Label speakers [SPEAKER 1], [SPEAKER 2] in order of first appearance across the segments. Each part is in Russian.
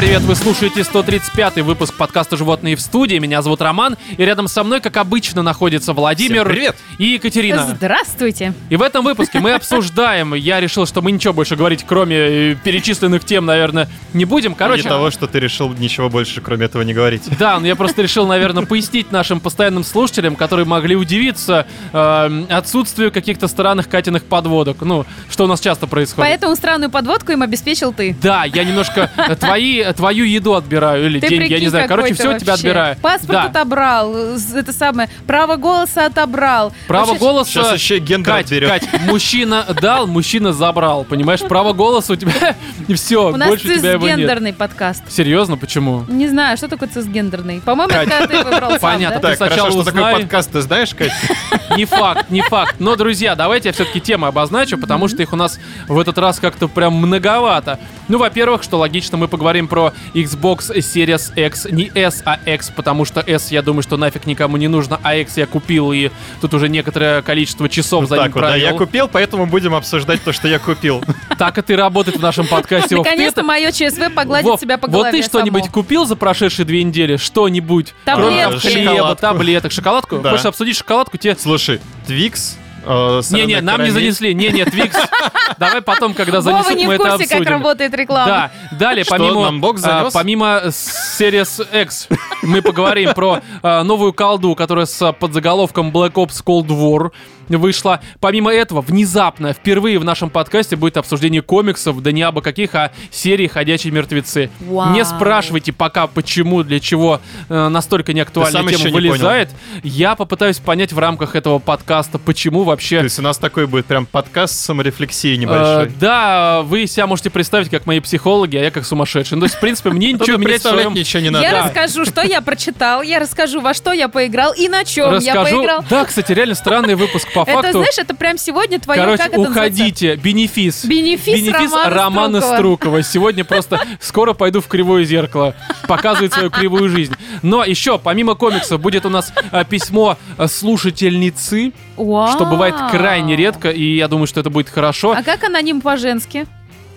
[SPEAKER 1] привет! Вы слушаете 135-й выпуск подкаста «Животные в студии». Меня зовут Роман, и рядом со мной, как обычно, находится Владимир
[SPEAKER 2] Всем привет!
[SPEAKER 1] и Екатерина.
[SPEAKER 3] Здравствуйте.
[SPEAKER 1] И в этом выпуске мы обсуждаем, я решил, что мы ничего больше говорить, кроме э, перечисленных тем, наверное, не будем. Короче,
[SPEAKER 2] Не того, что ты решил ничего больше, кроме этого, не говорить.
[SPEAKER 1] Да, но я просто решил, наверное, пояснить нашим постоянным слушателям, которые могли удивиться э, отсутствию каких-то странных Катиных подводок. Ну, что у нас часто происходит.
[SPEAKER 3] Поэтому странную подводку им обеспечил ты.
[SPEAKER 1] Да, я немножко э, твои, твою еду отбираю или
[SPEAKER 3] Ты
[SPEAKER 1] деньги, я не знаю. Короче, все у тебя
[SPEAKER 3] вообще.
[SPEAKER 1] отбираю.
[SPEAKER 3] Паспорт
[SPEAKER 1] Да.
[SPEAKER 3] отобрал, это самое, право голоса отобрал.
[SPEAKER 1] Право
[SPEAKER 3] Вообще,
[SPEAKER 1] голоса...
[SPEAKER 2] Сейчас еще и гендер
[SPEAKER 1] Кать,
[SPEAKER 2] отберет.
[SPEAKER 1] Кать, мужчина дал, мужчина забрал, понимаешь? Право голоса у тебя и все,
[SPEAKER 3] У нас
[SPEAKER 1] больше у тебя его нет.
[SPEAKER 3] цисгендерный подкаст.
[SPEAKER 1] Серьезно, почему?
[SPEAKER 3] Не знаю, что такое цисгендерный. По-моему, это ты выбрал сам,
[SPEAKER 1] Понятно. Ты сначала
[SPEAKER 2] хорошо, что такое подкаст, ты знаешь, Кать?
[SPEAKER 1] Не факт, не факт. Но, друзья, давайте я все-таки темы обозначу, потому что их у нас в этот раз как-то прям многовато. Ну, во-первых, что логично, мы поговорим про Xbox Series X. Не S, а X, потому что S, я думаю, что нафиг никому не нужно, а X я купил, и тут уже некоторое количество часов за ним
[SPEAKER 2] Так вот, да, я купил, поэтому будем обсуждать то, что я купил.
[SPEAKER 1] Так это и работает в нашем подкасте. Ты
[SPEAKER 3] Наконец-то мое ЧСВ погладит себя по
[SPEAKER 1] Вот
[SPEAKER 3] голове
[SPEAKER 1] ты что-нибудь купил за прошедшие две недели? Что-нибудь?
[SPEAKER 3] Таблетки.
[SPEAKER 1] хлеба,
[SPEAKER 2] Шоколадку.
[SPEAKER 1] таблеток. Шоколадку? Хочешь обсудить шоколадку? Тебе
[SPEAKER 2] Слушай, Твикс,
[SPEAKER 1] Не-не,
[SPEAKER 2] соленая
[SPEAKER 1] нам не занесли. Не-не, Твикс. Давай потом, когда занесут,
[SPEAKER 3] не
[SPEAKER 1] мы
[SPEAKER 3] в
[SPEAKER 1] это
[SPEAKER 3] курсе, как
[SPEAKER 1] обсудим.
[SPEAKER 3] работает реклама.
[SPEAKER 1] Да, далее, помимо, а,
[SPEAKER 2] занес?
[SPEAKER 1] помимо Series X, мы поговорим про а, новую колду, которая с подзаголовком Black Ops Cold War вышла. Помимо этого, внезапно, впервые в нашем подкасте будет обсуждение комиксов, да не абы каких, а серии «Ходячие мертвецы».
[SPEAKER 3] Вау.
[SPEAKER 1] Не спрашивайте пока, почему, для чего э, настолько неактуальная тема
[SPEAKER 2] еще не
[SPEAKER 1] вылезает. Я попытаюсь понять в рамках этого подкаста, почему вообще
[SPEAKER 2] То есть у нас такой будет прям подкаст с саморефлексией
[SPEAKER 1] Э,
[SPEAKER 2] небольшой.
[SPEAKER 1] да, вы себя можете представить как мои психологи, а я как сумасшедший. Ну, то есть, в принципе, мне ничего
[SPEAKER 2] Тут
[SPEAKER 1] менять своем...
[SPEAKER 2] ничего не
[SPEAKER 3] Я
[SPEAKER 2] надо.
[SPEAKER 1] Да.
[SPEAKER 3] расскажу, что я прочитал, я расскажу, во что я поиграл и на чем я поиграл.
[SPEAKER 1] Да, кстати, реально странный выпуск по
[SPEAKER 3] Это,
[SPEAKER 1] факту.
[SPEAKER 3] знаешь, это прям сегодня твое,
[SPEAKER 1] Короче,
[SPEAKER 3] это
[SPEAKER 1] уходите. Бенефис.
[SPEAKER 3] Бенефис Романа
[SPEAKER 1] Романа
[SPEAKER 3] Струкова.
[SPEAKER 1] Струкова. Сегодня просто скоро пойду в кривое зеркало. Показывать свою кривую жизнь. Но еще, помимо комиксов, будет у нас а, письмо а, слушательницы, что бывает крайне редко, и я думаю, что это будет хорошо.
[SPEAKER 3] А как аноним по-женски?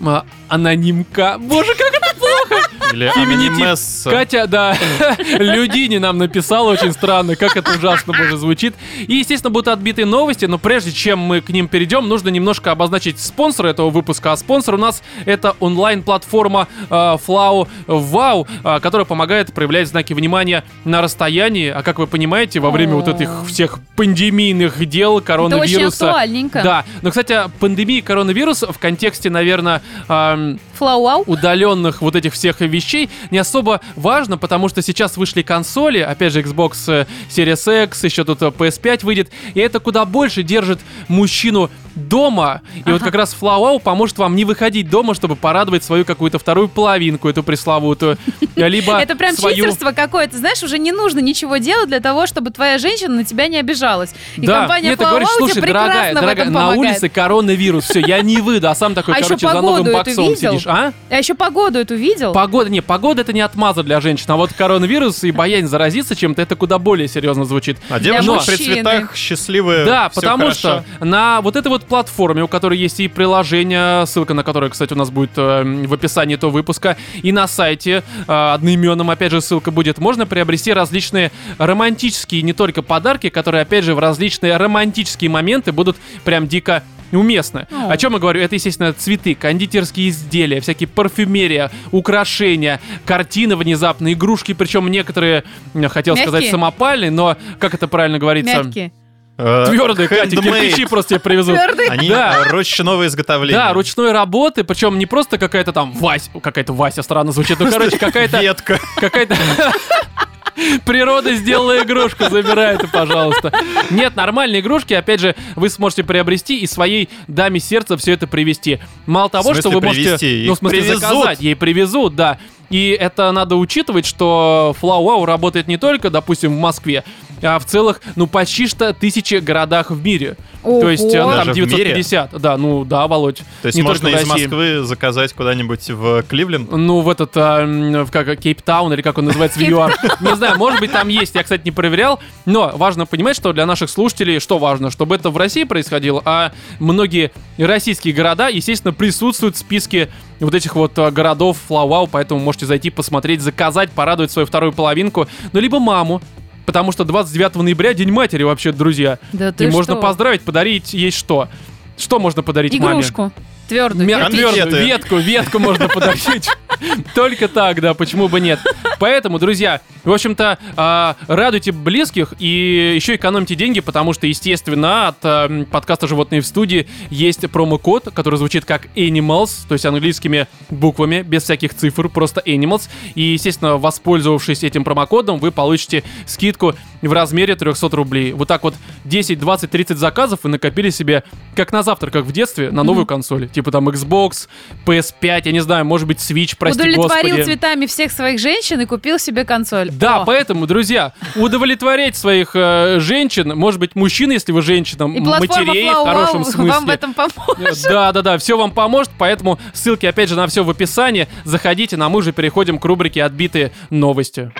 [SPEAKER 1] А, анонимка. Боже, как это плохо!
[SPEAKER 2] Или
[SPEAKER 1] Феминитив.
[SPEAKER 2] анонимесса.
[SPEAKER 1] Катя, да, Людини нам написала очень странно, как это ужасно боже звучит. И, естественно, будут отбитые новости, но прежде чем мы к ним перейдем, нужно немножко обозначить спонсора этого выпуска. А спонсор у нас это онлайн-платформа э, Flow Wow, э, которая помогает проявлять знаки внимания на расстоянии. А как вы понимаете, во время вот этих всех пандемийных дел,
[SPEAKER 3] Это очень
[SPEAKER 1] коронавируса...
[SPEAKER 3] актуальненько.
[SPEAKER 1] Да, но, кстати, пандемия коронавируса в контексте, наверное,
[SPEAKER 3] Флау-ау.
[SPEAKER 1] удаленных вот этих всех вещей не особо важно, потому что сейчас вышли консоли, опять же Xbox э, Series X, еще тут э, PS5 выйдет, и это куда больше держит мужчину дома, и вот как раз FlowWow поможет вам не выходить дома, чтобы порадовать свою какую-то вторую половинку, эту пресловутую, либо
[SPEAKER 3] Это прям
[SPEAKER 1] свою...
[SPEAKER 3] читерство какое-то. Знаешь, уже не нужно ничего делать для того, чтобы твоя женщина на тебя не обижалась. И
[SPEAKER 1] да,
[SPEAKER 3] компания
[SPEAKER 1] нет, ты говоришь,
[SPEAKER 3] Флау-ау
[SPEAKER 1] слушай, дорогая, дорогая, на
[SPEAKER 3] помогает.
[SPEAKER 1] улице коронавирус, все, я не выйду, а сам такой,
[SPEAKER 3] А еще
[SPEAKER 1] короче, за новым боксом
[SPEAKER 3] видел?
[SPEAKER 1] сидишь, а?
[SPEAKER 3] А еще погоду эту видел?
[SPEAKER 1] Погода, не, погода это не отмаза для женщин, а вот коронавирус и боязнь заразиться чем-то, это куда более серьезно звучит.
[SPEAKER 2] А девушки
[SPEAKER 1] Но-
[SPEAKER 2] при цветах счастливые.
[SPEAKER 1] Да, потому
[SPEAKER 2] хорошо.
[SPEAKER 1] что на вот этой вот платформе, у которой есть и приложение, ссылка на которое, кстати, у нас будет э, в описании этого выпуска, и на сайте э, одноименном, опять же, ссылка будет, можно приобрести различные романтические не только подарки, которые, опять же, в различные романтические моменты будут прям дико уместны.
[SPEAKER 3] О.
[SPEAKER 1] О чем я говорю? Это, естественно, цветы, кондитерские изделия, всякие парфюмерия, украшения, картины внезапно, игрушки, причем некоторые, хотел сказать,
[SPEAKER 3] Мягкие?
[SPEAKER 1] самопальные, но как это правильно говорится?
[SPEAKER 3] Мягкие.
[SPEAKER 2] Э,
[SPEAKER 1] Твердые, Катя, кирпичи просто тебе привезут.
[SPEAKER 3] Твердые.
[SPEAKER 2] Они
[SPEAKER 1] Да.
[SPEAKER 2] ручного изготовления.
[SPEAKER 1] Да, ручной работы, причем не просто какая-то там Вась, какая-то Вася странно звучит, ну, короче, какая-то,
[SPEAKER 2] Ветка.
[SPEAKER 1] какая-то... Природа сделала игрушку, забирай это, пожалуйста. Нет, нормальные игрушки, опять же, вы сможете приобрести и своей даме сердца все это привезти. Мало того, что вы можете...
[SPEAKER 2] привезти?
[SPEAKER 1] Ну, в смысле,
[SPEAKER 2] привезут.
[SPEAKER 1] заказать, ей привезут, да. И это надо учитывать, что FlowWow работает не только, допустим, в Москве, а, в целых, ну, почти что тысячи городах в мире. То есть э,
[SPEAKER 3] Ого.
[SPEAKER 1] ну, там
[SPEAKER 2] Даже в мире?
[SPEAKER 1] 950. Да, ну да, Володь.
[SPEAKER 2] То есть
[SPEAKER 1] Не
[SPEAKER 2] можно из
[SPEAKER 1] России.
[SPEAKER 2] Москвы заказать куда-нибудь в Кливленд?
[SPEAKER 1] Ну, в этот, а, в как, Кейптаун, или как он называется, в ЮАР. Не знаю, может быть, там есть, я, кстати, не проверял, но важно понимать, что для наших слушателей, что важно, чтобы это в России происходило, а многие российские города, естественно, присутствуют в списке вот этих вот а, городов Флауау, поэтому можете зайти, посмотреть, заказать, порадовать свою вторую половинку, ну, либо маму, Потому что 29 ноября День матери вообще, друзья.
[SPEAKER 3] Да ты
[SPEAKER 1] И можно
[SPEAKER 3] что?
[SPEAKER 1] поздравить, подарить ей что? Что можно подарить маме?
[SPEAKER 3] Игрушку. Твердую.
[SPEAKER 1] Мя- ветку, ветку можно подарить. Только так, да, почему бы нет. Поэтому, друзья, в общем-то, а, радуйте близких и еще экономьте деньги, потому что, естественно, от а, м, подкаста «Животные в студии» есть промокод, который звучит как Animals, то есть английскими буквами, без всяких цифр, просто Animals. И, естественно, воспользовавшись этим промокодом, вы получите скидку в размере 300 рублей. Вот так вот 10, 20, 30 заказов вы накопили себе, как на завтра, как в детстве, на новую консоль. Типа там Xbox, PS5, я не знаю, может быть, Switch, прости
[SPEAKER 3] Удовлетворил
[SPEAKER 1] господи.
[SPEAKER 3] цветами всех своих женщин и купил себе консоль.
[SPEAKER 1] Да,
[SPEAKER 3] О.
[SPEAKER 1] поэтому, друзья, удовлетворять своих э, женщин, может быть, мужчин, если вы женщина,
[SPEAKER 3] И
[SPEAKER 1] матерей в
[SPEAKER 3] Флау
[SPEAKER 1] хорошем смысле.
[SPEAKER 3] вам в этом поможет.
[SPEAKER 1] Да, да, да, все вам поможет, поэтому ссылки опять же на все в описании. Заходите, на мы же переходим к рубрике «Отбитые новости».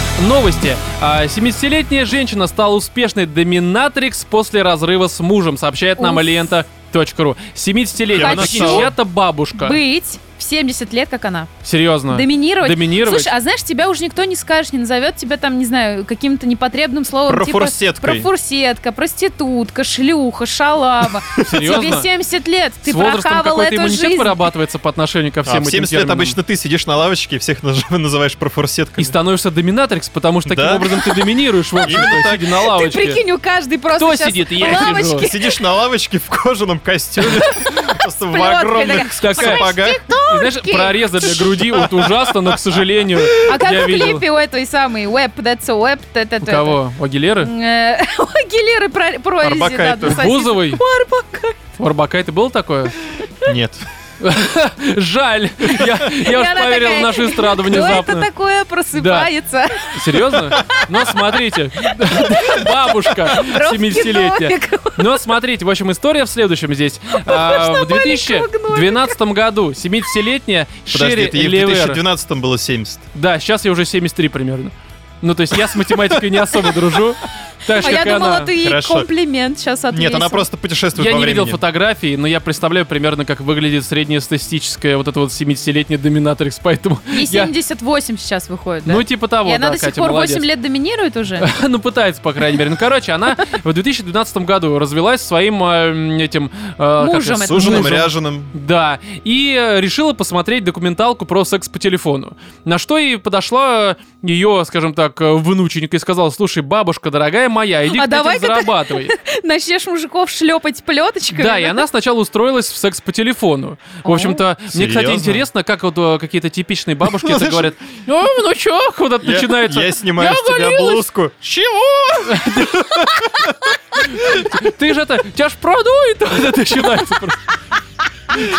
[SPEAKER 1] Так, новости. А, 70-летняя женщина стала успешной доминатрикс после разрыва с мужем, сообщает нам
[SPEAKER 3] Уф.
[SPEAKER 1] лента.ру. 70-летняя,
[SPEAKER 2] Хочу
[SPEAKER 1] прикинь, чья-то бабушка.
[SPEAKER 3] Быть в 70 лет, как она.
[SPEAKER 1] Серьезно.
[SPEAKER 3] Доминировать.
[SPEAKER 1] Доминировать.
[SPEAKER 3] Слушай, а знаешь, тебя уже никто не скажет, не назовет тебя там, не знаю, каким-то непотребным словом. типа
[SPEAKER 2] Профурсеткой.
[SPEAKER 3] профурсетка, проститутка, шлюха, шалава.
[SPEAKER 1] Серьезно?
[SPEAKER 3] Тебе 70 лет, ты
[SPEAKER 1] С
[SPEAKER 3] прохавал эту
[SPEAKER 1] иммунитет
[SPEAKER 3] жизнь.
[SPEAKER 1] вырабатывается по отношению ко всем
[SPEAKER 2] А в
[SPEAKER 1] этим
[SPEAKER 2] 70 лет обычно ты сидишь на лавочке и всех называешь профурсетками.
[SPEAKER 1] И становишься доминатрикс, потому что таким
[SPEAKER 2] Да.
[SPEAKER 1] образом ты доминируешь, в сидя на
[SPEAKER 3] Ты
[SPEAKER 1] лавочке.
[SPEAKER 3] прикинь, у каждой просто
[SPEAKER 1] Кто сидит? Я сижу.
[SPEAKER 2] Сидишь на лавочке в кожаном костюме, просто в огромных сапогах.
[SPEAKER 1] Знаешь, прорезы для груди вот ужасно, но, к сожалению,
[SPEAKER 3] А как
[SPEAKER 1] я
[SPEAKER 3] в клипе у этой самой Web, that's a web,
[SPEAKER 1] У кого? У Агилеры?
[SPEAKER 3] Э, У Агилеры про- прорези, да.
[SPEAKER 1] Бузовой?
[SPEAKER 3] У Арбакайте.
[SPEAKER 1] У Арбакайте было такое?
[SPEAKER 2] Нет.
[SPEAKER 1] Жаль. Я, я уж поверил в
[SPEAKER 3] такая,
[SPEAKER 1] нашу эстраду
[SPEAKER 3] это
[SPEAKER 1] внезапно.
[SPEAKER 3] такое просыпается?
[SPEAKER 1] Серьезно? Ну, смотрите. Бабушка 70-летняя.
[SPEAKER 3] Домик.
[SPEAKER 1] Но смотрите, в общем, история в следующем здесь. А, в 2012 году 70-летняя
[SPEAKER 2] Подожди,
[SPEAKER 1] Шерри
[SPEAKER 2] это ей в
[SPEAKER 1] Левер.
[SPEAKER 2] 2012 было 70.
[SPEAKER 1] Да, сейчас я уже 73 примерно. Ну, то есть я с математикой не особо дружу. Так
[SPEAKER 3] А я думала,
[SPEAKER 1] она.
[SPEAKER 3] ты ей
[SPEAKER 2] Хорошо.
[SPEAKER 3] комплимент сейчас ответил.
[SPEAKER 2] Нет, она просто путешествует
[SPEAKER 1] Я не видел фотографии, но я представляю примерно, как выглядит среднестатистическая вот эта вот 70-летняя доминатрикс, поэтому...
[SPEAKER 3] Ей
[SPEAKER 1] я-
[SPEAKER 3] 78 сейчас выходит, да?
[SPEAKER 1] Ну, типа того,
[SPEAKER 3] И она до сих
[SPEAKER 1] Катя,
[SPEAKER 3] пор
[SPEAKER 1] молодец.
[SPEAKER 3] 8 лет доминирует уже?
[SPEAKER 1] ну, пытается, по крайней мере. Ну, короче, она в 2012 году развелась со своим э, этим... э,
[SPEAKER 3] Мужем
[SPEAKER 2] Суженым, ряженым.
[SPEAKER 1] Да, и э, решила посмотреть документалку про секс по телефону. На что и подошла ее, скажем так, э, внученька и сказала, слушай, бабушка, дорогая моя, иди
[SPEAKER 3] А ты-
[SPEAKER 1] зарабатывай.
[SPEAKER 3] Начнешь мужиков шлепать плеточками?
[SPEAKER 1] Да, и она сначала устроилась в секс по телефону. В общем-то, мне, кстати, интересно, как вот э, какие-то типичные бабушки это говорят. О, внучок, вот это
[SPEAKER 2] Я-
[SPEAKER 1] начинается.
[SPEAKER 2] Я снимаю
[SPEAKER 1] «Я
[SPEAKER 2] с тебя
[SPEAKER 1] оголилась».
[SPEAKER 2] блузку. Чего?
[SPEAKER 1] Ты же это, тебя ж продует, это начинается просто.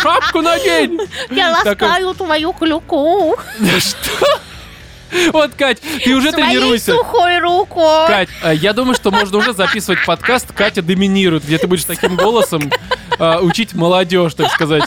[SPEAKER 1] Шапку надень.
[SPEAKER 4] Я ласкаю твою клюку
[SPEAKER 1] Что? Вот, Кать, ты уже
[SPEAKER 4] своей
[SPEAKER 1] тренируйся.
[SPEAKER 4] сухой рукой.
[SPEAKER 1] Кать, э, я думаю, что можно уже записывать подкаст «Катя доминирует», где ты будешь таким голосом э, учить молодежь, так сказать,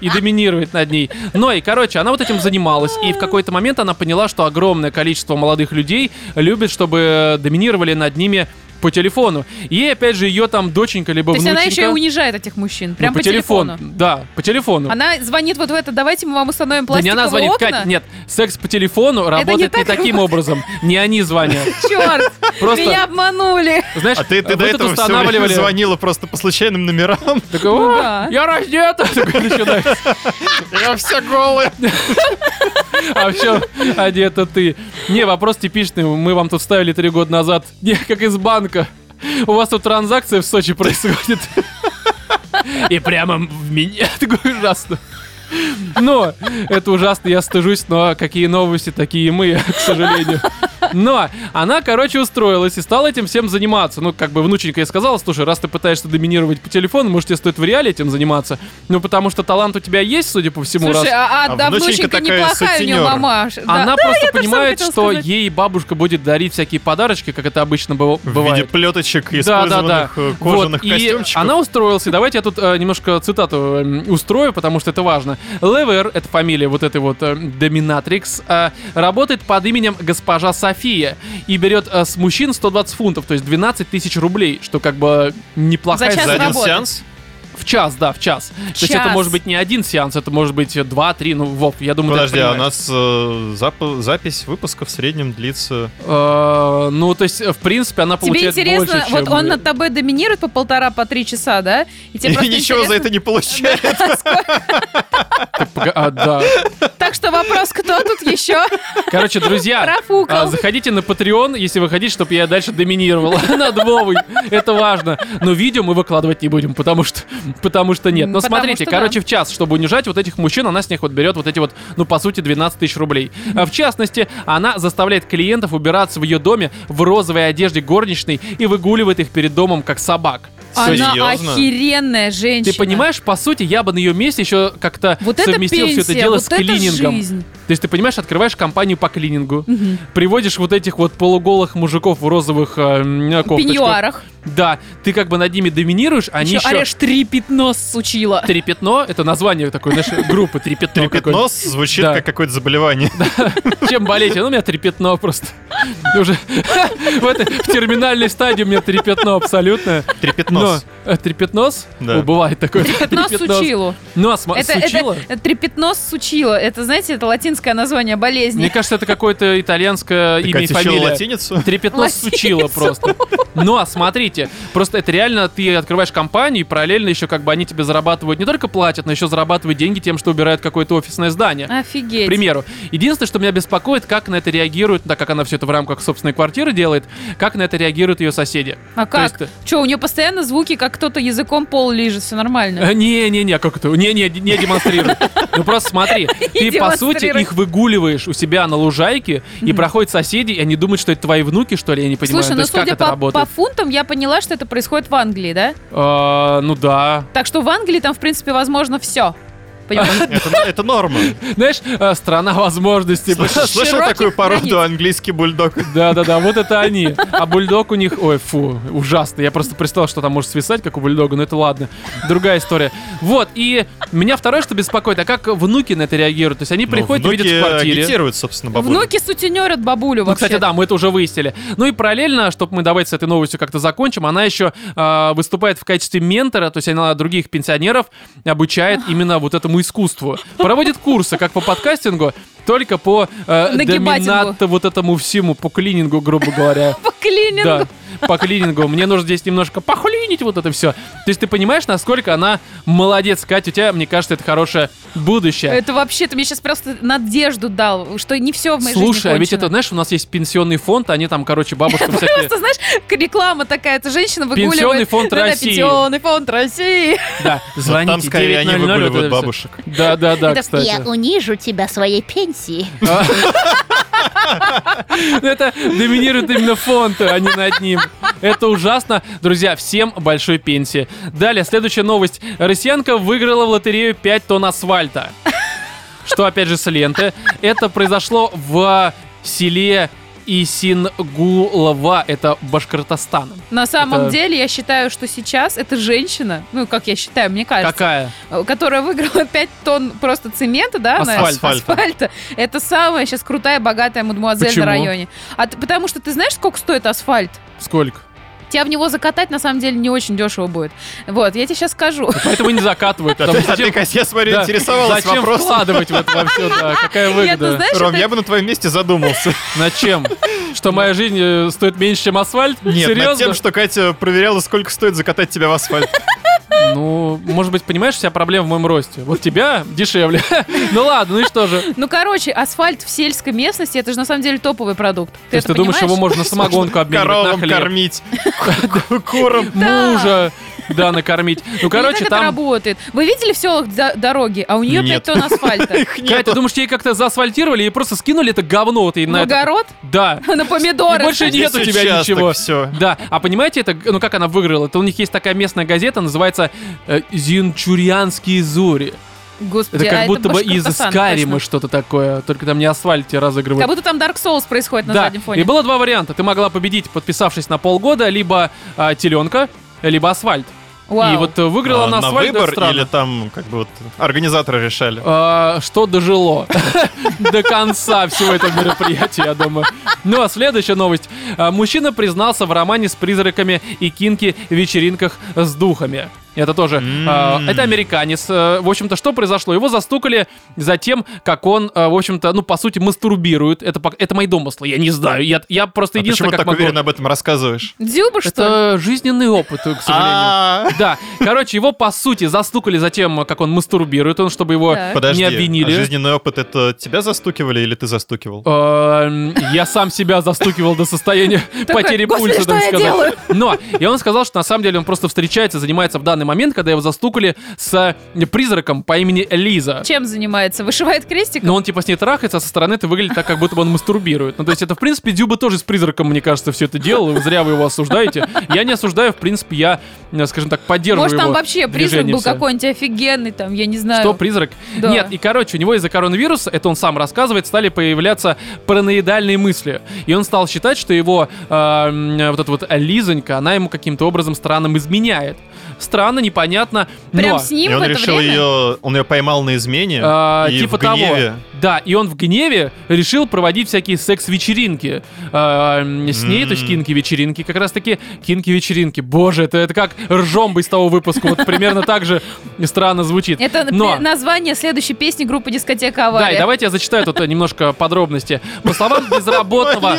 [SPEAKER 1] и доминировать над ней. Но и, короче, она вот этим занималась, и в какой-то момент она поняла, что огромное количество молодых людей любит, чтобы доминировали над ними по телефону. И опять же ее там доченька либо
[SPEAKER 3] То есть она
[SPEAKER 1] внученька...
[SPEAKER 3] еще и унижает этих мужчин.
[SPEAKER 1] ну,
[SPEAKER 3] Прям по, телефону.
[SPEAKER 1] Да, по телефону.
[SPEAKER 3] Она звонит вот в это, давайте мы вам установим
[SPEAKER 1] да не
[SPEAKER 3] пластиковые
[SPEAKER 1] она звонит,
[SPEAKER 3] окна.
[SPEAKER 1] Катя, нет, секс по телефону работает не,
[SPEAKER 3] так
[SPEAKER 1] таким образом. Не они звонят.
[SPEAKER 3] Черт,
[SPEAKER 1] Просто-
[SPEAKER 3] меня обманули.
[SPEAKER 1] Знаешь,
[SPEAKER 2] А ты, ты до этого все
[SPEAKER 1] устанавливали...
[SPEAKER 2] звонила просто по случайным номерам.
[SPEAKER 1] Такой,
[SPEAKER 3] Ну
[SPEAKER 1] «О,
[SPEAKER 3] да.
[SPEAKER 1] я раздета!
[SPEAKER 2] Я вся голая.
[SPEAKER 1] А в чем одета ты? Не, вопрос типичный. Мы вам тут ставили три года назад. Не, как из банка. У вас тут транзакция в Сочи происходит. И прямо в меня. Такое ужасно. Но это ужасно, я стыжусь, но какие новости, такие мы, к сожалению. Но она, короче, устроилась и стала этим всем заниматься. Ну, как бы внученька ей сказала, слушай, раз ты пытаешься доминировать по телефону, может, тебе стоит в реале этим заниматься. Ну, потому что талант у тебя есть, судя по всему,
[SPEAKER 3] Слушай,
[SPEAKER 1] раз...
[SPEAKER 3] а, а,
[SPEAKER 2] А
[SPEAKER 3] да,
[SPEAKER 2] внученька
[SPEAKER 3] внученька
[SPEAKER 2] такая
[SPEAKER 3] неплохая у нее
[SPEAKER 2] сутенер.
[SPEAKER 3] мамаша. Да.
[SPEAKER 1] Она
[SPEAKER 3] Да,
[SPEAKER 1] просто понимает, что
[SPEAKER 3] сказать.
[SPEAKER 1] ей бабушка будет дарить всякие подарочки, как это обычно быва-
[SPEAKER 2] В виде
[SPEAKER 1] бывает.
[SPEAKER 2] плеточек,
[SPEAKER 1] Да, да,
[SPEAKER 2] использованных
[SPEAKER 1] да.
[SPEAKER 2] э,
[SPEAKER 1] Вот,
[SPEAKER 2] кожаных
[SPEAKER 1] и
[SPEAKER 2] костюмчиков.
[SPEAKER 1] она устроилась. И давайте я тут э, немножко цитату э, устрою, потому что это важно. Левер, это фамилия вот этой вот э, доминатрикс, э, работает под именем госпожа София и берет э, с мужчин 120 фунтов, то есть 12 тысяч рублей, что как бы неплохая
[SPEAKER 3] За час
[SPEAKER 2] За один
[SPEAKER 3] работы.
[SPEAKER 2] сеанс?
[SPEAKER 1] В час, да, в час. То есть это может быть не один сеанс, это может быть два, три, ну, Вов, я думаю,
[SPEAKER 2] Подожди, а у нас э, зап- запись выпуска в среднем длится...
[SPEAKER 1] Э, ну, то есть, в принципе, она
[SPEAKER 3] Тебе
[SPEAKER 1] получает
[SPEAKER 3] интересно,
[SPEAKER 1] больше,
[SPEAKER 3] вот
[SPEAKER 1] чем...
[SPEAKER 3] он над тобой доминирует по полтора, по три часа, да? И тебе
[SPEAKER 2] И ничего за это не получает.
[SPEAKER 1] А, да.
[SPEAKER 3] Так что вопрос, кто тут еще?
[SPEAKER 1] Короче, друзья, а, заходите на Patreon, если вы хотите, чтобы я дальше доминировал над Вовой. Это важно. Но видео мы выкладывать не будем, потому что, потому что нет. Но
[SPEAKER 3] Потому
[SPEAKER 1] смотрите, короче, в час, чтобы унижать вот этих мужчин, она с них вот берет вот эти вот, ну, по сути, 12 тысяч рублей. А В частности, она заставляет клиентов убираться в ее доме в розовой одежде горничной и выгуливает их перед домом как собак.
[SPEAKER 3] Она
[SPEAKER 2] Серьезно?
[SPEAKER 3] охеренная женщина.
[SPEAKER 1] Ты понимаешь, по сути, я бы на ее месте еще как-то
[SPEAKER 3] Вот это
[SPEAKER 1] совместил все это
[SPEAKER 3] пенсия,
[SPEAKER 1] дело
[SPEAKER 3] вот
[SPEAKER 1] с
[SPEAKER 3] это
[SPEAKER 1] клинингом.
[SPEAKER 3] жизнь.
[SPEAKER 1] То есть ты понимаешь, открываешь компанию по клинингу, приводишь вот этих вот полуголых мужиков в розовых э, кофточках.
[SPEAKER 3] пеньюарах.
[SPEAKER 1] Да, ты как бы над ними доминируешь, они
[SPEAKER 3] Еще
[SPEAKER 1] еще...
[SPEAKER 3] орешь три пятно сучила.
[SPEAKER 1] Три пятно, это название такой нашей группы, три пятно. какое-то.
[SPEAKER 2] Трепетнос звучит
[SPEAKER 1] Да.
[SPEAKER 2] как какое-то заболевание.
[SPEAKER 1] Чем болеть? Ну, у меня три пятно просто. Уже в, этой- в терминальной стадии у меня три пятно абсолютно.
[SPEAKER 2] Трепетнос.
[SPEAKER 1] Но, э, трепетнос?
[SPEAKER 2] Да.
[SPEAKER 1] О, бывает такое.
[SPEAKER 3] Трепетно
[SPEAKER 1] Трепетнос.
[SPEAKER 3] сучилу.
[SPEAKER 1] Ну, а
[SPEAKER 3] Это,
[SPEAKER 1] сучило?
[SPEAKER 3] это, это трепетно сучило. Это, знаете, это латинское название болезни.
[SPEAKER 1] Мне кажется, это какое-то итальянское
[SPEAKER 2] Так,
[SPEAKER 1] имя
[SPEAKER 2] а
[SPEAKER 1] и фамилия.
[SPEAKER 2] латиницу?
[SPEAKER 1] Трепетно
[SPEAKER 3] Латиницу.
[SPEAKER 1] сучило просто. Но смотрите, просто это реально ты открываешь компанию, и параллельно еще как бы они тебе зарабатывают, не только платят, но еще зарабатывают деньги тем, что убирают какое-то офисное здание. К
[SPEAKER 3] Офигеть.
[SPEAKER 1] примеру. Единственное, что меня беспокоит, как на это реагирует, так как она все это в рамках собственной квартиры делает, как на это реагируют ее соседи.
[SPEAKER 3] А
[SPEAKER 1] То есть,
[SPEAKER 3] как? Че, у нее постоянно звуки, как кто-то языком пол лижет, все нормально.
[SPEAKER 1] э, Не-не-не, как это? Не-не, не демонстрируй. Ну просто смотри, ты по сути их выгуливаешь у себя на лужайке, и проходят соседи, и они думают, что это твои внуки, что ли, я не понимаю.
[SPEAKER 3] Слушай, ну
[SPEAKER 1] как
[SPEAKER 3] судя
[SPEAKER 1] это
[SPEAKER 3] по,
[SPEAKER 1] работает?
[SPEAKER 3] по фунтам, я поняла, что это происходит в Англии, да?
[SPEAKER 1] А, Ну да.
[SPEAKER 3] Так что в Англии там, в принципе, возможно все.
[SPEAKER 2] Это, норма.
[SPEAKER 1] Знаешь, э, страна возможностей.
[SPEAKER 2] Слышал такую породу английский бульдог?
[SPEAKER 1] Да-да-да, вот это они. А бульдог у них, ой, фу, ужасно. Я просто представил, что там может свисать, как у бульдога, но это ладно. Другая история. Вот, и меня второе, что беспокоит, а как внуки на это реагируют? То есть они приходят
[SPEAKER 2] ну,
[SPEAKER 1] и видят в квартире.
[SPEAKER 2] агитируют, собственно, бабулю.
[SPEAKER 3] Внуки сутенерят бабулю
[SPEAKER 1] Ну,
[SPEAKER 3] вообще.
[SPEAKER 1] кстати, да, мы это уже выяснили. Ну и параллельно, чтобы мы давайте с этой новостью как-то закончим, она еще э, выступает в качестве ментора, то есть она других пенсионеров обучает именно вот этому искусству. Проводит курсы как по подкастингу, только по э, доминат вот этому всему, по клинингу, грубо говоря.
[SPEAKER 3] По клинингу.
[SPEAKER 1] Да, по клинингу. Мне нужно здесь немножко похлинить вот это все. То есть ты понимаешь, насколько она молодец, Катя, у тебя, мне кажется, это хорошее будущее.
[SPEAKER 3] Это вообще, ты мне сейчас просто надежду дал, что не все в моей
[SPEAKER 1] Слушай,
[SPEAKER 3] жизни
[SPEAKER 1] а ведь это, знаешь, у нас есть пенсионный фонд, они там, короче, бабушкам всякие...
[SPEAKER 3] Просто, знаешь, реклама такая, эта женщина выгуливает.
[SPEAKER 1] Пенсионный фонд России.
[SPEAKER 3] Пенсионный фонд России.
[SPEAKER 1] Да, звоните.
[SPEAKER 2] там скорее они
[SPEAKER 1] 900, вот
[SPEAKER 2] выгуливают бабушек.
[SPEAKER 1] Да, да, да,
[SPEAKER 4] Я
[SPEAKER 1] кстати.
[SPEAKER 4] унижу тебя своей пенсии.
[SPEAKER 1] Ну, Это доминирует именно фонд, а не над ним. Это ужасно. Друзья, всем большой пенсии. Далее, следующая новость. Россиянка выиграла в лотерею 5 тонн асфальта. Что, опять же, с ленты. Это произошло в селе Исингулова, это Башкортостан.
[SPEAKER 3] На самом
[SPEAKER 1] Это-
[SPEAKER 3] деле, я считаю, что сейчас эта женщина, ну, как я считаю, мне кажется,
[SPEAKER 1] Какая?
[SPEAKER 3] э, которая выиграла 5 тонн просто цемента, да, на-
[SPEAKER 1] Асфальта.
[SPEAKER 3] асфальта, это самая сейчас крутая, богатая мадемуазель
[SPEAKER 1] Почему?
[SPEAKER 3] на районе. А потому что ты знаешь, сколько стоит асфальт?
[SPEAKER 1] Сколько?
[SPEAKER 3] Тебя в него закатать, на самом деле, не очень дешево будет. Вот, я тебе сейчас скажу.
[SPEAKER 1] Поэтому не закатывают.
[SPEAKER 2] А ты, я смотрю, интересовалась
[SPEAKER 1] Зачем вкладывать в это во все, да, какая выгода?
[SPEAKER 2] Ром, я бы на твоем месте задумался.
[SPEAKER 1] Над чем? Что моя жизнь э, стоит меньше, чем асфальт?
[SPEAKER 2] Нет,
[SPEAKER 1] Серьезно?
[SPEAKER 2] над тем, что Катя проверяла, сколько стоит закатать тебя в асфальт.
[SPEAKER 1] Ну, может быть, понимаешь, вся проблема в моем росте. Вот тебя дешевле. Ну ладно, ну и что же?
[SPEAKER 3] Ну, короче, асфальт в сельской местности, это же на самом деле топовый продукт.
[SPEAKER 1] То есть ты думаешь, его можно самогонку обменивать на
[SPEAKER 2] Коровам
[SPEAKER 1] хлеб?
[SPEAKER 2] кормить, курам.
[SPEAKER 1] Мужа, да, накормить. Ну, короче, там...
[SPEAKER 3] работает? Вы видели в селах до- дороги, а у нее
[SPEAKER 2] Нет.
[SPEAKER 3] 5 тонн асфальта.
[SPEAKER 1] Катя, ты думаешь, ей как-то заасфальтировали и просто скинули это говно вот и на
[SPEAKER 3] огород?
[SPEAKER 1] Да.
[SPEAKER 3] На помидоры.
[SPEAKER 1] Больше нет у тебя ничего. Да, а понимаете, это, ну как она выиграла? Это у них есть такая местная газета, называется э, «Зинчурьянские зори».
[SPEAKER 3] Господи,
[SPEAKER 1] Это
[SPEAKER 3] а
[SPEAKER 1] как будто бы из
[SPEAKER 3] точно.
[SPEAKER 1] что-то такое, только там не асфальт тебе разыгрывают.
[SPEAKER 3] Как будто там Dark Souls происходит на
[SPEAKER 1] да,
[SPEAKER 3] заднем фоне.
[SPEAKER 1] и было два варианта. Ты могла победить, подписавшись на полгода, либо а, теленка, либо асфальт.
[SPEAKER 3] Вау.
[SPEAKER 1] И вот э, выиграла
[SPEAKER 2] А,
[SPEAKER 1] на
[SPEAKER 2] на
[SPEAKER 1] асфальт, это
[SPEAKER 2] выбор
[SPEAKER 1] странно.
[SPEAKER 2] или там как бы вот организаторы решали?
[SPEAKER 1] А, что дожило до конца всего этого мероприятия, я думаю. Ну а следующая новость. А, Мужчина признался в романе с призраками и кинки вечеринках с духами. Это тоже. а,
[SPEAKER 2] М.
[SPEAKER 1] это американец. Э, В общем-то, что произошло? Его застукали за тем, как он, э, в общем-то, ну, по сути, мастурбирует. Это, это мои домыслы, я не знаю. Я, я просто
[SPEAKER 2] А
[SPEAKER 1] единственное,
[SPEAKER 2] почему
[SPEAKER 1] как
[SPEAKER 2] так
[SPEAKER 1] могу...
[SPEAKER 2] уверенно об этом рассказываешь?
[SPEAKER 3] Дзюба, что?
[SPEAKER 1] Это жизненный опыт, к сожалению.
[SPEAKER 2] А,
[SPEAKER 1] Да, короче, его по сути застукали за тем, как он мастурбирует, он, чтобы его
[SPEAKER 3] Так.
[SPEAKER 2] Подожди,
[SPEAKER 1] не обвинили.
[SPEAKER 2] а жизненный опыт это тебя застукивали или ты застукивал?
[SPEAKER 1] Эм, Я сам себя застукивал до состояния потери
[SPEAKER 3] «Господи,
[SPEAKER 1] пульса, так сказать.
[SPEAKER 3] делаю?»
[SPEAKER 1] Но, и он сказал, что на самом деле он просто встречается, занимается в данный момент, когда его застукали с э, призраком по имени Лиза.
[SPEAKER 3] Чем занимается? Вышивает крестик?
[SPEAKER 1] Но он типа с ней трахается, а со стороны это выглядит так, как будто бы он мастурбирует. Ну, то есть это, в принципе, Дюба тоже с призраком, мне кажется, все это делал. и Зря вы его осуждаете. Я не осуждаю, в принципе, я, э, скажем так, поддерживаю
[SPEAKER 3] Может, там
[SPEAKER 1] его
[SPEAKER 3] вообще призрак был какой-нибудь офигенный, там, я не знаю.
[SPEAKER 1] Что, призрак?
[SPEAKER 3] Да.
[SPEAKER 1] Нет, и короче, у него из-за коронавируса, это он сам рассказывает, стали появляться параноидальные мысли. И он стал считать, что его э, вот эта вот Лизонька, она ему каким-то образом странным изменяет. Странно, непонятно, но...
[SPEAKER 3] Прям с ним
[SPEAKER 2] И
[SPEAKER 3] в
[SPEAKER 2] он
[SPEAKER 3] это
[SPEAKER 2] решил
[SPEAKER 3] время?
[SPEAKER 2] ее, он ее поймал на измене
[SPEAKER 1] А,
[SPEAKER 2] и
[SPEAKER 1] типа
[SPEAKER 2] в гневе.
[SPEAKER 1] того. Да, и он в гневе решил проводить всякие секс-вечеринки а, с ней, то есть кинки-вечеринки. Как раз таки кинки-вечеринки. Боже, это, это как ржомба из того выпуска. Вот примерно так же странно звучит.
[SPEAKER 3] Это
[SPEAKER 1] Но-
[SPEAKER 3] название следующей песни группы «Дискотека
[SPEAKER 1] Да,
[SPEAKER 3] Авария».
[SPEAKER 1] и давайте я зачитаю тут э, немножко подробности. По словам безработного...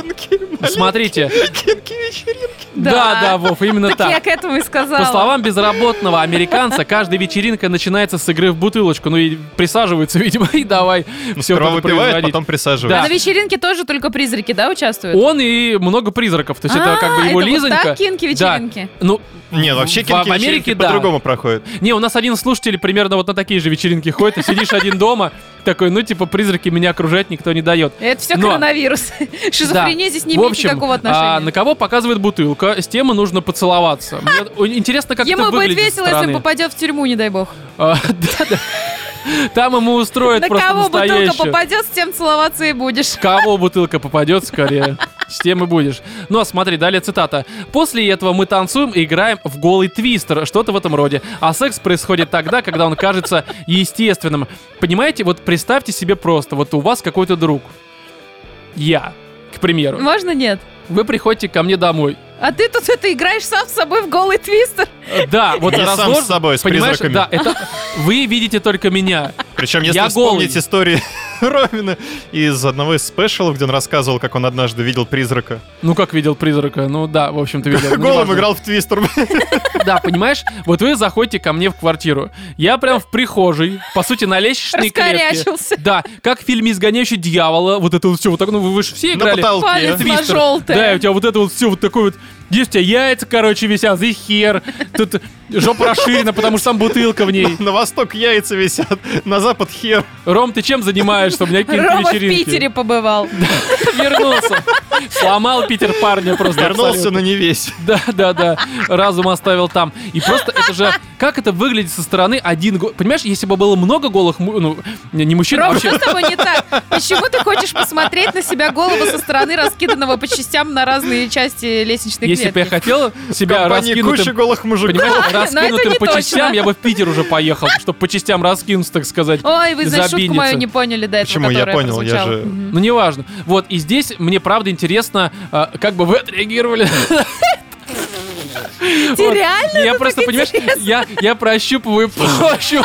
[SPEAKER 1] Смотрите.
[SPEAKER 2] маленький вечеринки.
[SPEAKER 1] Да, да, Вов, именно
[SPEAKER 3] Так я к этому и сказала.
[SPEAKER 1] По словам безработного американца, каждая вечеринка начинается с игры в бутылочку. Ну и присаживаются, видимо, и давай все
[SPEAKER 2] Сперва выпивает, потом присаживается.
[SPEAKER 3] А на вечеринке тоже только призраки, да, участвуют?
[SPEAKER 1] Он и много призраков. То есть это
[SPEAKER 3] А,
[SPEAKER 1] как бы его
[SPEAKER 3] это вот
[SPEAKER 1] Лизонька.
[SPEAKER 3] так кинки-вечеринки?
[SPEAKER 1] Да. Ну,
[SPEAKER 2] Не, вообще
[SPEAKER 1] в- в
[SPEAKER 2] кинки
[SPEAKER 1] Америке,
[SPEAKER 2] вечеринки
[SPEAKER 1] да.
[SPEAKER 2] по-другому проходят.
[SPEAKER 1] Не, у нас один слушатель примерно вот на такие же вечеринки ходит. Ты сидишь один дома, такой, ну, типа, призраки меня окружать никто не дает.
[SPEAKER 3] Это все
[SPEAKER 1] Но-
[SPEAKER 3] коронавирус. Шизофрения здесь не
[SPEAKER 1] В
[SPEAKER 3] имеет
[SPEAKER 1] общем,
[SPEAKER 3] никакого
[SPEAKER 1] а,
[SPEAKER 3] отношения.
[SPEAKER 1] на кого показывает бутылка, с тем и нужно поцеловаться. Мне интересно, как
[SPEAKER 3] Ему
[SPEAKER 1] это
[SPEAKER 3] будет
[SPEAKER 1] выглядит
[SPEAKER 3] весело,
[SPEAKER 1] со
[SPEAKER 3] если
[SPEAKER 1] стороны.
[SPEAKER 3] попадет в тюрьму, не дай бог.
[SPEAKER 1] А. Там ему устроят
[SPEAKER 3] На
[SPEAKER 1] просто
[SPEAKER 3] кого бутылка попадет, с тем целоваться и будешь.
[SPEAKER 1] Кого бутылка попадет скорее, с тем и будешь. Ну а смотри, далее цитата. После этого мы танцуем и играем в голый твистер, что-то в этом роде. А секс происходит тогда, когда он кажется естественным. Понимаете, вот представьте себе просто, вот у вас какой-то друг. Я, к примеру.
[SPEAKER 3] Можно нет?
[SPEAKER 1] Вы приходите ко мне домой.
[SPEAKER 3] А ты тут это играешь сам с собой в голый твистер?
[SPEAKER 1] Да, вот
[SPEAKER 2] Не сам с собой, с призраками.
[SPEAKER 1] да, это вы видите только меня.
[SPEAKER 2] Причем, если
[SPEAKER 1] Я
[SPEAKER 2] вспомнить
[SPEAKER 1] голый.
[SPEAKER 2] истории Ромина из одного из спешалов, где он рассказывал, как он однажды видел призрака.
[SPEAKER 1] Ну как видел призрака? Ну да, в общем-то видел. Ну,
[SPEAKER 2] Голым играл в твистер.
[SPEAKER 1] Да, понимаешь? Вот вы заходите ко мне в квартиру. Я прям в прихожей, по сути, на лестничной клетке. Да, как в фильме «Изгоняющий дьявола». Вот это вот все, вот так, ну вы, же все
[SPEAKER 2] На
[SPEAKER 1] играли.
[SPEAKER 2] потолке.
[SPEAKER 3] Палец на желтое.
[SPEAKER 1] Да, у тебя вот это вот все вот такое вот. Здесь у тебя яйца, короче, висят, и хер. Тут жопа расширена, потому что там бутылка в ней.
[SPEAKER 2] На восток яйца висят, на запад хер.
[SPEAKER 1] Ром, ты чем занимаешься? У меня какие-то
[SPEAKER 3] Рома в
[SPEAKER 1] вечеринки.
[SPEAKER 3] Питере побывал.
[SPEAKER 1] Вернулся. Сломал Питер парня просто.
[SPEAKER 2] Вернулся,
[SPEAKER 1] абсолютно.
[SPEAKER 2] но не весь.
[SPEAKER 1] Да, да, да. Разум оставил там. И просто это же... Как это выглядит со стороны один... Понимаешь, если бы было много голых... Ну, не мужчин,
[SPEAKER 3] Рома,
[SPEAKER 1] вообще...
[SPEAKER 3] что с тобой не так? Почему ты хочешь посмотреть на себя голову со стороны, раскиданного по частям на разные части лестничной
[SPEAKER 1] Если бы я
[SPEAKER 3] клетки?
[SPEAKER 1] хотел себя раскинутым...
[SPEAKER 2] голых мужиков.
[SPEAKER 1] Понимаешь,
[SPEAKER 3] это
[SPEAKER 1] раскинутым по
[SPEAKER 3] точно.
[SPEAKER 1] частям, я бы в Питер уже поехал, чтобы по частям раскинуться, так сказать.
[SPEAKER 3] Ой, вы, значит, шутку мою не поняли до этого,
[SPEAKER 2] Почему? Я понял, я же-.
[SPEAKER 1] Ну, неважно. Вот, и здесь мне правда интересно, а, как бы вы отреагировали.
[SPEAKER 3] Ты реально?
[SPEAKER 1] Я просто, понимаешь,
[SPEAKER 3] интересно.
[SPEAKER 1] я, я прощупываю почву.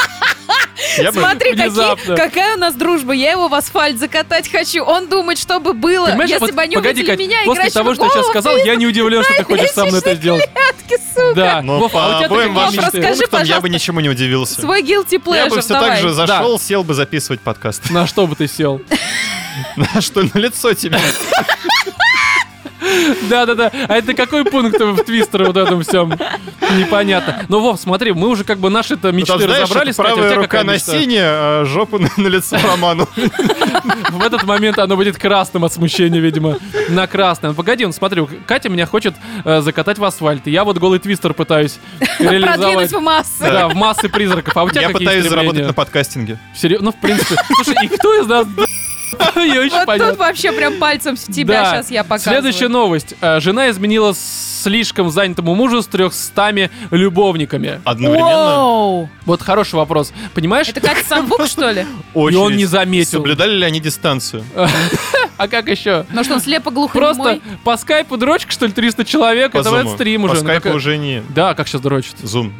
[SPEAKER 2] Я.
[SPEAKER 3] Смотри, какие- какая у нас дружба. Я его в асфальт закатать хочу. Он думает, что бы было,
[SPEAKER 1] Понимаешь,
[SPEAKER 3] если
[SPEAKER 1] вот
[SPEAKER 3] бы они
[SPEAKER 1] погоди,
[SPEAKER 3] увидели
[SPEAKER 1] Кать,
[SPEAKER 3] меня,
[SPEAKER 1] после того, что я сейчас сказал, я не удивлен, что ты хочешь со мной это сделать.
[SPEAKER 3] клетке, сука.
[SPEAKER 1] Да.
[SPEAKER 2] Но
[SPEAKER 1] Вов, а у
[SPEAKER 2] по
[SPEAKER 1] тебя
[SPEAKER 2] обоим вашим?
[SPEAKER 3] Расскажи,
[SPEAKER 2] пунктам я бы ничему не удивился.
[SPEAKER 3] Свой guilty
[SPEAKER 2] Я
[SPEAKER 3] pleasure,
[SPEAKER 2] бы все
[SPEAKER 3] давай.
[SPEAKER 2] так же зашел, сел бы записывать подкаст.
[SPEAKER 1] На что бы ты сел?
[SPEAKER 2] На что на лицо тебе?
[SPEAKER 1] Да-да-да. А это какой пункт в твистере вот этом всем? Непонятно. Ну, Вов, смотри, мы уже как бы наши-то
[SPEAKER 2] Ну,
[SPEAKER 1] мечты
[SPEAKER 2] там, знаешь,
[SPEAKER 1] разобрали.
[SPEAKER 2] это
[SPEAKER 1] Катя, у
[SPEAKER 2] правая рука
[SPEAKER 1] какая
[SPEAKER 2] на синее, а жопу на, на лицо Роману.
[SPEAKER 1] В этот момент оно будет красным от смущения, видимо. На красном. Погоди, он смотри, Катя меня хочет э, закатать в асфальт. И я вот голый твистер пытаюсь
[SPEAKER 3] Продвинуть
[SPEAKER 1] реализовать.
[SPEAKER 3] в массы.
[SPEAKER 1] Да, в массы призраков. А у тебя
[SPEAKER 2] Я пытаюсь заработать
[SPEAKER 1] стремления?
[SPEAKER 2] на подкастинге.
[SPEAKER 1] Серьезно? Ну, в принципе. Слушай, и кто из нас...
[SPEAKER 3] Вот тут вообще прям пальцем в тебя сейчас я показываю.
[SPEAKER 1] Следующая новость. Э, Жена изменила слишком занятому мужу с 300 любовниками.
[SPEAKER 2] Одновременно.
[SPEAKER 1] Вот хороший вопрос. Понимаешь?
[SPEAKER 3] Это Катя Самбук, что ли?
[SPEAKER 1] И он не заметил.
[SPEAKER 2] Соблюдали ли они дистанцию?
[SPEAKER 1] А как еще?
[SPEAKER 3] Ну что, он слепо глухой
[SPEAKER 1] Просто по скайпу дрочка, что ли, 300 человек?
[SPEAKER 2] По
[SPEAKER 1] это в этот
[SPEAKER 2] зуму.
[SPEAKER 1] стрим
[SPEAKER 2] По
[SPEAKER 1] уже. Ну,
[SPEAKER 2] скайпу уже не
[SPEAKER 1] Да, как сейчас дрочит?
[SPEAKER 2] зум.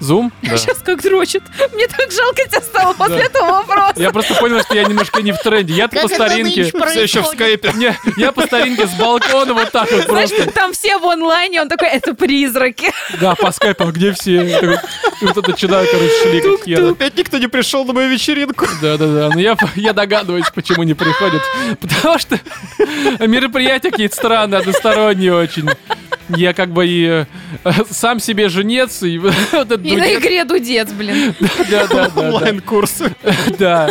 [SPEAKER 1] Зум?
[SPEAKER 2] Да.
[SPEAKER 3] Сейчас как дрочит. Мне так жалко тебя стало после
[SPEAKER 1] Да.
[SPEAKER 3] этого вопроса.
[SPEAKER 1] Я просто понял, что я немножко не в тренде. Я по старинке.
[SPEAKER 2] Все еще в скайпе.
[SPEAKER 1] Не, я по старинке с балкона вот так вот
[SPEAKER 3] Знаешь,
[SPEAKER 1] просто.
[SPEAKER 3] там все в онлайне, он такой, это призраки.
[SPEAKER 1] Да, по скайпу, а где все? Такой, И вот это начинаю, короче, шли хер.
[SPEAKER 2] Опять никто не пришел на мою вечеринку.
[SPEAKER 1] Да-да-да, но я, я догадываюсь, почему не приходят. Потому что мероприятия какие-то странные, односторонние очень. Я как бы и э, сам себе женец, и вот этот
[SPEAKER 3] И на игре дудец, блин.
[SPEAKER 1] Да-да-да.
[SPEAKER 2] Онлайн-курсы.
[SPEAKER 1] Да,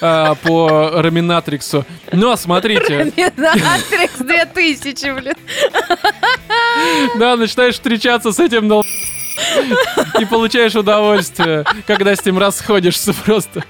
[SPEAKER 1] а, по Раминатриксу. Но смотрите,
[SPEAKER 3] Атрикс 2000, блин.
[SPEAKER 1] да, начинаешь встречаться с этим дол- и получаешь удовольствие, когда с ним расходишься просто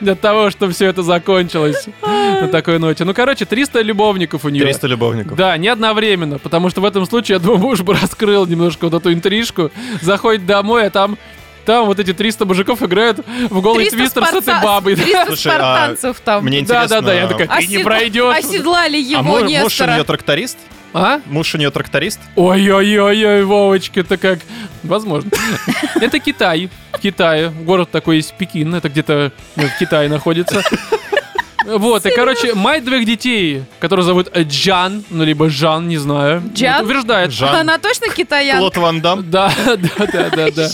[SPEAKER 1] от того, что все это закончилось на такой ноте. Ну, короче, 300 любовников у нее.
[SPEAKER 2] 300 любовников.
[SPEAKER 1] Да, не одновременно, потому что в этом случае, я думаю, муж бы раскрыл немножко вот эту интрижку, заходит домой, а там там вот эти 300 мужиков играют в голый
[SPEAKER 3] 300
[SPEAKER 1] твистер с этой
[SPEAKER 3] спарта-
[SPEAKER 1] бабой.
[SPEAKER 3] 300
[SPEAKER 2] Слушай, а
[SPEAKER 3] спартанцев там.
[SPEAKER 2] Мне
[SPEAKER 1] Да,
[SPEAKER 2] интересно.
[SPEAKER 1] да, да, я такая, ты не пройдешь.
[SPEAKER 3] Оседлали
[SPEAKER 2] А
[SPEAKER 3] его
[SPEAKER 2] му- муж у
[SPEAKER 3] Нестора.
[SPEAKER 2] нее тракторист?
[SPEAKER 1] А?
[SPEAKER 2] Муж у нее тракторист?
[SPEAKER 1] Ой-ой-ой-ой, Вовочка, это как... Возможно. Это Китай. В Китае. Город такой есть Пекин. Это где-то в Китае находится. Вот, и, короче, мать двоих детей, которую зовут Джан, ну, либо Жан, не знаю.
[SPEAKER 3] Джан?
[SPEAKER 1] вот, Утверждает.
[SPEAKER 2] Жан.
[SPEAKER 3] Она точно китаянка?
[SPEAKER 2] Клод Ван Дам?
[SPEAKER 1] Да, да, да, да, да.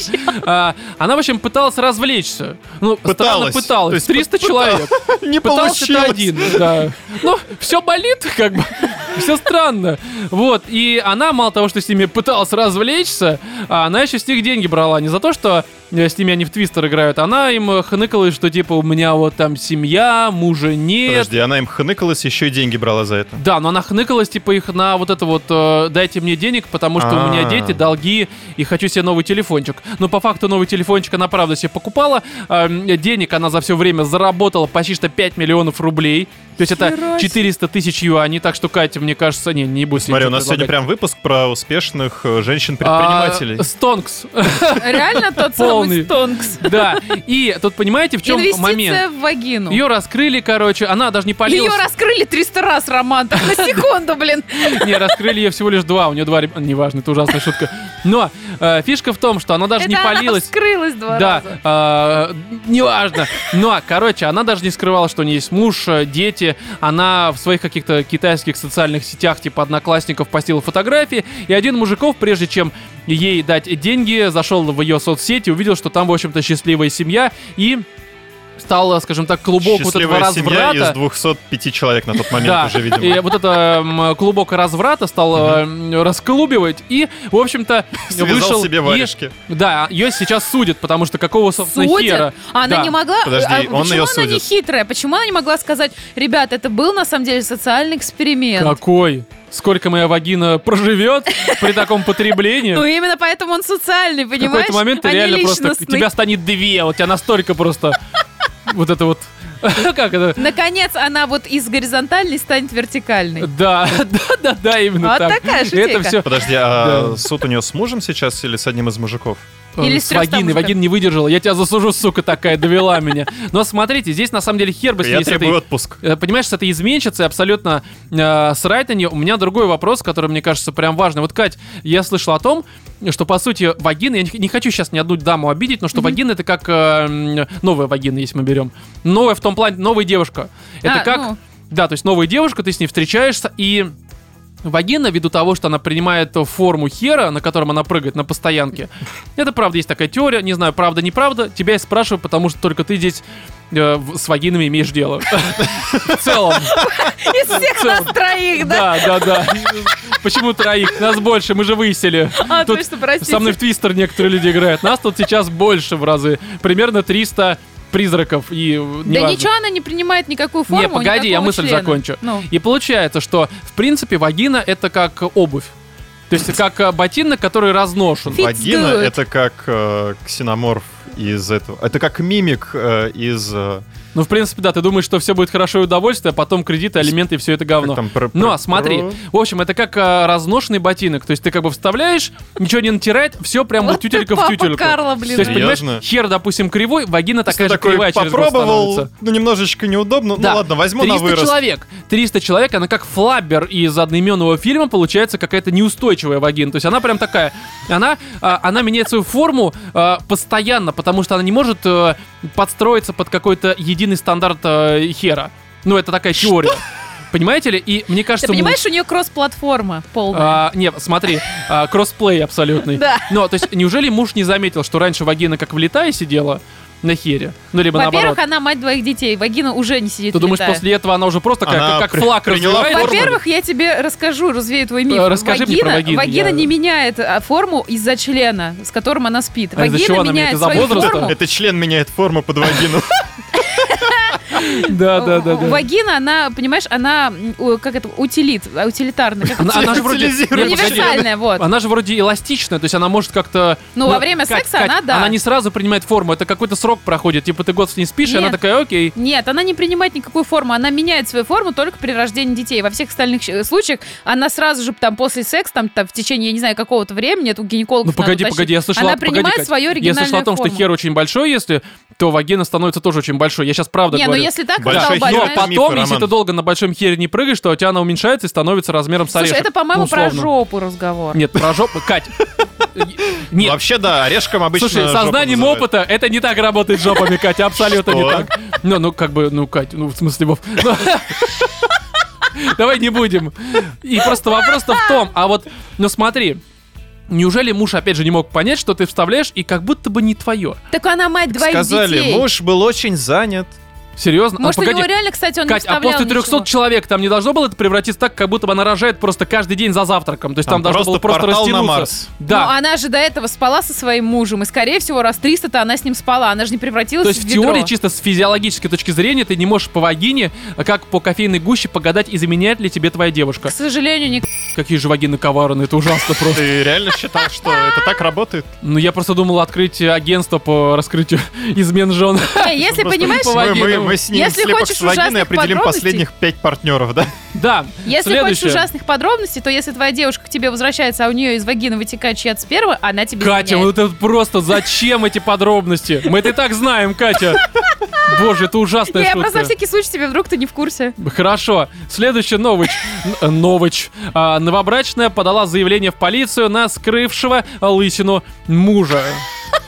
[SPEAKER 1] А, она, в общем, пыталась развлечься. Ну, странно,
[SPEAKER 2] Пыталась. То
[SPEAKER 1] пыталась.
[SPEAKER 2] есть
[SPEAKER 1] 300 человек.
[SPEAKER 2] Не
[SPEAKER 1] Пытался
[SPEAKER 2] получилось.
[SPEAKER 1] один, да. Ну, все болит, как бы. Все странно. Вот. И она, мало того, что с ними пыталась развлечься, а она еще с них деньги брала. Не за то, что с ними они в твистер играют. Она им э, хныкалась, что типа у меня вот там семья, мужа нет.
[SPEAKER 2] Подожди, она им хныкалась, еще и деньги брала за это.
[SPEAKER 1] Да, но она хныкалась, типа, их на вот это вот э, «дайте мне денег, потому что у меня
[SPEAKER 2] А.
[SPEAKER 1] дети, долги, и хочу себе новый телефончик». Но по факту новый телефончик она, правда, себе покупала. Э, денег она за все время заработала почти что 5 миллионов рублей. То есть это
[SPEAKER 3] Хера себе.
[SPEAKER 1] 400 тысяч юаней, так что, Катя, мне кажется, не, не будет
[SPEAKER 2] Смотри, у нас сегодня прям выпуск про успешных э,
[SPEAKER 1] А,
[SPEAKER 2] женщин-предпринимателей.
[SPEAKER 1] Стонкс.
[SPEAKER 3] Реально тот самый Стонкс.
[SPEAKER 1] Да. И тут понимаете, в чем
[SPEAKER 3] Инвестиция
[SPEAKER 1] момент?
[SPEAKER 3] в вагину.
[SPEAKER 1] Ее раскрыли, короче, она даже не
[SPEAKER 3] Ее
[SPEAKER 1] полилась.
[SPEAKER 3] раскрыли 300 раз, Роман, на секунду, блин.
[SPEAKER 1] Не, раскрыли ее всего лишь два. У нее два Неважно, это ужасная шутка. Но э, фишка в том, что она даже не полилась.
[SPEAKER 3] вскрылась два
[SPEAKER 1] Да,
[SPEAKER 3] раза.
[SPEAKER 1] э, неважно. Но, короче, она даже не скрывала, что у нее есть муж, э, дети. Она в своих каких-то китайских социальных сетях, типа одноклассников, постила фотографии. И один мужиков, прежде чем ей дать деньги, зашел в ее соцсети, увидел, что там, в общем-то, счастливая семья. И стал, скажем так, клубок вот этого
[SPEAKER 2] Счастливая семья из
[SPEAKER 1] разврата.
[SPEAKER 2] 205 человек на тот момент
[SPEAKER 1] Да,
[SPEAKER 2] уже, видимо.
[SPEAKER 1] и вот это клубок разврата стал э, расколубивать, и, в общем-то, вышел...
[SPEAKER 2] себе
[SPEAKER 1] и-
[SPEAKER 2] варежки.
[SPEAKER 1] Да, ее сейчас судят, потому что какого, собственно,
[SPEAKER 3] Судят?
[SPEAKER 1] хера?
[SPEAKER 3] А Она
[SPEAKER 1] Да.
[SPEAKER 3] не могла...
[SPEAKER 2] Подожди,
[SPEAKER 3] а
[SPEAKER 2] он
[SPEAKER 3] почему
[SPEAKER 2] её
[SPEAKER 3] она не
[SPEAKER 2] судит?
[SPEAKER 3] хитрая? Почему она не могла сказать, ребят, это был на самом деле социальный эксперимент?
[SPEAKER 1] Какой? Сколько моя вагина проживет при таком потреблении?
[SPEAKER 3] Ну именно поэтому он социальный,
[SPEAKER 1] В
[SPEAKER 3] понимаешь?
[SPEAKER 1] какой-то момент ты реально просто... У тебя станет две, у тебя настолько просто... Вот это вот... Как это?
[SPEAKER 3] Наконец она вот из горизонтальной станет вертикальной.
[SPEAKER 1] Да, да, да, да, именно
[SPEAKER 3] Вот
[SPEAKER 1] так.
[SPEAKER 3] такая
[SPEAKER 1] И Это
[SPEAKER 3] шутейка.
[SPEAKER 1] все...
[SPEAKER 2] Подожди, а суд у нее с мужем сейчас или с одним из мужиков?
[SPEAKER 1] Э,
[SPEAKER 3] Или
[SPEAKER 1] с
[SPEAKER 3] с тамушками.
[SPEAKER 1] Вагина не выдержала. Я тебя засужу, сука такая, довела меня. Но смотрите, здесь на самом деле хер бы с
[SPEAKER 2] Я
[SPEAKER 1] с
[SPEAKER 2] требую отпуск.
[SPEAKER 1] Э, Понимаешь, с этой изменщицей абсолютно э, срать на нее. У меня другой вопрос, который мне кажется прям важный. Вот, Кать, я слышал о том, что, по сути, вагина, я не, хочу сейчас ни одну даму обидеть, но что вагина это как э, м, новая вагина, если мы берем. Новая в том плане, новая девушка. Это
[SPEAKER 3] А,
[SPEAKER 1] как,
[SPEAKER 3] ну.
[SPEAKER 1] да, то есть новая девушка, ты с ней встречаешься, и Вагина, ввиду того, что она принимает форму хера, на котором она прыгает на постоянке. Это правда, есть такая теория. Не знаю, правда, неправда. Тебя я спрашиваю, потому что только ты здесь э, с вагинами имеешь дело. В целом.
[SPEAKER 3] Из всех нас троих, да?
[SPEAKER 1] Да, да, да. Почему троих? Нас больше, мы же высели.
[SPEAKER 3] А,
[SPEAKER 1] Тут
[SPEAKER 3] точно, простите.
[SPEAKER 1] Со мной в Твистер некоторые люди играют. Нас тут сейчас больше в разы. Примерно 300 призраков и э,
[SPEAKER 3] Да
[SPEAKER 1] неважно.
[SPEAKER 3] ничего, она не принимает никакую форму.
[SPEAKER 1] Не, погоди, я мысль
[SPEAKER 3] члена.
[SPEAKER 1] закончу.
[SPEAKER 3] Ну.
[SPEAKER 1] И получается, что в принципе вагина это как обувь. То есть как э, ботинок, который разношен.
[SPEAKER 3] Fits
[SPEAKER 2] Вагина
[SPEAKER 3] good.
[SPEAKER 2] это как э, ксеноморф из этого. Это как мимик э, из... э,
[SPEAKER 1] Ну, в принципе, да, ты думаешь, что все будет хорошо и удовольствие, а потом кредиты, алименты и все это говно.
[SPEAKER 2] там, про-
[SPEAKER 1] Ну,
[SPEAKER 2] про-
[SPEAKER 1] а смотри,
[SPEAKER 2] про-
[SPEAKER 1] в общем, это как э, разношенный ботинок. То есть ты как бы вставляешь, ничего не натирает, все прям
[SPEAKER 3] Вот
[SPEAKER 1] вот тютелька в тютельку.
[SPEAKER 3] Карла, блин.
[SPEAKER 1] То есть, понимаешь, хер, допустим, кривой, вагина такая же
[SPEAKER 2] такой
[SPEAKER 1] кривая через
[SPEAKER 2] попробовал, ну немножечко неудобно.
[SPEAKER 1] Да.
[SPEAKER 2] Ну ладно, возьму
[SPEAKER 1] 300
[SPEAKER 2] на вырост.
[SPEAKER 1] человек. 300 человек, она как Flubber из одноименного фильма, получается какая-то неустойчивая вагина. То есть она прям такая, она, а, она меняет свою форму а, постоянно, потому что она не может э, подстроиться под какой-то единый стандарт э, хера. Ну, это такая теория. Понимаете ли? И мне
[SPEAKER 3] Ты
[SPEAKER 1] кажется, муж-
[SPEAKER 3] понимаешь, у нее кросс-платформа полная.
[SPEAKER 1] а, не, смотри, а, кроссплей абсолютный.
[SPEAKER 3] Да.
[SPEAKER 1] Ну, то есть, неужели муж не заметил, что раньше вагина как влитая сидела на хере? Ну, либо наоборот.
[SPEAKER 3] Во-первых, она мать двоих детей. Вагина уже не сидит
[SPEAKER 1] Ты думаешь,
[SPEAKER 3] влетая.
[SPEAKER 1] после этого она уже просто как,
[SPEAKER 2] Она
[SPEAKER 1] как
[SPEAKER 2] при-
[SPEAKER 1] флаг
[SPEAKER 2] форму.
[SPEAKER 3] Во-первых, я тебе расскажу, развею твой миф.
[SPEAKER 1] Расскажи мне про вагину,
[SPEAKER 3] Вагина
[SPEAKER 1] я-
[SPEAKER 3] не меняет а, форму из-за члена, с которым она спит.
[SPEAKER 1] А
[SPEAKER 3] Вагина меняет
[SPEAKER 1] меняет?
[SPEAKER 3] Свою
[SPEAKER 1] возраста?
[SPEAKER 3] форму.
[SPEAKER 2] Это член меняет форму под вагину.
[SPEAKER 1] Да, да, да, да.
[SPEAKER 3] Вагина, она, понимаешь, она, как это, утилит, а, утилитарная.
[SPEAKER 1] Она, же вроде...
[SPEAKER 3] Универсальная, вот.
[SPEAKER 1] Она же вроде эластичная, то есть она может как-то...
[SPEAKER 3] Ну, во время
[SPEAKER 1] Кать,
[SPEAKER 3] секса она, да.
[SPEAKER 1] Она не сразу принимает форму, это какой-то срок проходит. Типа ты год с ней спишь, и она такая, окей.
[SPEAKER 3] Нет, она не принимает никакую форму, она меняет свою форму только при рождении детей. Во всех остальных э, случаях она сразу же там после секса, там, там в течение, я не знаю, какого-то времени, это у гинекологов
[SPEAKER 1] Ну погоди, погоди, я слышал...
[SPEAKER 3] Она принимает свою
[SPEAKER 1] Я
[SPEAKER 3] оригинальную
[SPEAKER 1] слышал о том, что хер очень большой, если, то вагина становится тоже очень большой. Я сейчас правда
[SPEAKER 3] Не, ну
[SPEAKER 1] говорю.
[SPEAKER 3] если так,
[SPEAKER 2] Большой хер
[SPEAKER 1] Но
[SPEAKER 2] это
[SPEAKER 3] знаешь.
[SPEAKER 2] миф,
[SPEAKER 1] потом, если
[SPEAKER 2] Роман.
[SPEAKER 1] ты долго на большом хере не прыгаешь, то у тебя она уменьшается и становится размером с
[SPEAKER 3] Слушай,
[SPEAKER 1] орешек.
[SPEAKER 3] это, по-моему,
[SPEAKER 1] Ну,
[SPEAKER 3] про жопу разговор.
[SPEAKER 1] Нет, про жопу. Кать. Нет.
[SPEAKER 2] Вообще, да, орешком обычно
[SPEAKER 1] Слушай, сознанием опыта это не так работает с жопами, Катя, абсолютно не так. Ну, ну, как бы, ну, Кать, ну, в смысле, Вов. Ну, Давай не будем. И просто вопрос-то в том, а вот, ну смотри, неужели муж, опять же, не мог понять, что ты вставляешь, и как будто бы не твое?
[SPEAKER 3] Так она мать двоих
[SPEAKER 2] Сказали,
[SPEAKER 3] детей.
[SPEAKER 2] муж был очень занят.
[SPEAKER 1] Серьезно?
[SPEAKER 3] Может,
[SPEAKER 1] а,
[SPEAKER 3] у него реально, кстати, он
[SPEAKER 1] Кать,
[SPEAKER 3] не
[SPEAKER 1] а после 300
[SPEAKER 3] ничего.
[SPEAKER 1] человек там не должно было это превратиться так, как будто бы она рожает просто каждый день за завтраком. То есть там, должно было просто
[SPEAKER 2] портал на
[SPEAKER 1] растянуться.
[SPEAKER 2] Марс.
[SPEAKER 1] Да.
[SPEAKER 3] Ну, она же до этого спала со своим мужем, и, скорее всего, раз 300-то она с ним спала. Она же не превратилась
[SPEAKER 1] То есть
[SPEAKER 3] в
[SPEAKER 1] в
[SPEAKER 3] ведро.
[SPEAKER 1] теории, чисто с физиологической точки зрения, ты не можешь по вагине, а как по кофейной гуще погадать, изменяет ли тебе твоя девушка.
[SPEAKER 3] К сожалению, не...
[SPEAKER 1] Какие же вагины коварные, это ужасно просто.
[SPEAKER 2] Ты реально считал, что это так работает?
[SPEAKER 1] Ну, я просто думал открыть агентство по раскрытию измен жен.
[SPEAKER 3] Если понимаешь,
[SPEAKER 1] по
[SPEAKER 2] Мы, мы снимем
[SPEAKER 3] Если
[SPEAKER 2] слепок
[SPEAKER 3] хочешь
[SPEAKER 2] с вагиной и
[SPEAKER 3] ужасных
[SPEAKER 2] определим
[SPEAKER 3] подробностей-
[SPEAKER 2] последних пять партнеров, да?
[SPEAKER 1] Да,
[SPEAKER 3] если
[SPEAKER 1] следующее.
[SPEAKER 3] хочешь ужасных подробностей, то если твоя девушка к тебе возвращается, а у нее из вагины вытекает чья-то сперма, она тебе
[SPEAKER 1] Катя,
[SPEAKER 3] изменяет.
[SPEAKER 1] вот это просто зачем эти подробности? Мы это и так знаем, Катя. Боже, это ужасная
[SPEAKER 3] я
[SPEAKER 1] шутка.
[SPEAKER 3] просто на всякий случай тебе вдруг ты не в курсе.
[SPEAKER 1] Хорошо. Следующая новость. Э, Новость. А, новобрачная подала заявление в полицию на скрывшего лысину мужа.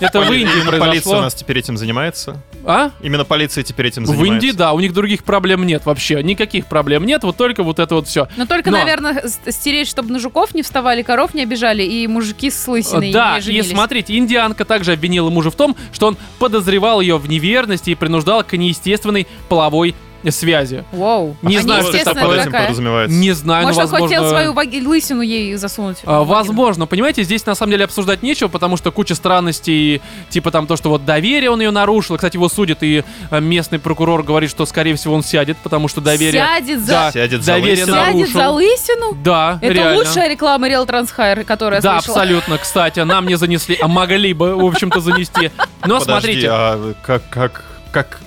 [SPEAKER 1] Это в Индии
[SPEAKER 2] полиция у
[SPEAKER 1] произошло.
[SPEAKER 2] нас теперь этим занимается.
[SPEAKER 1] А?
[SPEAKER 2] Именно полиция теперь этим
[SPEAKER 1] В
[SPEAKER 2] занимается.
[SPEAKER 1] Индии, да, у них других проблем нет вообще. Никаких проблем нет, вот только вот это вот все.
[SPEAKER 3] Но только,
[SPEAKER 1] Но-
[SPEAKER 3] наверное, стереть, чтобы на жуков не вставали, коров не обижали, и мужики с лысиной
[SPEAKER 1] Да,
[SPEAKER 3] не
[SPEAKER 1] и смотрите, индианка также обвинила мужа в том, что он подозревал ее в неверности и принуждал к неестественной половой связи.
[SPEAKER 3] Воу.
[SPEAKER 1] Не
[SPEAKER 3] А
[SPEAKER 1] знаю, что
[SPEAKER 3] это
[SPEAKER 2] этим подразумевается.
[SPEAKER 1] Не знаю,
[SPEAKER 3] Может, он
[SPEAKER 1] возможно...
[SPEAKER 3] хотел свою ваги- лысину ей засунуть?
[SPEAKER 1] А? Возможно, понимаете, здесь на самом деле обсуждать нечего, потому что куча странностей, типа там то, что вот доверие он ее нарушил. Кстати, его судят, и э, местный прокурор говорит, что, скорее всего, он сядет, потому что доверие...
[SPEAKER 3] Сядет за...
[SPEAKER 1] Да,
[SPEAKER 2] Сядет за
[SPEAKER 1] доверие
[SPEAKER 2] лысину.
[SPEAKER 3] Сядет
[SPEAKER 1] нарушил.
[SPEAKER 3] за лысину?
[SPEAKER 1] Да,
[SPEAKER 3] Это
[SPEAKER 1] реально.
[SPEAKER 3] лучшая реклама Real Transhair, которую я
[SPEAKER 1] Да,
[SPEAKER 3] слышала.
[SPEAKER 1] абсолютно, кстати, нам не занесли, а могли бы, в общем-то, занести. Но
[SPEAKER 2] Подожди,
[SPEAKER 1] смотрите,
[SPEAKER 2] а как, как, как,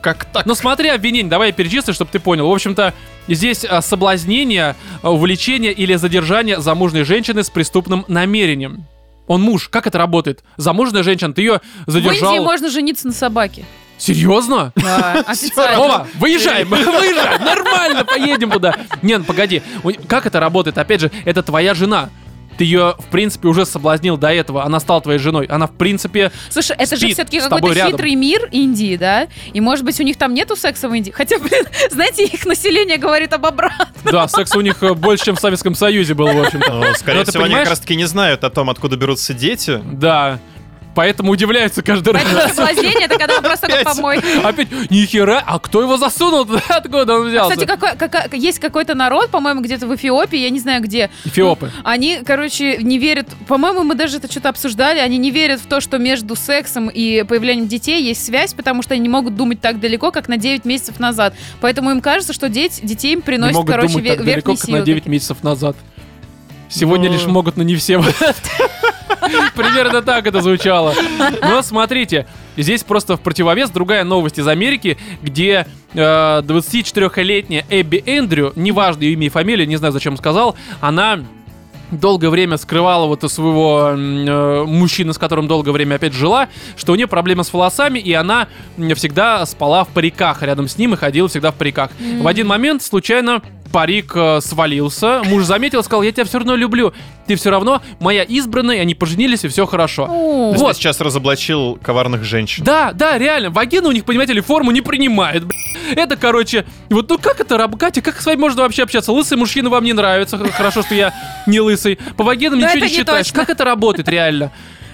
[SPEAKER 2] как, так?
[SPEAKER 1] Ну смотри обвинение, давай я перечислю, чтобы ты понял. В общем-то, здесь а, соблазнение, а, увлечение или задержание замужней женщины с преступным намерением. Он муж. Как это работает? Замужняя женщина, ты ее
[SPEAKER 3] В Индии
[SPEAKER 1] задержал.
[SPEAKER 3] можно жениться на собаке.
[SPEAKER 1] Серьезно?
[SPEAKER 3] Да, официально.
[SPEAKER 1] Вова, выезжаем, выезжаем, нормально, поедем туда. Не, ну погоди, как это работает? Опять же, это твоя жена. Ты ее, в принципе, уже соблазнил до этого. Она стала твоей женой. Она, в принципе,
[SPEAKER 3] Слушай, это же все-таки какой-то
[SPEAKER 1] рядом.
[SPEAKER 3] хитрый мир Индии, да? И, может быть, у них там нету секса в Индии? Хотя, блин, знаете, их население говорит об обратном.
[SPEAKER 1] да, секс у них э, больше, чем в Советском Союзе был, в общем-то.
[SPEAKER 2] Ну, скорее
[SPEAKER 1] ты
[SPEAKER 2] всего, они как раз-таки не знают о том, откуда берутся дети.
[SPEAKER 1] Да. Поэтому удивляются каждый раз.
[SPEAKER 3] Поэтому соблазнение это когда просто
[SPEAKER 2] Опять.
[SPEAKER 3] как помой.
[SPEAKER 1] Опять, нихера, а кто его засунул? Откуда он взялся?
[SPEAKER 3] Кстати, какой- кака- есть какой-то народ, по-моему, где-то в Эфиопии, я не знаю где.
[SPEAKER 1] Эфиопы.
[SPEAKER 3] Они, короче, не верят. По-моему, мы даже это что-то обсуждали. Они не верят в то, что между сексом и появлением детей есть связь, потому что они не могут думать так далеко, как на 9 месяцев назад. Поэтому им кажется, что дети, детей им
[SPEAKER 1] Не
[SPEAKER 3] приносят,
[SPEAKER 1] могут
[SPEAKER 3] короче,
[SPEAKER 1] думать так далеко, как на 9 месяцев назад. Сегодня
[SPEAKER 2] Ну.
[SPEAKER 1] лишь могут, но не все. Примерно так это звучало. Но смотрите, здесь просто в противовес другая новость из Америки, где э, 24-летняя Эбби Эндрю, неважно ее имя и фамилия, не знаю, зачем сказал, она долгое время скрывала вот у своего э, мужчины, с которым долгое время опять жила, что у нее проблемы с волосами, и она всегда спала в париках рядом с ним и ходила всегда в париках. В один момент случайно парик э, свалился, муж заметил, сказал, я тебя все равно люблю, ты все равно моя избранная, и они поженились, и все хорошо.
[SPEAKER 2] То есть
[SPEAKER 1] Вот.
[SPEAKER 2] сейчас разоблачил коварных женщин.
[SPEAKER 1] Да, да, реально, вагина у них, понимаете ли, форму не принимает. бля. Это, короче, вот ну как это, раб, Катя, как с вами можно вообще общаться? Лысый мужчина вам не нравится, х- хорошо, что я не лысый. По вагинам
[SPEAKER 3] Да
[SPEAKER 1] ничего
[SPEAKER 3] это
[SPEAKER 1] не
[SPEAKER 3] не
[SPEAKER 1] считаешь.
[SPEAKER 3] точно.
[SPEAKER 1] Как это работает реально?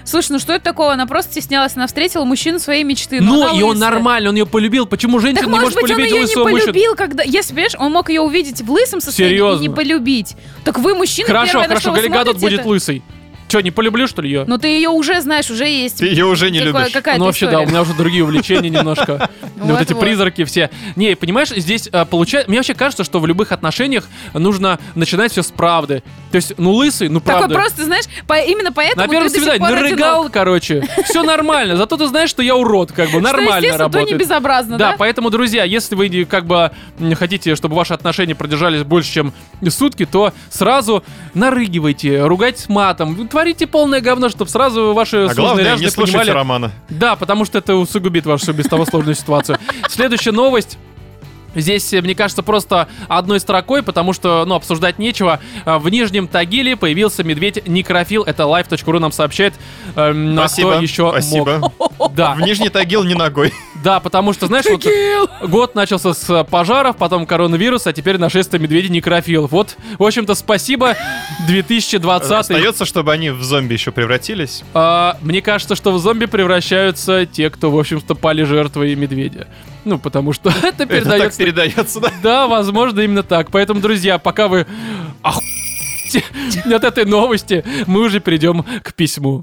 [SPEAKER 3] Слушай, ну что это такого? Она просто стеснялась, она встретила мужчину своей мечты. но
[SPEAKER 1] Ну, и он нормально, он ее полюбил. Почему женщина
[SPEAKER 3] Так
[SPEAKER 1] не
[SPEAKER 3] может
[SPEAKER 1] может
[SPEAKER 3] быть, он
[SPEAKER 1] полюбить
[SPEAKER 3] ее не
[SPEAKER 1] лысого мужчину?
[SPEAKER 3] полюбил, когда... Если, понимаешь, он мог ее увидеть в лысом состоянии и
[SPEAKER 1] Серьезно?
[SPEAKER 3] не полюбить. Так вы, мужчина,
[SPEAKER 1] Хорошо,
[SPEAKER 3] первое, на
[SPEAKER 1] хорошо,
[SPEAKER 3] что вы
[SPEAKER 1] Галя Гадот
[SPEAKER 3] смотрите,
[SPEAKER 1] будет
[SPEAKER 3] это-
[SPEAKER 1] лысый. Че, не полюблю, что ли, ее?
[SPEAKER 3] Ну ты ее уже знаешь, уже есть.
[SPEAKER 2] Ты ее уже не любишь.
[SPEAKER 3] Какая-то
[SPEAKER 1] Ну, вообще, да,
[SPEAKER 3] история.
[SPEAKER 1] у меня уже другие увлечения немножко. Вот эти призраки все. Не, понимаешь, здесь получается... Мне вообще кажется, что в любых отношениях нужно начинать все с правды. То есть, ну, лысый, ну,
[SPEAKER 3] Такой
[SPEAKER 1] правда.
[SPEAKER 3] просто, знаешь, по- именно поэтому
[SPEAKER 1] На первом свидании нарыгал,
[SPEAKER 3] одинок.
[SPEAKER 1] короче. Все нормально. Зато ты знаешь, что я урод, как бы
[SPEAKER 3] Что,
[SPEAKER 1] нормально
[SPEAKER 3] естественно, то не
[SPEAKER 1] работает.
[SPEAKER 3] безобразно,
[SPEAKER 1] Да,
[SPEAKER 3] да?
[SPEAKER 1] поэтому, друзья, если вы как бы хотите, чтобы ваши отношения продержались больше, чем сутки, то сразу нарыгивайте, ругайтесь матом, вы творите полное говно, чтобы сразу ваши
[SPEAKER 2] А главное, не слушайте
[SPEAKER 1] понимали...
[SPEAKER 2] Романа.
[SPEAKER 1] Да, потому что это усугубит вашу без того сложную ситуацию. Следующая новость. Здесь, э, мне кажется, просто одной строкой, потому что, ну, обсуждать нечего. А, В Нижнем Тагиле появился медведь-некрофил. Это live.ru нам сообщает. Эм, а
[SPEAKER 2] Спасибо.
[SPEAKER 1] кто еще
[SPEAKER 2] Спасибо.
[SPEAKER 1] мог? Да,
[SPEAKER 2] В Нижний Тагил не ногой.
[SPEAKER 1] Да, потому что, знаешь, вот год начался с э, пожаров, потом коронавирус, а теперь нашествие медведей-некрофилов. Вот, в общем-то, спасибо, 2020.
[SPEAKER 2] Остается, чтобы они в зомби еще превратились.
[SPEAKER 1] А, мне кажется, что в зомби превращаются те, кто, в общем-то, пали жертвой медведя. Ну, потому что это
[SPEAKER 2] Это так
[SPEAKER 1] передается...
[SPEAKER 2] передается, да?
[SPEAKER 1] Да, возможно, именно так. Поэтому, друзья, пока вы охуете от этой новости, мы уже перейдем к письму.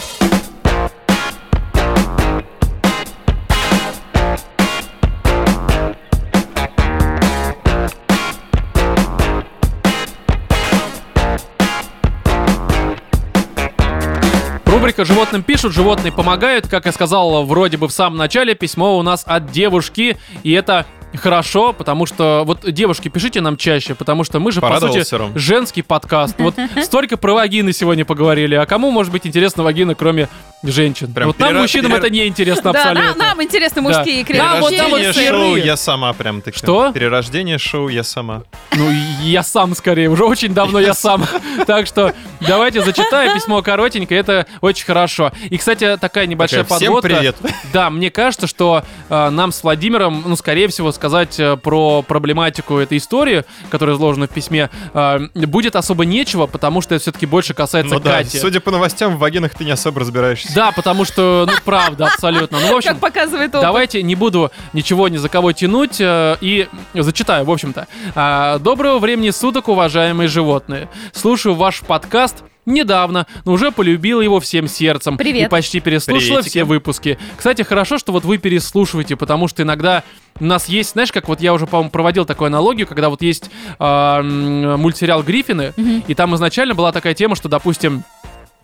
[SPEAKER 1] Рубрика «Животным пишут, животные помогают». Как я сказал вроде бы в самом начале, письмо у нас от девушки. И это хорошо, потому что... Вот, девушки, пишите нам чаще, потому что мы же, по сути,
[SPEAKER 2] Ром.
[SPEAKER 1] женский подкаст. Вот столько про вагины сегодня поговорили. А кому может быть интересна вагина, кроме женщин?
[SPEAKER 2] Прям
[SPEAKER 1] вот нам, мужчинам,
[SPEAKER 2] перер-
[SPEAKER 1] это не интересно
[SPEAKER 3] Да,
[SPEAKER 1] абсолютно.
[SPEAKER 3] нам, нам интересны мужские
[SPEAKER 1] Да, вот там вот
[SPEAKER 2] Перерождение
[SPEAKER 1] все
[SPEAKER 2] шоу я сама прям таки.
[SPEAKER 1] Что?
[SPEAKER 2] Перерождение шоу я сама.
[SPEAKER 1] Ну, я сам скорее, уже очень давно я сам. Так что давайте зачитаю письмо коротенькое, это очень хорошо. И, кстати, такая небольшая
[SPEAKER 2] Всем
[SPEAKER 1] подводка.
[SPEAKER 2] привет.
[SPEAKER 1] Да, мне кажется, что э, нам с Владимиром, ну, скорее всего, сказать э, про проблематику этой истории, которая изложена в письме, э, будет особо нечего, потому что это все-таки больше касается
[SPEAKER 2] Ну да,
[SPEAKER 1] Кати.
[SPEAKER 2] судя по новостям, в вагинах ты не особо разбираешься.
[SPEAKER 1] Да, потому что, ну, правда, абсолютно. Ну, в общем,
[SPEAKER 3] Как показывает опыт.
[SPEAKER 1] Давайте не буду ничего ни за кого тянуть э, и зачитаю, в общем-то. А, Доброго времени суток, уважаемые животные. Слушаю ваш подкаст недавно, но уже полюбила его всем сердцем.
[SPEAKER 3] Привет.
[SPEAKER 1] И почти переслушала
[SPEAKER 2] Приветики.
[SPEAKER 1] все выпуски. Кстати, хорошо, что вот вы переслушиваете, потому что иногда у нас есть, знаешь, как вот я уже, по-моему, проводил такую аналогию, когда вот есть м, мультсериал «Гриффины», и там изначально была такая тема, что, допустим,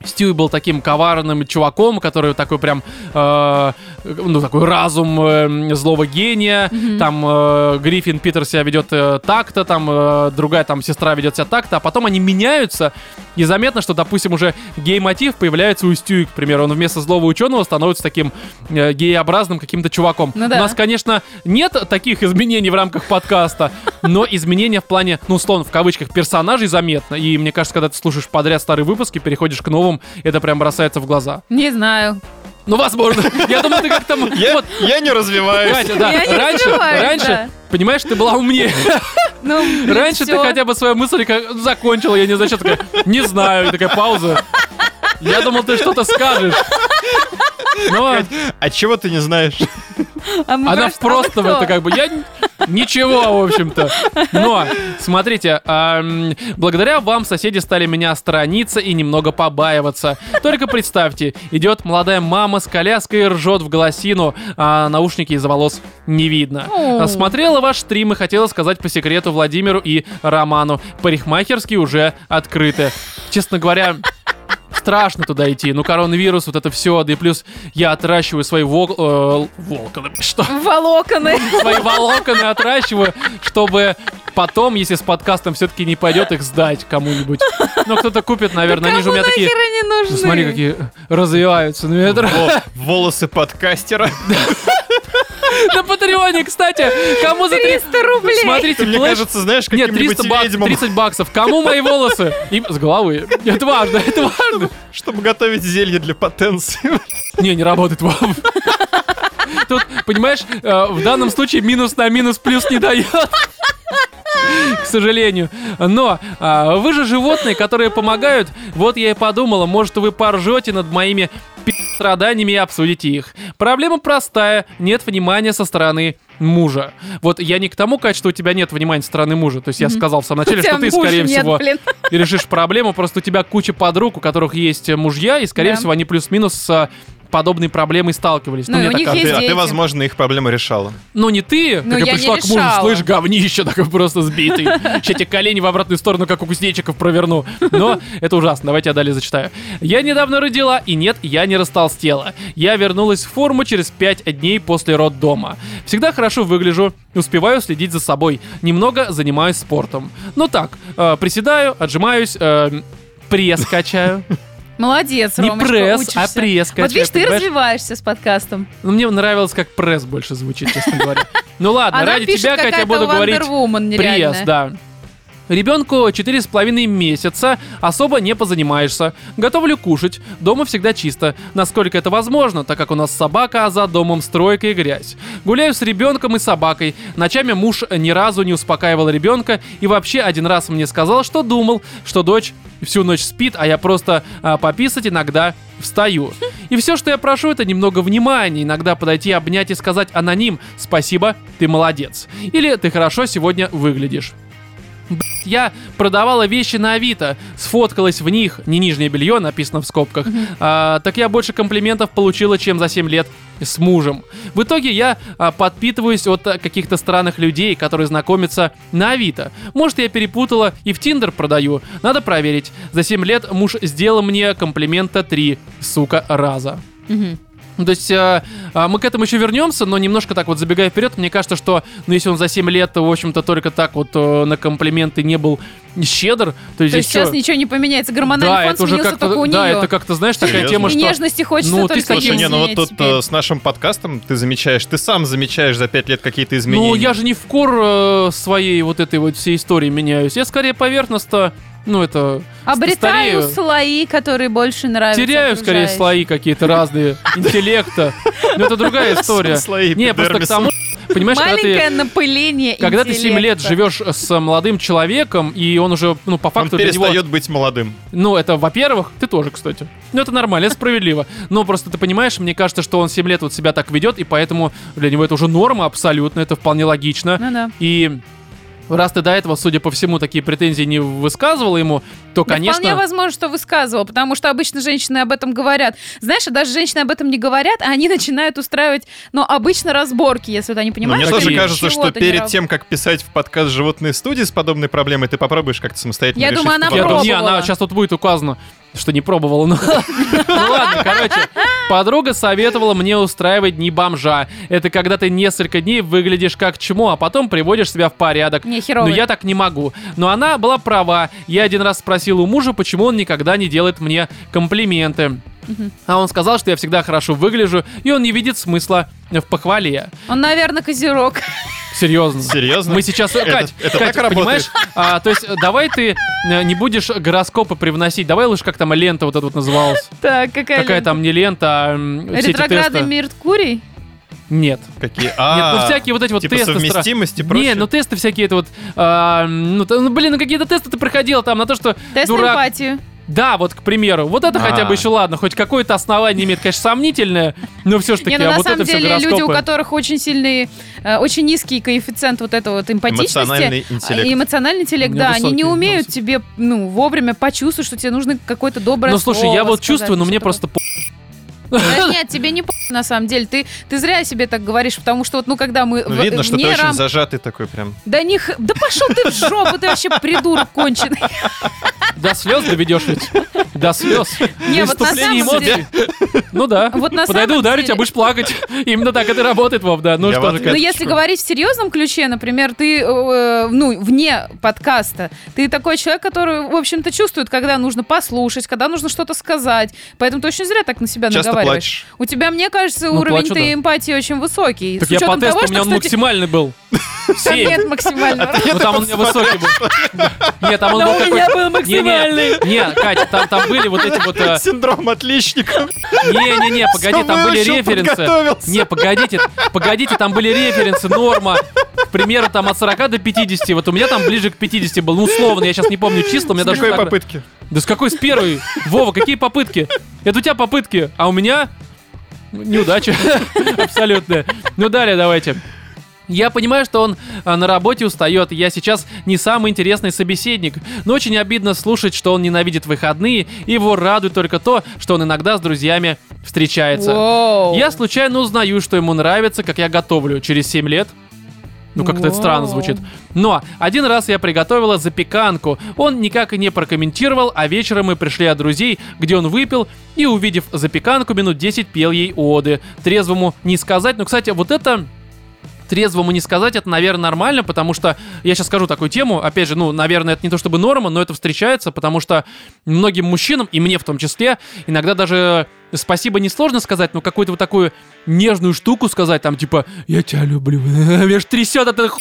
[SPEAKER 1] Стюи был таким коварным чуваком, который такой прям, э, ну, такой разум э, злого гения. Там э, Гриффин Питер себя ведет э, так-то, там э, другая там сестра ведет себя так-то, а потом они меняются, и заметно, что, допустим, уже гей-мотив появляется у Стюи, к примеру. Он вместо злого ученого становится таким э, гееобразным каким-то чуваком.
[SPEAKER 3] Ну да.
[SPEAKER 1] У нас, конечно, нет таких изменений в рамках подкаста, но изменения в плане, ну, условно, в кавычках, персонажей заметно. И мне кажется, когда ты слушаешь подряд старые выпуски, переходишь к новым, это прям бросается в глаза.
[SPEAKER 3] Не знаю.
[SPEAKER 1] Ну, возможно. Я думаю, ты как там...
[SPEAKER 2] Я,
[SPEAKER 1] Вот,
[SPEAKER 2] я не развиваюсь.
[SPEAKER 1] Катя, да,
[SPEAKER 3] Я не
[SPEAKER 1] раньше,
[SPEAKER 3] развиваюсь,
[SPEAKER 1] раньше,
[SPEAKER 3] да.
[SPEAKER 1] понимаешь, ты была умнее.
[SPEAKER 3] Ну, блин,
[SPEAKER 1] Раньше ты
[SPEAKER 3] всё.
[SPEAKER 1] хотя бы свою мысль как- закончила, я не знаю, что такая, не знаю, и такая пауза. Я думал, ты что-то скажешь. Но
[SPEAKER 2] А чего ты не знаешь?
[SPEAKER 3] А
[SPEAKER 1] она
[SPEAKER 3] что,
[SPEAKER 1] просто
[SPEAKER 3] кто?
[SPEAKER 1] это как бы, я ничего, в общем-то. Но, смотрите, благодаря вам соседи стали меня сторониться и немного побаиваться. Только представьте, идет молодая мама с коляской и ржет в голосину, а наушники из-за волос не видно. Смотрела ваш стрим и хотела сказать по секрету Владимиру и Роману. Парикмахерские уже открыты. Честно говоря, страшно туда идти. Ну, коронавирус, вот это все. Да и плюс я отращиваю свои вол... э, волканы. Что?
[SPEAKER 3] Волоконы.
[SPEAKER 1] Свои волоконы отращиваю, чтобы потом, если с подкастом все-таки не пойдет, их сдать кому-нибудь. Ну, кто-то купит, наверное. Они же у меня такие...
[SPEAKER 3] они нужны?
[SPEAKER 1] Ну, смотри, какие развиваются. Ну, это...
[SPEAKER 2] Во- волосы подкастера.
[SPEAKER 1] На Патреоне, кстати, кому за 300
[SPEAKER 3] 300 рублей.
[SPEAKER 1] Смотрите,
[SPEAKER 2] Мне кажется, знаешь,
[SPEAKER 1] Нет,
[SPEAKER 2] каким-нибудь
[SPEAKER 1] 300, бак-
[SPEAKER 2] ведьмам,
[SPEAKER 1] 30 баксов. Кому мои волосы? Им с головы. Это важно, это важно.
[SPEAKER 2] чтобы готовить зелье для потенции.
[SPEAKER 1] Не, не работает, Вов. Тут, понимаешь, э, в данном случае минус на минус плюс не дает. К сожалению. Но а, вы же животные, которые помогают. Вот я и подумала, может вы поржете над моими страданиями и обсудите их. Проблема простая. Нет внимания со стороны мужа. Вот я не к тому, Кать, что у тебя нет внимания со стороны мужа. То есть я сказал в самом начале, что ты, скорее
[SPEAKER 3] нет,
[SPEAKER 1] всего,
[SPEAKER 3] блин.
[SPEAKER 1] решишь проблему. Просто у тебя куча подруг, у которых есть мужья, и, скорее
[SPEAKER 3] Да.
[SPEAKER 1] всего, они плюс-минус э, подобной проблемой сталкивались.
[SPEAKER 3] Ну,
[SPEAKER 1] мне
[SPEAKER 3] у
[SPEAKER 1] так
[SPEAKER 3] них есть
[SPEAKER 2] Ты- а ты, возможно, их проблемы решала.
[SPEAKER 1] Ну, не ты,
[SPEAKER 3] Ну,
[SPEAKER 1] такая
[SPEAKER 3] я не
[SPEAKER 1] пришла к мужу, слышь, говнище, такой просто сбитый. Сейчас тебе колени в обратную сторону, как у кузнечиков, проверну. Но это ужасно, давайте я далее зачитаю. Я недавно родила, и нет, я не растолстела. Я вернулась в форму через 5 дней после роддома. Всегда хорошо выгляжу, успеваю следить за собой. Немного занимаюсь спортом. Ну так, э, приседаю, отжимаюсь, э, пресс качаю.
[SPEAKER 3] Молодец,
[SPEAKER 1] Не
[SPEAKER 3] Ромочка,
[SPEAKER 1] пресс,
[SPEAKER 3] учишься.
[SPEAKER 1] а пресс
[SPEAKER 3] Вот видишь, ты
[SPEAKER 1] понимаешь?
[SPEAKER 3] развиваешься с подкастом.
[SPEAKER 1] Ну, мне нравилось, как пресс больше звучит, честно говоря. Ну ладно, ради тебя, Катя, буду говорить пресс, да. Ребенку четыре с половиной месяца, особо не позанимаешься. Готовлю кушать, дома всегда чисто, насколько это возможно, так как у нас собака, а за домом стройка и грязь. Гуляю с ребенком и собакой. Ночами муж ни разу не успокаивал ребенка и вообще один раз мне сказал, что думал, что дочь всю ночь спит, а я просто а, пописать иногда встаю. И все, что я прошу, это немного внимания, иногда подойти, обнять и сказать аноним «Спасибо, ты молодец». Или «Ты хорошо сегодня выглядишь». Я продавала вещи на Авито, сфоткалась в них, не нижнее белье, написано в скобках, а, так я больше комплиментов получила, чем за 7 лет с мужем. В итоге я а, подпитываюсь от а, каких-то странных людей, которые знакомятся на Авито. Может, я перепутала и в Тиндер продаю. Надо проверить. За 7 лет муж сделал мне комплимента 3, сука, раза.
[SPEAKER 3] Мгм.
[SPEAKER 1] Ну, То есть э, э, мы к этому еще вернемся, но немножко так вот забегая вперед, мне кажется, что ну, если он за 7 лет, в общем-то, только так вот э, на комплименты не был щедр, то,
[SPEAKER 3] То
[SPEAKER 1] здесь
[SPEAKER 3] есть сейчас
[SPEAKER 1] чё?
[SPEAKER 3] ничего не поменяется. Гормональный
[SPEAKER 1] да,
[SPEAKER 3] фон
[SPEAKER 1] это уже
[SPEAKER 3] сменился
[SPEAKER 1] как-то,
[SPEAKER 3] только у
[SPEAKER 1] да,
[SPEAKER 3] нее.
[SPEAKER 1] это как-то, знаешь, такая
[SPEAKER 2] Серьезно?
[SPEAKER 1] тема,
[SPEAKER 3] И
[SPEAKER 1] что...
[SPEAKER 3] нежности хочется
[SPEAKER 1] Ну, ты
[SPEAKER 3] только
[SPEAKER 1] слушай,
[SPEAKER 2] не, ну вот тут
[SPEAKER 3] теперь.
[SPEAKER 2] э, с нашим подкастом ты замечаешь, ты сам замечаешь за пять лет какие-то изменения.
[SPEAKER 1] Ну, я же не в кор э, своей вот этой вот всей истории меняюсь. Я скорее поверхностно, ну, это...
[SPEAKER 3] Обретаю
[SPEAKER 1] старею.
[SPEAKER 3] слои, которые больше нравятся
[SPEAKER 1] Теряю скорее слои какие-то разные, интеллекта. Но это другая история.
[SPEAKER 2] Слои
[SPEAKER 1] Не, просто к тому, понимаешь, когда ты...
[SPEAKER 3] Маленькое напыление
[SPEAKER 1] Когда ты 7 лет
[SPEAKER 3] интеллекта.
[SPEAKER 1] живешь с молодым человеком, и он уже, ну, по
[SPEAKER 2] Он
[SPEAKER 1] факту него...
[SPEAKER 2] перестает быть молодым.
[SPEAKER 1] Ну, это, во-первых, ты тоже, кстати. Ну, это нормально, это справедливо. Но просто ты понимаешь, мне кажется, что он 7 лет вот себя так ведет, и поэтому для него это уже норма абсолютно, это вполне логично.
[SPEAKER 3] Ну да.
[SPEAKER 1] И раз ты до этого, судя по всему, такие претензии не высказывала ему, то,
[SPEAKER 3] Да
[SPEAKER 1] конечно...
[SPEAKER 3] вполне возможно, что высказывал, потому что обычно женщины об этом говорят. Знаешь, а даже женщины об этом не говорят, а они начинают устраивать, ну, обычно разборки, если вот они
[SPEAKER 2] Но
[SPEAKER 3] понимают,
[SPEAKER 2] мне
[SPEAKER 3] что
[SPEAKER 2] тоже кажется, что перед тем, как писать в подкаст «Животные студии» с подобной проблемой, ты попробуешь как-то самостоятельно
[SPEAKER 3] Я
[SPEAKER 2] решить
[SPEAKER 3] думаю, она
[SPEAKER 1] Я
[SPEAKER 2] вопрос.
[SPEAKER 1] думаю, не,
[SPEAKER 3] пробовала.
[SPEAKER 1] она сейчас тут будет указано, что не пробовала. Ну Ну ладно, короче. Подруга советовала мне устраивать дни бомжа. Это когда ты несколько дней выглядишь как чмо, а потом приводишь себя в порядок.
[SPEAKER 3] Не,
[SPEAKER 1] Но
[SPEAKER 3] херовый.
[SPEAKER 1] я так не могу. Но она была права. Я один раз спросил у мужа, почему он никогда не делает мне комплименты. А он сказал, что я всегда хорошо выгляжу, и он не видит смысла в похвале.
[SPEAKER 3] Он, наверное, козерог.
[SPEAKER 1] Серьезно.
[SPEAKER 2] Серьезно?
[SPEAKER 1] Мы сейчас...
[SPEAKER 2] Это-
[SPEAKER 1] Кать,
[SPEAKER 2] это
[SPEAKER 1] Кать,
[SPEAKER 2] так
[SPEAKER 1] понимаешь? А, то есть давай ты э, не будешь гороскопы привносить. Давай лучше как там лента вот эта вот называлась.
[SPEAKER 3] Так, какая
[SPEAKER 1] Какая
[SPEAKER 3] лента?
[SPEAKER 1] там не лента, а все эти
[SPEAKER 3] Ретроградный. Меркурий?
[SPEAKER 1] Нет.
[SPEAKER 2] Какие?
[SPEAKER 1] Нет,
[SPEAKER 2] А,
[SPEAKER 1] ну всякие вот эти вот
[SPEAKER 2] типа
[SPEAKER 1] тесты. стра-
[SPEAKER 2] совместимости и
[SPEAKER 1] Не, ну тесты всякие это вот, а, ну, ну, блин, ну какие-то тесты ты проходил там на то, что
[SPEAKER 3] Тест на
[SPEAKER 1] дурак.
[SPEAKER 3] эмпатию.
[SPEAKER 1] Да, вот к примеру, вот это хотя бы
[SPEAKER 2] А.
[SPEAKER 1] еще ладно, хоть какое-то основание имеет, конечно, сомнительное, но все ж таки,
[SPEAKER 3] Не, ну
[SPEAKER 1] а
[SPEAKER 3] на
[SPEAKER 1] вот
[SPEAKER 3] самом
[SPEAKER 1] это все
[SPEAKER 3] деле люди, у
[SPEAKER 1] гороскопы.
[SPEAKER 3] которых очень сильный, э, очень низкий коэффициент вот этого вот эмпатичности,
[SPEAKER 2] Эмоциональный
[SPEAKER 3] а,
[SPEAKER 2] интеллект.
[SPEAKER 3] и эмоциональный интеллект, да, они
[SPEAKER 1] высокий,
[SPEAKER 3] не
[SPEAKER 1] у меня
[SPEAKER 3] умеют
[SPEAKER 1] высокий.
[SPEAKER 3] тебе, ну, вовремя почувствовать, что тебе нужно какое-то доброе
[SPEAKER 1] Ну слушай,
[SPEAKER 3] слово
[SPEAKER 1] я вот
[SPEAKER 3] сказать
[SPEAKER 1] чувствую, но мне просто по-
[SPEAKER 3] Да нет, тебе не по- на самом деле. Ты, ты зря себе так говоришь, потому что вот, ну, когда мы
[SPEAKER 2] Ну,
[SPEAKER 3] в-
[SPEAKER 2] видно, что ты
[SPEAKER 3] вне
[SPEAKER 2] очень
[SPEAKER 3] рам-
[SPEAKER 2] зажатый такой прям.
[SPEAKER 3] Да не х- Да пошел ты в жопу, ты вообще придурок конченый.
[SPEAKER 1] до слез доведешь ведь. До слез.
[SPEAKER 3] Не, вот на самом
[SPEAKER 1] эмоций. Ну да.
[SPEAKER 3] Вот на
[SPEAKER 1] Подойду,
[SPEAKER 3] деле-
[SPEAKER 1] тебя, будешь плакать. Именно так это работает, Вов, да. Ну
[SPEAKER 2] Я
[SPEAKER 1] что же,
[SPEAKER 2] Ну,
[SPEAKER 3] если говорить в серьезном ключе, например, ты, э, ну, вне подкаста, ты такой человек, который, в общем-то, чувствует, когда нужно послушать, когда нужно что-то сказать. Поэтому ты очень зря так на себя
[SPEAKER 2] Часто
[SPEAKER 3] наговариваешь.
[SPEAKER 2] плачешь.
[SPEAKER 3] У тебя, мне кажется,
[SPEAKER 1] Ну,
[SPEAKER 3] уровень ты эмпатии очень высокий.
[SPEAKER 1] Так я по тесту,
[SPEAKER 3] того,
[SPEAKER 1] у меня
[SPEAKER 3] что,
[SPEAKER 1] он
[SPEAKER 3] кстати,
[SPEAKER 1] максимальный был.
[SPEAKER 3] Нет максимального.
[SPEAKER 1] Ну там он у меня высокий был. Нет, там он был
[SPEAKER 3] у
[SPEAKER 1] такой...
[SPEAKER 3] меня был
[SPEAKER 1] Не,
[SPEAKER 3] максимальный.
[SPEAKER 1] не, не, Катя, там, там были вот эти вот... э,
[SPEAKER 2] Синдром отличника.
[SPEAKER 1] Не-не-не, погоди, там были референсы. Не, погодите, погодите, там были референсы, норма. К примеру, там от 40 до 50. Вот у меня там ближе к 50 был. Ну, условно, я сейчас не помню числа, у меня
[SPEAKER 2] С какой попытки?
[SPEAKER 1] Да с какой с первой? Вова, какие попытки? Это у тебя попытки, а у меня неудача. Абсолютно. Ну, далее давайте. Я понимаю, что он а, на работе устает, я сейчас не самый интересный собеседник, но очень обидно слушать, что он ненавидит выходные, и его радует только то, что он иногда с друзьями встречается.
[SPEAKER 3] Воу.
[SPEAKER 1] Я случайно узнаю, что ему нравится, как я готовлю через 7 лет. Ну, как-то это странно звучит. Но один раз я приготовила запеканку. Он никак и не прокомментировал, а вечером мы пришли от друзей, где он выпил, и, увидев запеканку, минут 10 пел ей оды. Трезвому не сказать. Но, кстати, вот это трезвому не сказать, это, наверное, нормально, потому что я сейчас скажу такую тему, опять же, ну, наверное, это не то чтобы норма, но это встречается, потому что многим мужчинам, и мне в том числе, иногда даже спасибо несложно сказать, но какую-то вот такую нежную штуку сказать, там, типа, я тебя люблю, меня ж трясет от этой ху-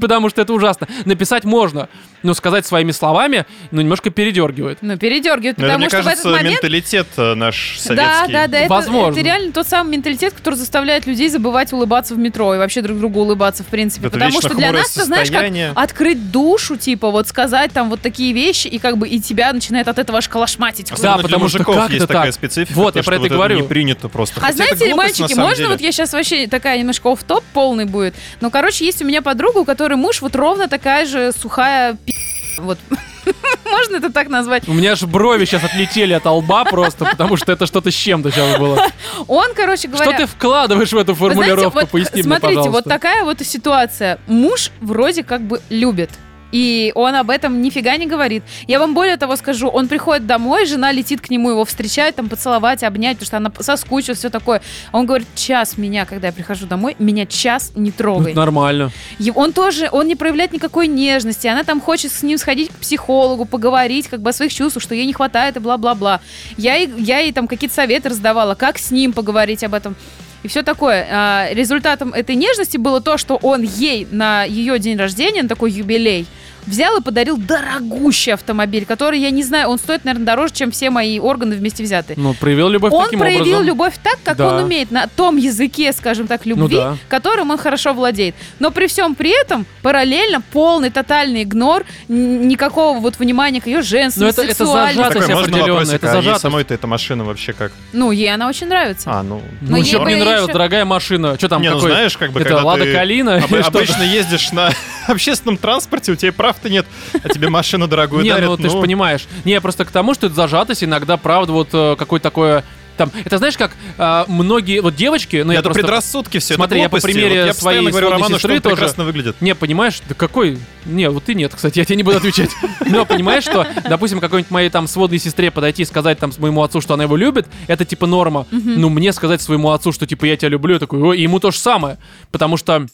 [SPEAKER 1] потому что это ужасно. Написать можно, но сказать своими словами, ну, немножко передергивает.
[SPEAKER 3] Ну, передергивает,
[SPEAKER 2] Ну, это,
[SPEAKER 3] потому
[SPEAKER 2] мне
[SPEAKER 3] что в этот
[SPEAKER 2] кажется,
[SPEAKER 3] момент
[SPEAKER 2] менталитет э, наш
[SPEAKER 3] Да,
[SPEAKER 2] советский.
[SPEAKER 3] да, да, это,
[SPEAKER 1] Возможно.
[SPEAKER 3] это реально тот самый менталитет, который заставляет людей забывать улыбаться в метро и вообще друг другу улыбаться, в принципе.
[SPEAKER 2] Это
[SPEAKER 3] Потому что для нас, ты знаешь, как открыть душу, типа, вот сказать там вот такие вещи, и как бы и тебя начинает от этого аж.
[SPEAKER 2] Особенно
[SPEAKER 1] Да, потому что как
[SPEAKER 2] есть
[SPEAKER 1] это
[SPEAKER 2] такая
[SPEAKER 1] так?
[SPEAKER 2] специфика.
[SPEAKER 1] Вот,
[SPEAKER 2] то,
[SPEAKER 1] я про
[SPEAKER 2] что
[SPEAKER 1] это
[SPEAKER 2] вот
[SPEAKER 1] говорю.
[SPEAKER 2] не принято просто.
[SPEAKER 3] А
[SPEAKER 2] Хотя это
[SPEAKER 3] знаете,
[SPEAKER 2] глупость,
[SPEAKER 3] мальчики, можно
[SPEAKER 2] деле.
[SPEAKER 3] вот я сейчас вообще такая немножко оф-топ полный будет, но, короче, есть у меня подруга, у которой муж вот ровно такая же сухая пи***. Вот. Можно это так назвать?
[SPEAKER 1] У меня же брови сейчас отлетели от лба просто, потому что это что-то с чем-то сейчас было.
[SPEAKER 3] Он, короче говоря...
[SPEAKER 1] Что ты вкладываешь в эту
[SPEAKER 3] Вы знаете,
[SPEAKER 1] формулировку?
[SPEAKER 3] вот,
[SPEAKER 1] Поясни мне,
[SPEAKER 3] смотрите, вот
[SPEAKER 1] пожалуйста.
[SPEAKER 3] такая вот ситуация. Муж вроде как бы любит. И он об этом нифига не говорит. Я вам более того скажу, он приходит домой, жена летит к нему, его встречает, там, поцеловать, обнять, потому что она соскучилась, все такое. Он говорит, час меня, когда я прихожу домой, меня час не
[SPEAKER 1] Ну,
[SPEAKER 3] трогай.
[SPEAKER 1] это нормально.
[SPEAKER 3] И он тоже, он не проявляет никакой нежности. Она там хочет с ним сходить к психологу, поговорить как бы о своих чувствах, что ей не хватает и бла-бла-бла. Я я ей там какие-то советы раздавала, как с ним поговорить об этом. И все такое. А, результатом этой нежности было то, что он ей на ее день рождения, на такой юбилей, взял и подарил дорогущий автомобиль, который, я не знаю, он стоит, наверное, дороже, чем все мои органы вместе взятые.
[SPEAKER 1] Ну, проявил любовь
[SPEAKER 3] Он
[SPEAKER 1] таким
[SPEAKER 3] проявил
[SPEAKER 1] образом.
[SPEAKER 3] любовь так, как
[SPEAKER 1] Да.
[SPEAKER 3] он умеет, на том языке, скажем так, любви,
[SPEAKER 1] Ну да.
[SPEAKER 3] которым он хорошо владеет. Но при всем при этом параллельно полный тотальный игнор, никакого вот внимания к ее
[SPEAKER 1] Но
[SPEAKER 3] женственности,
[SPEAKER 1] это- это
[SPEAKER 3] сексуальности.
[SPEAKER 1] зажатость определенная, это
[SPEAKER 2] а ей
[SPEAKER 1] зажатость.
[SPEAKER 2] самой-то эта машина вообще как?
[SPEAKER 3] Ну, ей она очень нравится.
[SPEAKER 2] А, ну...
[SPEAKER 1] Ну,
[SPEAKER 3] ей
[SPEAKER 1] мне нравится,
[SPEAKER 3] еще-
[SPEAKER 1] дорогая машина. Что там,
[SPEAKER 2] не, ну
[SPEAKER 1] какой?
[SPEAKER 2] знаешь, как бы,
[SPEAKER 1] Это
[SPEAKER 2] когда
[SPEAKER 1] Лада
[SPEAKER 2] ты
[SPEAKER 1] Калина?
[SPEAKER 2] об- обычно ездишь на общественном транспорте, у тебя прав прав-то нет, а тебе машину дорогую
[SPEAKER 1] Не,
[SPEAKER 2] дарят.
[SPEAKER 1] ну ты же понимаешь. Не, просто к тому, что это зажатость, иногда, правда, вот э, какое-то такое... Там, это знаешь, как э, многие, вот девочки, ну я
[SPEAKER 2] это
[SPEAKER 1] просто...
[SPEAKER 2] предрассудки все.
[SPEAKER 1] Смотри,
[SPEAKER 2] это
[SPEAKER 1] я по примере
[SPEAKER 2] Вот я
[SPEAKER 1] своей
[SPEAKER 2] говорю Роману, что
[SPEAKER 1] сестры
[SPEAKER 2] он
[SPEAKER 1] тоже-
[SPEAKER 2] прекрасно выглядит.
[SPEAKER 1] Не, понимаешь, да какой... Не, вот ты нет, кстати, я тебе не буду отвечать. Но понимаешь, что, допустим, какой-нибудь моей там сводной сестре подойти и сказать там моему отцу, что она его любит, это типа норма. Ну, мне сказать своему отцу, что типа я тебя люблю, я такой, «Ой», и ему то же самое. Потому что,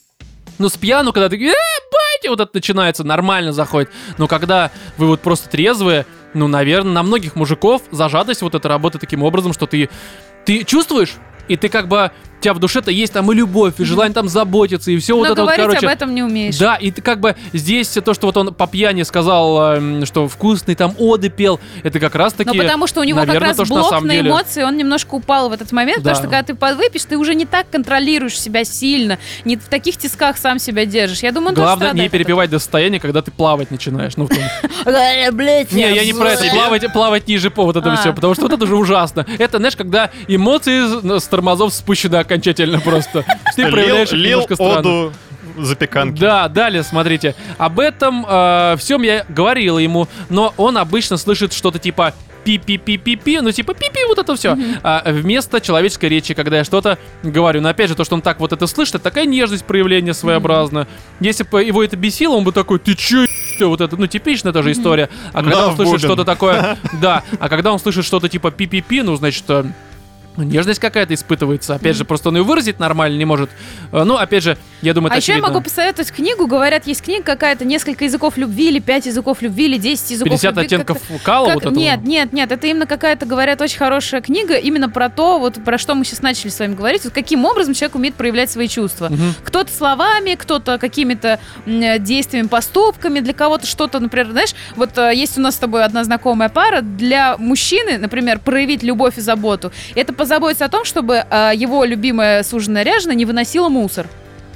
[SPEAKER 1] ну, с пьяну, когда ты, э, батя, вот это начинается, нормально заходит. Но когда вы вот просто трезвые, ну, наверное, на многих мужиков зажатость вот это работает таким образом, что ты, ты чувствуешь, и ты как бы, тебя в душе-то есть там и любовь, и желание там заботиться, и все вот
[SPEAKER 3] Но
[SPEAKER 1] это вот, короче.
[SPEAKER 3] об этом не умеешь.
[SPEAKER 1] Да, и ты как бы здесь то, что вот он по пьяни сказал, эм, что вкусный там оды пел, это как раз таки.
[SPEAKER 3] Но потому что у него
[SPEAKER 1] наверное,
[SPEAKER 3] как раз
[SPEAKER 1] то, на
[SPEAKER 3] блок на,
[SPEAKER 1] деле-
[SPEAKER 3] эмоции, он немножко упал в этот момент,
[SPEAKER 1] Да.
[SPEAKER 3] потому что когда ты подвыпьешь, ты уже не так контролируешь себя сильно, не в таких тисках сам себя держишь. Я думаю,
[SPEAKER 1] Главное не перепивать до состояния, когда ты плавать начинаешь. Ну,
[SPEAKER 4] Блять,
[SPEAKER 1] Не, я не про это. Плавать, плавать ниже по вот это
[SPEAKER 3] А.
[SPEAKER 1] все, потому что вот это уже ужасно. Это, знаешь, когда эмоции с тормозов спущены окончательно просто. Ты проявляешь немножко странно.
[SPEAKER 2] запеканки.
[SPEAKER 1] Да, далее, смотрите. Об этом э, всем я говорил ему, но он обычно слышит что-то типа пи-пи-пи-пи-пи, ну типа пи-пи, вот это все. вместо человеческой речи, когда я что-то говорю. Но опять же, то, что он так вот это слышит, это такая нежность проявления своеобразная. Если бы его это бесило, он бы такой, ты че, ё-?» вот это, ну типичная тоже история. А когда
[SPEAKER 2] На
[SPEAKER 1] он слышит что-то такое, да, а когда он слышит что-то типа пи-пи-пи, ну значит, э, нежность какая-то испытывается. Опять же, просто он ее выразить нормально не может. Э, Ну, опять же, я думаю, это
[SPEAKER 3] А еще я
[SPEAKER 1] очевидно.
[SPEAKER 3] могу посоветовать книгу. Говорят, есть книга какая-то, несколько языков любви, или пять языков любви, или 10 языков
[SPEAKER 1] 50
[SPEAKER 3] любви.
[SPEAKER 1] оттенков
[SPEAKER 3] как-то-
[SPEAKER 1] кала
[SPEAKER 3] как-
[SPEAKER 1] вот этого?
[SPEAKER 3] Нет, нет, нет, это именно какая-то, говорят, очень хорошая книга, именно про то, вот про что мы сейчас начали с вами говорить, вот каким образом человек умеет проявлять свои чувства.
[SPEAKER 1] Мгм.
[SPEAKER 3] Кто-то словами, кто-то какими-то действиями, поступками, для кого-то что-то, например, знаешь, вот э, есть у нас с тобой одна знакомая пара, для мужчины, например, проявить любовь и заботу, это позаботиться о том, чтобы э, его любимая суженая ряженая не выносила мусор.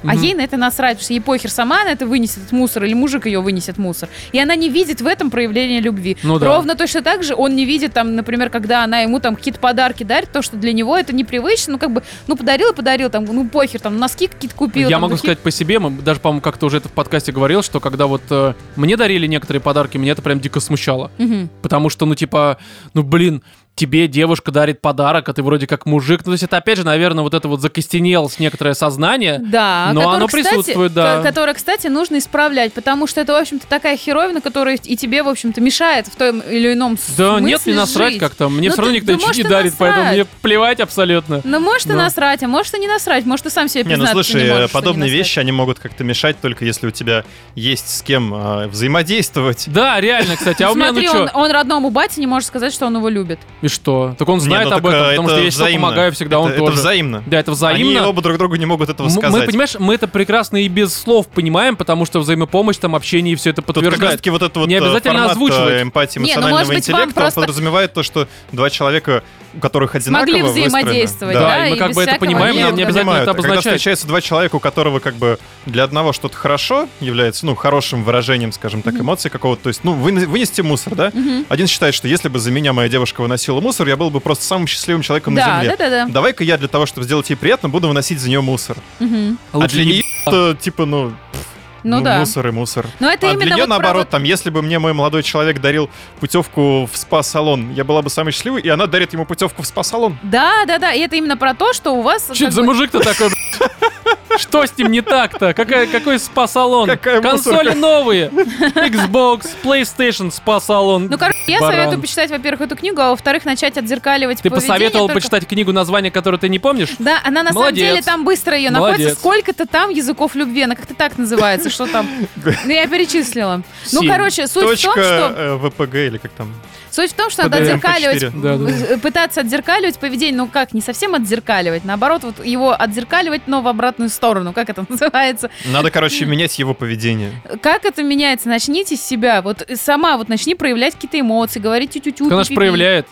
[SPEAKER 3] А
[SPEAKER 1] Мгм.
[SPEAKER 3] ей на это насрать, потому что ей похер, сама она это вынесет этот мусор, или мужик ее вынесет мусор. И она не видит в этом проявление любви.
[SPEAKER 1] Ну да.
[SPEAKER 3] Ровно точно так же он не видит, там, например, когда она ему там какие-то подарки дарит, то, что для него это непривычно, ну, как бы, ну, подарил и подарил, там, ну, похер, там, носки какие-то купил.
[SPEAKER 1] Я
[SPEAKER 3] там,
[SPEAKER 1] могу
[SPEAKER 3] духи.
[SPEAKER 1] сказать по себе, мы даже, по-моему, как-то уже это в подкасте говорил, что когда вот э, мне дарили некоторые подарки, меня это прям дико смущало.
[SPEAKER 3] Мгм.
[SPEAKER 1] Потому что, ну, типа, ну, блин, тебе девушка дарит подарок, а ты вроде как мужик. Ну, то есть это, опять же, наверное, вот это вот закостенелось некоторое сознание.
[SPEAKER 3] Да,
[SPEAKER 1] Но
[SPEAKER 3] которое,
[SPEAKER 1] оно
[SPEAKER 3] кстати,
[SPEAKER 1] присутствует, да.
[SPEAKER 3] ко- Которое, кстати, нужно исправлять, потому что это, в общем-то, такая херовина, которая и тебе, в общем-то, мешает в том или ином
[SPEAKER 1] Да
[SPEAKER 3] смысле
[SPEAKER 1] нет, не насрать как-то. Мне
[SPEAKER 3] Ну,
[SPEAKER 1] все равно
[SPEAKER 3] ты-
[SPEAKER 1] никто
[SPEAKER 3] да
[SPEAKER 1] ничего не
[SPEAKER 3] и
[SPEAKER 1] дарит, поэтому
[SPEAKER 3] насрать.
[SPEAKER 1] мне плевать абсолютно.
[SPEAKER 3] Ну, может и
[SPEAKER 1] Но.
[SPEAKER 3] насрать, а может и не насрать, может и сам себе
[SPEAKER 2] Не, ну
[SPEAKER 3] признаться
[SPEAKER 2] слушай,
[SPEAKER 3] не можешь,
[SPEAKER 2] подобные вещи, они могут как-то мешать только если у тебя есть с кем э, взаимодействовать.
[SPEAKER 1] Да, реально, кстати. А у меня, ну
[SPEAKER 3] Смотри,
[SPEAKER 1] что?
[SPEAKER 3] он, он родному бате не может сказать, что он его любит.
[SPEAKER 1] И что? Так он знает
[SPEAKER 2] Не, ну
[SPEAKER 1] об этом,
[SPEAKER 2] э,
[SPEAKER 1] потому
[SPEAKER 2] это
[SPEAKER 1] что я
[SPEAKER 2] взаимно.
[SPEAKER 1] помогаю всегда,
[SPEAKER 2] Это-
[SPEAKER 1] он
[SPEAKER 2] это
[SPEAKER 1] тоже.
[SPEAKER 2] взаимно.
[SPEAKER 1] Да, это
[SPEAKER 2] Они
[SPEAKER 1] взаимно.
[SPEAKER 2] оба друг другу не могут этого сказать.
[SPEAKER 1] Мы, понимаешь, мы это прекрасно и без слов понимаем, потому что взаимопомощь, там, общение и все это
[SPEAKER 2] Тут как
[SPEAKER 1] подтверждает.
[SPEAKER 2] вот это вот
[SPEAKER 1] Не
[SPEAKER 2] э,
[SPEAKER 1] обязательно
[SPEAKER 2] формат, э,
[SPEAKER 1] озвучивать.
[SPEAKER 2] эмпатии
[SPEAKER 3] Не, ну,
[SPEAKER 2] эмоционального
[SPEAKER 3] может быть,
[SPEAKER 2] интеллекта,
[SPEAKER 3] просто-
[SPEAKER 2] он подразумевает то, что два человека, у которых одинаково
[SPEAKER 3] Могли взаимодействовать,
[SPEAKER 2] Да.
[SPEAKER 3] да,
[SPEAKER 1] Да, и мы
[SPEAKER 3] и
[SPEAKER 1] как бы это понимаем, нам не обязательно
[SPEAKER 2] понимают.
[SPEAKER 1] это
[SPEAKER 2] А Когда
[SPEAKER 1] обозначать.
[SPEAKER 2] встречаются два человека, у которого как бы для одного что-то хорошо является, ну, хорошим выражением, скажем так, эмоций какого-то, то есть, ну, вы, вынести мусор, да? Один считает, что если бы за меня моя девушка выносила мусор, я был бы просто самым счастливым человеком на земле.
[SPEAKER 3] да, да, да.
[SPEAKER 2] Давай-ка я для того, чтобы сделать ей приятно, буду выносить за нее мусор. А
[SPEAKER 1] Лучше
[SPEAKER 2] для
[SPEAKER 1] не
[SPEAKER 2] нее это, типа, ну,
[SPEAKER 3] Ну, да.
[SPEAKER 2] мусор и мусор.
[SPEAKER 3] Но это
[SPEAKER 2] а
[SPEAKER 3] именно
[SPEAKER 2] для нее
[SPEAKER 3] вот
[SPEAKER 2] наоборот,
[SPEAKER 3] вот-
[SPEAKER 2] там, если бы мне мой молодой человек дарил путевку в спа-салон, я была бы самой счастливой, и она дарит ему путевку в спа-салон.
[SPEAKER 3] Да, да, да. И это именно про то, что у вас.
[SPEAKER 1] Что это за
[SPEAKER 3] бы-
[SPEAKER 1] мужик-то такой? Что с ним не так-то? Какая, какой спа-салон?
[SPEAKER 2] Какая
[SPEAKER 1] Консоли новые. Xbox, PlayStation, спа-салон.
[SPEAKER 3] Ну, короче, я
[SPEAKER 1] Баран.
[SPEAKER 3] советую почитать, во-первых, эту книгу, а во-вторых, начать отзеркаливать
[SPEAKER 1] Ты посоветовал
[SPEAKER 3] только-
[SPEAKER 1] почитать книгу, название которой ты не помнишь?
[SPEAKER 3] Да, она на
[SPEAKER 1] Молодец.
[SPEAKER 3] самом деле там быстро ее находится.
[SPEAKER 1] Молодец.
[SPEAKER 3] Сколько-то там языков любви, она как-то так называется, что там. Ну, я перечислила. Ну, короче, суть в том, что
[SPEAKER 2] э, ВПГ или как там.
[SPEAKER 3] Суть в том, что надо отзеркаливать,
[SPEAKER 1] Да, да.
[SPEAKER 3] э, пытаться отзеркаливать поведение, ну как, не совсем отзеркаливать, наоборот, вот его отзеркаливать, но в обратную сторону, как это называется.
[SPEAKER 2] Надо, короче, менять его поведение.
[SPEAKER 3] Как это меняется? Начните с себя, вот сама вот начни проявлять какие-то эмоции, говорить тю-тю-тю.
[SPEAKER 1] Она же проявляет.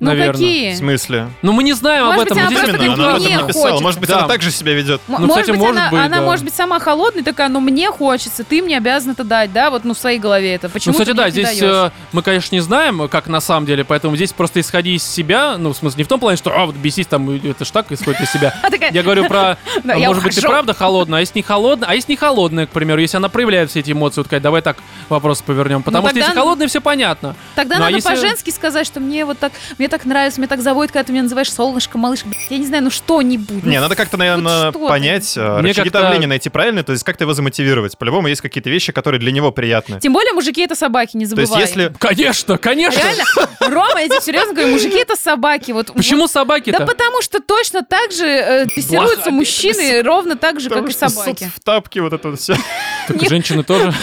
[SPEAKER 3] Ну
[SPEAKER 1] наверное.
[SPEAKER 3] какие?
[SPEAKER 2] В смысле?
[SPEAKER 1] Ну мы не знаем
[SPEAKER 3] Может
[SPEAKER 1] об
[SPEAKER 3] быть,
[SPEAKER 1] этом.
[SPEAKER 3] она
[SPEAKER 1] мы здесь
[SPEAKER 3] просто
[SPEAKER 2] Именно, она об этом написала. Может быть,
[SPEAKER 1] Да.
[SPEAKER 2] она так же себя ведет.
[SPEAKER 3] М-
[SPEAKER 1] Ну,
[SPEAKER 3] может
[SPEAKER 1] кстати,
[SPEAKER 3] быть,
[SPEAKER 1] может
[SPEAKER 3] она,
[SPEAKER 1] быть,
[SPEAKER 3] она
[SPEAKER 1] да.
[SPEAKER 3] может быть сама холодная такая, но мне хочется, ты мне обязан это дать, да, вот ну в своей голове это. Почему
[SPEAKER 1] ну, кстати,
[SPEAKER 3] ты
[SPEAKER 1] да, здесь э, мы, конечно, не знаем, как на самом деле, поэтому здесь просто исходи из себя, ну, в смысле, не в том плане, что, а, вот бесись там, и это ж так исходит из себя.
[SPEAKER 3] Такая,
[SPEAKER 1] Я говорю про, а, может быть, ты правда холодная, а если не холодная, а если не холодная, к примеру, если она проявляет все эти эмоции, вот, сказать, давай так вопрос повернем, потому что
[SPEAKER 3] Ну,
[SPEAKER 1] если холодная, все понятно.
[SPEAKER 3] Тогда
[SPEAKER 1] Ну, а
[SPEAKER 3] надо по-женски сказать, что мне вот так, мне так нравится, мне так заводит, когда ты меня называешь солнышко, малышка, я не знаю, ну что-нибудь.
[SPEAKER 2] Не,
[SPEAKER 3] ну,
[SPEAKER 2] надо как-то, наверное,
[SPEAKER 3] ты?
[SPEAKER 2] понять,
[SPEAKER 1] Мне
[SPEAKER 2] рычаги
[SPEAKER 1] как-то-
[SPEAKER 2] давления найти правильно, то есть как-то его замотивировать. По-любому есть какие-то вещи, которые для него приятны.
[SPEAKER 3] Тем более мужики это собаки, не
[SPEAKER 2] То
[SPEAKER 3] забывай.
[SPEAKER 2] есть если...
[SPEAKER 1] Конечно, конечно.
[SPEAKER 3] Реально, Рома, я тебе серьезно говорю, мужики это собаки. Вот,
[SPEAKER 1] Почему
[SPEAKER 3] вот-
[SPEAKER 1] собаки-то?
[SPEAKER 3] Да потому что точно так же э, дрессируются
[SPEAKER 1] Плохо.
[SPEAKER 3] мужчины ровно так же, как
[SPEAKER 2] Потому
[SPEAKER 3] и
[SPEAKER 2] что
[SPEAKER 3] собаки.
[SPEAKER 2] в тапке, вот это вот все.
[SPEAKER 1] Так и женщины тоже.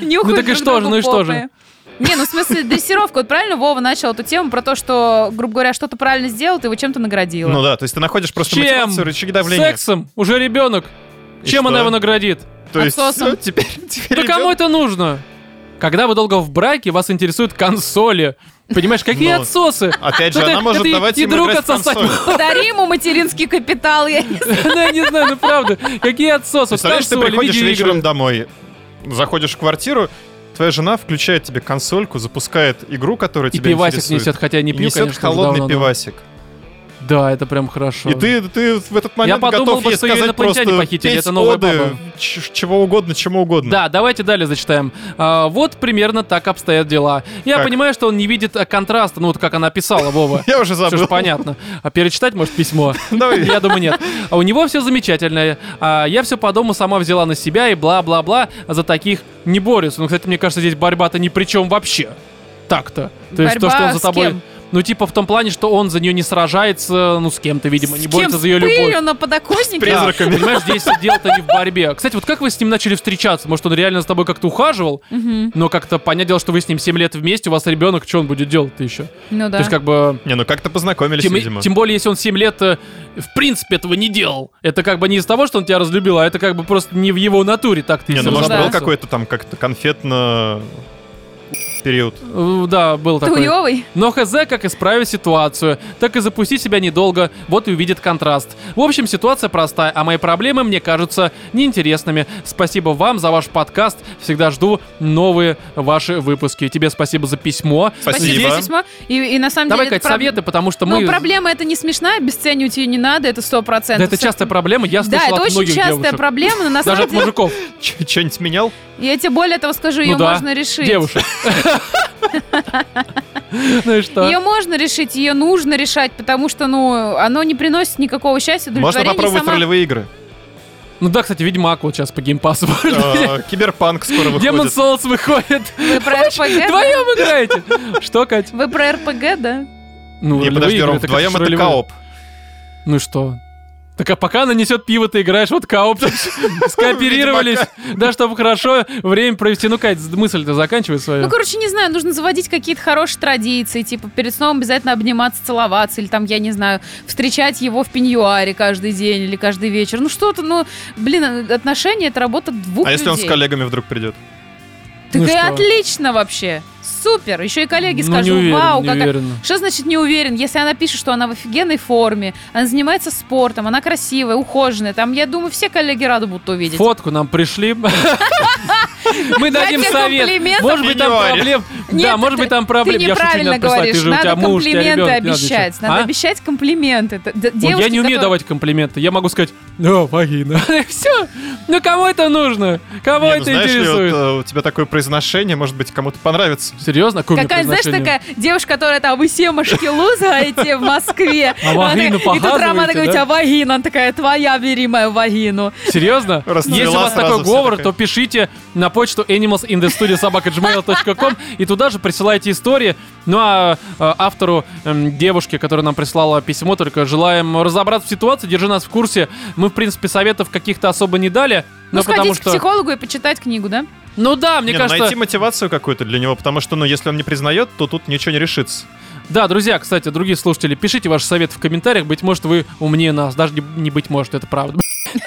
[SPEAKER 3] Нюхают
[SPEAKER 1] так и что же, ну и что же?
[SPEAKER 3] Не, ну в смысле дрессировка. Вот правильно Вова начал эту тему про то, что, грубо говоря, что-то правильно сделал, ты его чем-то наградила.
[SPEAKER 2] Ну да, то есть ты находишь просто
[SPEAKER 1] Чем?
[SPEAKER 2] мотивацию, рычаги давления.
[SPEAKER 1] Сексом. Уже ребенок.
[SPEAKER 2] И
[SPEAKER 1] Чем
[SPEAKER 2] что?
[SPEAKER 1] она его наградит?
[SPEAKER 2] То есть
[SPEAKER 3] Отсосом.
[SPEAKER 2] всё, теперь, теперь
[SPEAKER 1] Да кому
[SPEAKER 2] ребёнок-
[SPEAKER 1] это нужно? Когда вы долго в браке, вас интересуют консоли. Понимаешь, какие
[SPEAKER 2] Ну,
[SPEAKER 1] отсосы?
[SPEAKER 2] Опять же,
[SPEAKER 1] Ну, ты-
[SPEAKER 2] она может
[SPEAKER 1] это и-
[SPEAKER 2] давать
[SPEAKER 1] и
[SPEAKER 2] ему
[SPEAKER 1] друг
[SPEAKER 2] играть в
[SPEAKER 1] отсосать
[SPEAKER 2] консоль.
[SPEAKER 3] Подари ему материнский капитал. Я не знаю.
[SPEAKER 1] Ну, я не знаю, ну правда. Какие отсосы?
[SPEAKER 2] Представляешь, ты
[SPEAKER 1] Консоли,
[SPEAKER 2] приходишь
[SPEAKER 1] видеоигры.
[SPEAKER 2] вечером домой, заходишь в квартиру, твоя жена включает тебе консольку, запускает игру, которая
[SPEAKER 1] И
[SPEAKER 2] тебя
[SPEAKER 1] пивасик
[SPEAKER 2] интересует.
[SPEAKER 1] несет, хотя не
[SPEAKER 2] И
[SPEAKER 1] пью,
[SPEAKER 2] несет
[SPEAKER 1] конечно,
[SPEAKER 2] холодный
[SPEAKER 1] давно, но-
[SPEAKER 2] пивасик.
[SPEAKER 1] Да, это прям хорошо.
[SPEAKER 2] И ты, ты в этот момент
[SPEAKER 1] подумал
[SPEAKER 2] готов
[SPEAKER 1] бы, что
[SPEAKER 2] сказать
[SPEAKER 1] инопланетяне
[SPEAKER 2] просто
[SPEAKER 1] похитили, это новая
[SPEAKER 2] оды,
[SPEAKER 1] баба.
[SPEAKER 2] чего угодно, чему угодно.
[SPEAKER 1] Да, давайте далее зачитаем. А, вот примерно так обстоят дела. Я
[SPEAKER 2] Как?
[SPEAKER 1] понимаю, что он не видит а, контраста, ну вот как она писала, Вова.
[SPEAKER 2] Я уже
[SPEAKER 1] Все
[SPEAKER 2] забыл.
[SPEAKER 1] же понятно. А перечитать, может, письмо?
[SPEAKER 2] Давай.
[SPEAKER 1] Я думаю, нет. А у него все замечательно. А я все по дому сама взяла на себя и бла-бла-бла. За таких не борюсь. Ну, кстати, мне кажется, здесь борьба-то ни при чем вообще. Так-то. То есть то,
[SPEAKER 3] Борьба
[SPEAKER 1] что он за
[SPEAKER 3] с
[SPEAKER 1] тобой...
[SPEAKER 3] кем?
[SPEAKER 1] Ну, типа в том плане, что он за нее не сражается, ну, с кем-то, видимо, не
[SPEAKER 3] С
[SPEAKER 1] борется
[SPEAKER 3] кем?
[SPEAKER 1] за ее
[SPEAKER 3] С
[SPEAKER 1] любовь.
[SPEAKER 3] пылью на подоконнике?
[SPEAKER 2] призраками.
[SPEAKER 1] Да, понимаешь, здесь дело-то не в борьбе. Кстати, вот как вы с ним начали встречаться? Может, он реально с тобой как-то ухаживал? Но как-то понятное дело, что вы с ним 7 лет вместе, у вас ребенок, что он будет делать-то еще?
[SPEAKER 3] Ну
[SPEAKER 1] То
[SPEAKER 3] да.
[SPEAKER 1] есть, как бы...
[SPEAKER 2] Не, ну как-то познакомились,
[SPEAKER 1] Тем,
[SPEAKER 2] видимо.
[SPEAKER 1] тем более, если он 7 лет э, в принципе этого не делал. Это как бы не из того, что он тебя разлюбил, а это как бы просто не в его натуре так ты
[SPEAKER 2] Не,
[SPEAKER 1] с
[SPEAKER 2] ну может
[SPEAKER 3] да.
[SPEAKER 2] был какой-то там как-то конфетно период.
[SPEAKER 1] Э, Да, был такой.
[SPEAKER 3] Туёвый?
[SPEAKER 1] Но хз, как исправить ситуацию, так и запустить себя недолго, вот и увидит контраст. В общем, ситуация простая, а мои проблемы мне кажутся неинтересными. Спасибо вам за ваш подкаст, всегда жду новые ваши выпуски. Тебе спасибо за письмо.
[SPEAKER 2] Спасибо.
[SPEAKER 3] за письмо. И, и на самом
[SPEAKER 1] Давай,
[SPEAKER 3] деле...
[SPEAKER 1] Кать,
[SPEAKER 3] это проб-
[SPEAKER 1] советы, потому что
[SPEAKER 3] Ну,
[SPEAKER 1] мы...
[SPEAKER 3] проблема это не смешная, обесценивать ее не надо, это сто
[SPEAKER 1] Да,
[SPEAKER 3] процентов.
[SPEAKER 1] это частая проблема, я
[SPEAKER 3] Да,
[SPEAKER 1] слышал
[SPEAKER 3] это
[SPEAKER 1] от
[SPEAKER 3] очень
[SPEAKER 1] многих
[SPEAKER 3] частая
[SPEAKER 1] девушек.
[SPEAKER 3] проблема, но на
[SPEAKER 1] Даже
[SPEAKER 3] самом
[SPEAKER 1] от
[SPEAKER 3] деле,
[SPEAKER 1] мужиков.
[SPEAKER 2] Что-нибудь менял?
[SPEAKER 3] я тебе более того скажу, ее
[SPEAKER 1] Ну да,
[SPEAKER 3] можно решить.
[SPEAKER 1] Девушек. Ну и что?
[SPEAKER 3] Ее можно решить, ее нужно решать, потому что, ну, оно не приносит никакого счастья,
[SPEAKER 2] Можно попробовать
[SPEAKER 3] сама-
[SPEAKER 2] ролевые игры.
[SPEAKER 1] Ну да, кстати, Ведьмак вот сейчас по геймпасу.
[SPEAKER 2] А, Киберпанк скоро
[SPEAKER 1] Демон
[SPEAKER 2] выходит.
[SPEAKER 1] Souls выходит.
[SPEAKER 3] Вы про РПГ?
[SPEAKER 1] Вдвоем играете. Что, Кать?
[SPEAKER 3] Вы про РПГ, да?
[SPEAKER 1] Ну,
[SPEAKER 2] Не, подожди, Ром, вдвоем это кооп.
[SPEAKER 1] Ну и что? Так а пока она несет пиво, ты играешь вот кооп, скооперировались, да, чтобы хорошо время провести. Ну, Кать, мысль-то заканчивай свою.
[SPEAKER 3] Ну, короче, не знаю, нужно заводить какие-то хорошие традиции, типа перед сном обязательно обниматься, целоваться, или там, я не знаю, встречать его в пеньюаре каждый день или каждый вечер. Ну, что-то, ну, блин, отношения — это работа двух
[SPEAKER 2] А если он с коллегами вдруг придет?
[SPEAKER 3] Так
[SPEAKER 1] Ну
[SPEAKER 3] и
[SPEAKER 1] что?
[SPEAKER 3] отлично вообще. Супер. Еще и коллеги
[SPEAKER 1] Ну,
[SPEAKER 3] скажут,
[SPEAKER 1] не уверен,
[SPEAKER 3] вау,
[SPEAKER 1] не
[SPEAKER 3] какая...
[SPEAKER 1] уверен.
[SPEAKER 3] Что значит не уверен? Если она пишет, что она в офигенной форме, она занимается спортом, она красивая, ухоженная, там, я думаю, все коллеги рады будут увидеть.
[SPEAKER 1] Фотку нам пришли. Мы дадим совет. Может быть, там проблем.
[SPEAKER 3] Нет,
[SPEAKER 1] Да, может
[SPEAKER 3] ты-
[SPEAKER 1] быть, там проблем.
[SPEAKER 3] Ты неправильно говоришь. Надо комплименты обещать. Надо
[SPEAKER 1] А?
[SPEAKER 3] обещать комплименты.
[SPEAKER 1] Я не умею давать комплименты. Я могу сказать, ну, вагина. Все. Ну, кому это нужно? Кого
[SPEAKER 2] ну,
[SPEAKER 1] это интересует?
[SPEAKER 2] э, у тебя такое произношение, может быть, кому-то понравится.
[SPEAKER 1] Серьезно? Какое у
[SPEAKER 3] Какая, знаешь, такая девушка, которая там, вы все машкилу знаете в Москве.
[SPEAKER 1] А вагину
[SPEAKER 3] И тут
[SPEAKER 1] показываете,
[SPEAKER 3] говорит,
[SPEAKER 1] да?
[SPEAKER 3] а вагина, она такая, твоя, бери мою вагину.
[SPEAKER 1] Серьезно? Если у вас такой говор, то пишите на почту animalsinthestudio.gmail.com и туда же присылайте истории. Ну а э, автору эм, девушки, которая нам прислала письмо, только желаем разобраться в ситуации, держи нас в курсе. Мы, в принципе, советов каких-то особо не дали.
[SPEAKER 3] Ну,
[SPEAKER 1] Но потому
[SPEAKER 3] сходить к
[SPEAKER 1] что...
[SPEAKER 3] психологу и почитать книгу, да?
[SPEAKER 1] Ну да, мне
[SPEAKER 2] Не, ну,
[SPEAKER 1] кажется...
[SPEAKER 2] найти мотивацию какую-то для него, потому что, ну, если он не признает, то тут ничего не решится.
[SPEAKER 1] Да, друзья, кстати, другие слушатели, пишите ваши советы в комментариях. Быть может, вы умнее нас. Даже не, не быть может, это правда.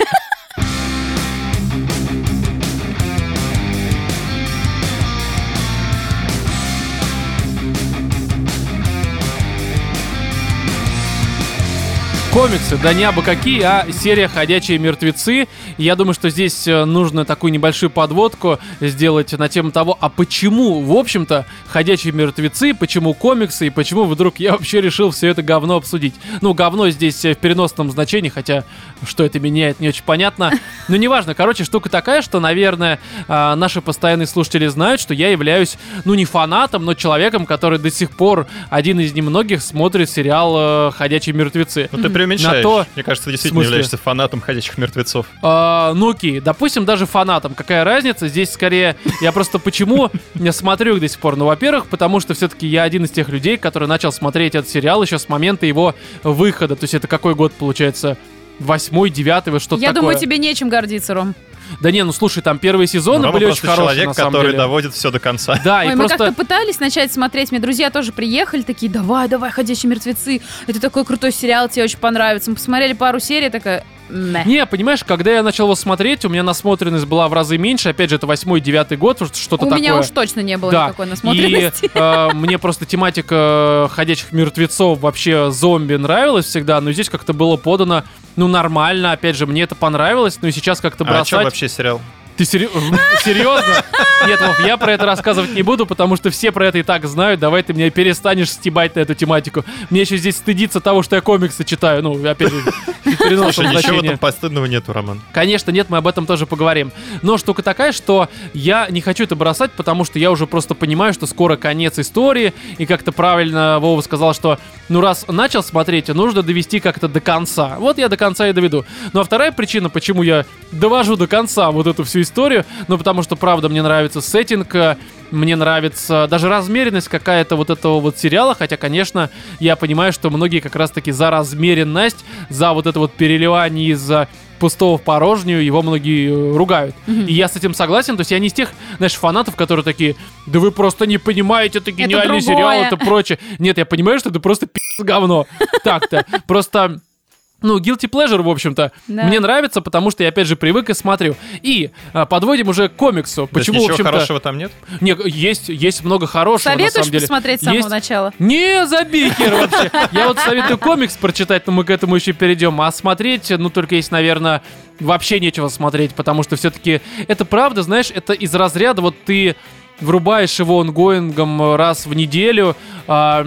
[SPEAKER 1] комиксы, да не абы какие, а серия «Ходячие мертвецы». Я думаю, что здесь э, нужно такую небольшую подводку сделать на тему того, а почему, в общем-то, «Ходячие мертвецы», почему комиксы и почему вдруг я вообще решил все это говно обсудить. Ну, говно здесь э, в переносном значении, хотя что это меняет, не очень понятно. Но неважно, короче, штука такая, что, наверное, а, наши постоянные слушатели знают, что я являюсь, ну, не фанатом, но человеком, который до сих пор один из немногих смотрит сериал э, «Ходячие мертвецы».
[SPEAKER 2] Ну, ты преуменьшаешь.
[SPEAKER 1] На то-
[SPEAKER 2] Мне кажется, ты действительно являешься фанатом ходячих мертвецов.
[SPEAKER 1] А, ну окей, допустим, даже фанатом. Какая разница? Здесь скорее... Я просто почему не смотрю их до сих пор? Ну, во-первых, потому что все-таки я один из тех людей, который начал смотреть этот сериал еще с момента его выхода. То есть это какой год получается? Восьмой, девятый, вот что-то
[SPEAKER 3] Я
[SPEAKER 1] такое.
[SPEAKER 3] думаю, тебе нечем гордиться, Ром.
[SPEAKER 1] Да не, ну слушай, там первые сезоны
[SPEAKER 2] Рома
[SPEAKER 1] были очень хорошие,
[SPEAKER 2] человек,
[SPEAKER 1] на самом
[SPEAKER 2] который
[SPEAKER 1] деле.
[SPEAKER 2] доводит все до конца.
[SPEAKER 1] Да,
[SPEAKER 3] Ой,
[SPEAKER 1] и
[SPEAKER 3] мы
[SPEAKER 1] просто...
[SPEAKER 3] как-то пытались начать смотреть, мне друзья тоже приехали, такие, давай, давай, «Ходячие мертвецы», это такой крутой сериал, тебе очень понравится. Мы посмотрели пару серий, такая, «Мэ».
[SPEAKER 1] Не, понимаешь, когда я начал его смотреть, у меня насмотренность была в разы меньше. Опять же, это восьмой, девятый год, что- что-то
[SPEAKER 3] У
[SPEAKER 1] такое.
[SPEAKER 3] меня уж точно не было
[SPEAKER 1] Да,
[SPEAKER 3] никакой
[SPEAKER 1] и
[SPEAKER 3] насмотренности.
[SPEAKER 1] э, мне просто тематика э, ходячих мертвецов, вообще зомби нравилась всегда, но здесь как-то было подано, ну, нормально, опять же, мне это понравилось, но и сейчас как-то
[SPEAKER 2] А о чем
[SPEAKER 1] бросать...
[SPEAKER 2] вообще сериал?
[SPEAKER 1] Ты серьезно? Нет, Вов, я про это рассказывать не буду, потому что все про это и так знают. Давай ты меня перестанешь стебать на эту тематику. Мне еще здесь стыдиться того, что я комиксы читаю. Ну, опять же,
[SPEAKER 2] Слушай, ничего в этом постыдного нету, Роман.
[SPEAKER 1] Конечно, нет, мы об этом тоже поговорим. Но штука такая, что я не хочу это бросать, потому что я уже просто понимаю, что скоро конец истории. И как-то правильно Вова сказал, что ну раз начал смотреть, нужно довести как-то до конца. Вот я до конца и доведу. Ну а вторая причина, почему я довожу до конца вот эту всю историю, ну потому что, правда, мне нравится сеттинг, э, мне нравится даже размеренность какая-то вот этого вот сериала, хотя, конечно, я понимаю, что многие как раз-таки за размеренность, за вот это вот переливание из э, пустого в порожнюю, его многие э, ругают. И я с этим согласен, то есть я не из тех, знаешь, фанатов, которые такие, да вы просто не понимаете, это гениальный
[SPEAKER 3] другое».
[SPEAKER 1] сериал, это прочее. Нет, я понимаю, что это просто пи*** говно. Так-то. Просто... Ну, guilty pleasure, в общем-то,
[SPEAKER 3] Да.
[SPEAKER 1] мне нравится, потому что я, опять же, привык и смотрю. И а, подводим уже к комиксу.
[SPEAKER 2] То есть
[SPEAKER 1] Почему, в общем-то...
[SPEAKER 2] хорошего там нет?
[SPEAKER 1] Не, есть, есть много хорошего, на
[SPEAKER 3] Советуешь
[SPEAKER 1] самом деле.
[SPEAKER 3] посмотреть с самого
[SPEAKER 1] Есть-
[SPEAKER 3] начала?
[SPEAKER 1] не, забей вообще. Я вот советую комикс прочитать, но мы к этому еще перейдем. А смотреть, ну, только есть, наверное, вообще нечего смотреть, потому что все-таки это правда, знаешь, это из разряда, вот ты врубаешь его онгоингом раз в неделю, а,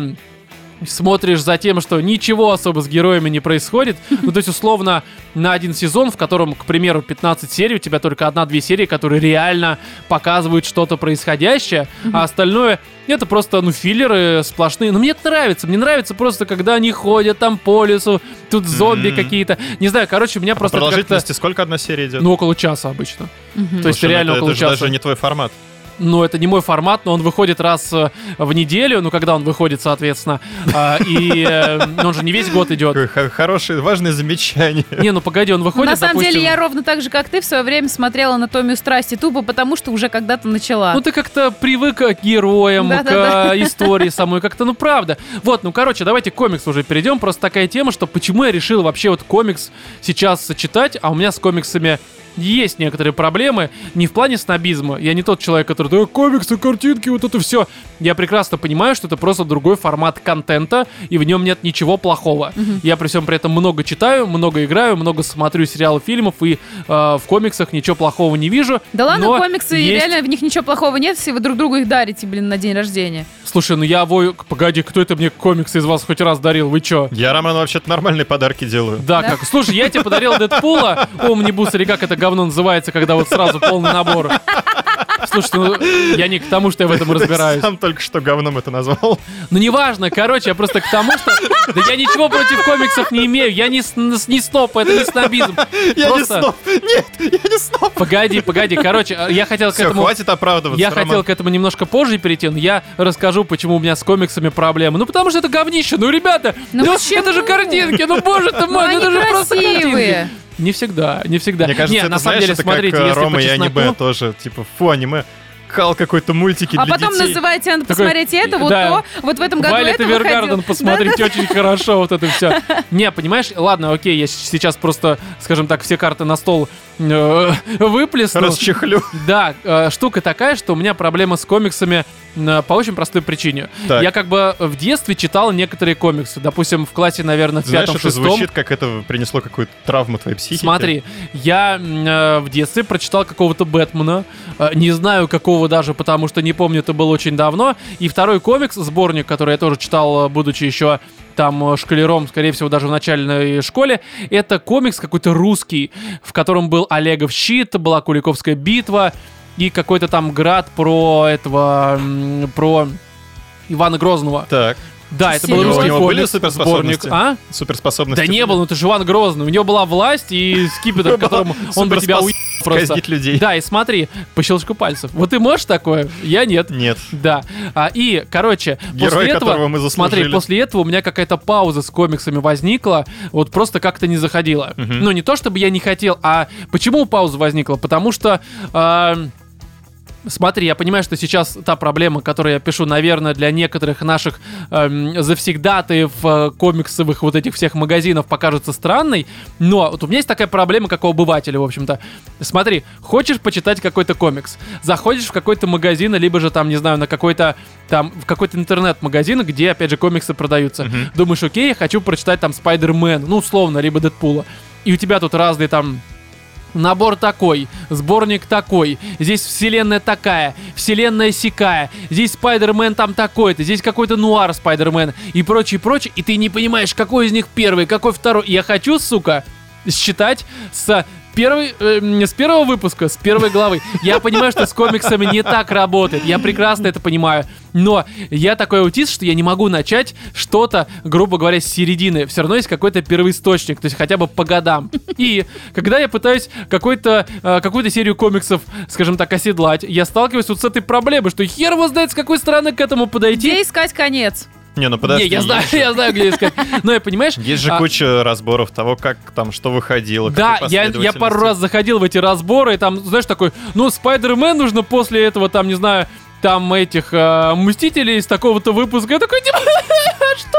[SPEAKER 1] смотришь за тем, что ничего особо с героями не происходит. Ну, то есть, условно, на один сезон, в котором, к примеру, 15 серий, у тебя только одна-две серии, которые реально показывают что-то происходящее, а остальное это просто, ну, филлеры сплошные. Но мне это нравится. Мне нравится просто, когда они ходят там по лесу, тут зомби
[SPEAKER 2] М.
[SPEAKER 1] какие-то. Не знаю, короче, у меня
[SPEAKER 2] А
[SPEAKER 1] просто
[SPEAKER 2] продолжительности сколько одна серия идет?
[SPEAKER 1] Ну, около часа обычно. То есть,
[SPEAKER 2] Слушай, ну
[SPEAKER 1] реально
[SPEAKER 2] это,
[SPEAKER 1] около
[SPEAKER 2] это же
[SPEAKER 1] часа.
[SPEAKER 2] даже не твой формат.
[SPEAKER 1] Ну, это не мой формат, но он выходит раз э, в неделю, ну, когда он выходит, соответственно. А, И э, он же не весь год идет.
[SPEAKER 2] Хорошее, важное замечание.
[SPEAKER 1] Не, ну погоди, он выходит,
[SPEAKER 3] На самом деле я ровно так же, как ты, в свое время смотрела «Анатомию страсти» тупо, потому что уже когда-то начала.
[SPEAKER 1] Ну, ты как-то привык к героям, к э, истории самой, как-то, ну, правда. Вот, ну, короче, давайте к комиксу уже перейдем. Просто такая тема, что почему я решил вообще вот комикс сейчас читать, а у меня с комиксами есть некоторые проблемы, не в плане снобизма. Я не тот человек, который, да, комиксы, картинки, вот это все. Я прекрасно понимаю, что это просто другой формат контента, и в нем нет ничего плохого. Я при всем при этом много читаю, много играю, много смотрю сериалов, фильмов, и э, в комиксах ничего плохого не вижу.
[SPEAKER 3] Да ладно,
[SPEAKER 1] но
[SPEAKER 3] комиксы,
[SPEAKER 1] есть-
[SPEAKER 3] реально в них ничего плохого нет, если вы друг другу их дарите, блин, на день рождения.
[SPEAKER 1] Слушай, ну я вою... Погоди, кто это мне комиксы из вас хоть раз дарил? Вы чё?
[SPEAKER 2] Я, Роман, вообще-то нормальные подарки делаю.
[SPEAKER 1] Да, как? Слушай, я тебе подарил Дэдпула, Омнибус, или как это говно называется, когда вот сразу полный набор. Слушай, ну я не к тому, что я в этом разбираюсь.
[SPEAKER 2] Сам только что говном это назвал.
[SPEAKER 1] Ну неважно, короче, я просто к тому, что... Да я ничего против комиксов не имею, я не, с- не сноп, это не снобизм.
[SPEAKER 2] Я
[SPEAKER 1] Просто-
[SPEAKER 2] не сноп. Нет, я не сноп.
[SPEAKER 1] Погоди, погоди, короче, я хотел к
[SPEAKER 2] Все,
[SPEAKER 1] этому...
[SPEAKER 2] хватит оправдываться,
[SPEAKER 1] Я
[SPEAKER 2] Роман.
[SPEAKER 1] хотел к этому немножко позже перейти, но я расскажу, почему у меня с комиксами проблемы. Ну, потому что это говнище. Ну, ребята,
[SPEAKER 3] Ну
[SPEAKER 1] ну, это же картинки. Ну, боже ты
[SPEAKER 3] Ну,
[SPEAKER 1] мой, ну,
[SPEAKER 3] они
[SPEAKER 1] это же просто
[SPEAKER 3] красивые.
[SPEAKER 1] картинки. Не всегда, не всегда.
[SPEAKER 2] Мне кажется,
[SPEAKER 1] не,
[SPEAKER 2] это,
[SPEAKER 1] на самом
[SPEAKER 2] знаешь,
[SPEAKER 1] деле,
[SPEAKER 2] это
[SPEAKER 1] смотрите,
[SPEAKER 2] как э,
[SPEAKER 1] если
[SPEAKER 2] Рома и аниме
[SPEAKER 1] чесноку...
[SPEAKER 2] тоже. Типа, фу, аниме. Кал какой-то мультики
[SPEAKER 3] А
[SPEAKER 2] для
[SPEAKER 3] потом
[SPEAKER 2] детей.
[SPEAKER 3] называете, надо
[SPEAKER 1] Такой,
[SPEAKER 3] посмотреть это, вот
[SPEAKER 1] да.
[SPEAKER 3] то. Вот в этом году
[SPEAKER 1] Вайлет
[SPEAKER 3] это
[SPEAKER 1] Эвергарден,
[SPEAKER 3] выходило.
[SPEAKER 1] посмотрите, очень хорошо вот это все. Не, понимаешь, ладно, окей, я сейчас просто, скажем так, все карты на стол э, выплесну.
[SPEAKER 2] Расчехлю.
[SPEAKER 1] Да, э, штука такая, что у меня проблема с комиксами э, по очень простой причине.
[SPEAKER 2] Так.
[SPEAKER 1] Я как бы в детстве читал некоторые комиксы. Допустим, в классе, наверное, в
[SPEAKER 2] Знаешь,
[SPEAKER 1] пятом,
[SPEAKER 2] это
[SPEAKER 1] шестом.
[SPEAKER 2] звучит, как это принесло какую-то травму твоей психике.
[SPEAKER 1] Смотри, я э, в детстве прочитал какого-то Бэтмена, э, не знаю какого даже, потому что не помню, это было очень давно. И второй комикс, сборник, который я тоже читал, будучи еще там э, шкалером, скорее всего, даже в начальной школе, это комикс какой-то русский, в котором был Олегов щит, была Куликовская битва и какой-то там град про этого, про Ивана Грозного.
[SPEAKER 2] Так,
[SPEAKER 1] Да, это был русский
[SPEAKER 2] У него были
[SPEAKER 1] комикс,
[SPEAKER 2] суперспособности?
[SPEAKER 1] сборник. А?
[SPEAKER 2] суперспособности.
[SPEAKER 1] Да не было, ну ты же Иван Грозный. У него была власть и скипетр, которым он бы тебя уебал просто.
[SPEAKER 2] людей.
[SPEAKER 1] Да, и смотри, по щелчку пальцев. Вот ты можешь такое? Я нет.
[SPEAKER 2] Нет.
[SPEAKER 1] Да. А, и, короче,
[SPEAKER 2] Герой,
[SPEAKER 1] после этого,
[SPEAKER 2] которого мы заслужили.
[SPEAKER 1] смотри, после этого у меня какая-то пауза с комиксами возникла, вот просто как-то не заходила.
[SPEAKER 2] Мгм.
[SPEAKER 1] Ну, не то чтобы я не хотел, а почему пауза возникла? Потому что... а, Смотри, я понимаю, что сейчас та проблема, которую я пишу, наверное, для некоторых наших эм, завсегдатаев э, комиксовых вот этих всех магазинов покажется странной, но вот у меня есть такая проблема, как у обывателя, в общем-то. Смотри, хочешь почитать какой-то комикс, заходишь в какой-то магазин, либо же там, не знаю, на какой-то там, в какой-то интернет-магазин, где, опять же, комиксы продаются.
[SPEAKER 2] Мгм.
[SPEAKER 1] Думаешь, окей, я хочу прочитать там Спайдермен, ну, условно, либо Дэдпула. И у тебя тут разные там Набор такой, сборник такой, здесь вселенная такая, вселенная сякая, здесь Спайдермен там такой-то, здесь какой-то нуар Спайдермен и прочее, прочее, и ты не понимаешь, какой из них первый, какой второй. Я хочу, сука, считать с первой, э, с первого выпуска, с первой главы. Я понимаю, что с комиксами не так работает, я прекрасно это понимаю, но я такой аутист, что я не могу начать что-то, грубо говоря, с середины. Все равно есть какой-то первоисточник, то есть хотя бы по годам. И когда я пытаюсь какой-то, э, какую-то серию комиксов, скажем так, оседлать, я сталкиваюсь вот с этой проблемой, что хер его знает, с какой стороны к этому подойти.
[SPEAKER 3] Где искать конец?
[SPEAKER 2] Не, ну подожди.
[SPEAKER 1] не, я знаю,
[SPEAKER 2] есть же-
[SPEAKER 1] я знаю, где искать. Но я понимаешь,
[SPEAKER 2] Есть же
[SPEAKER 1] а,
[SPEAKER 2] куча разборов того, как там что выходило.
[SPEAKER 1] Да, я, я пару раз заходил в эти разборы, и там, знаешь, такой, ну, Спайдермен нужно после этого, там, не знаю, там этих э, Мстителей из такого-то выпуска. Я такой, типа, что?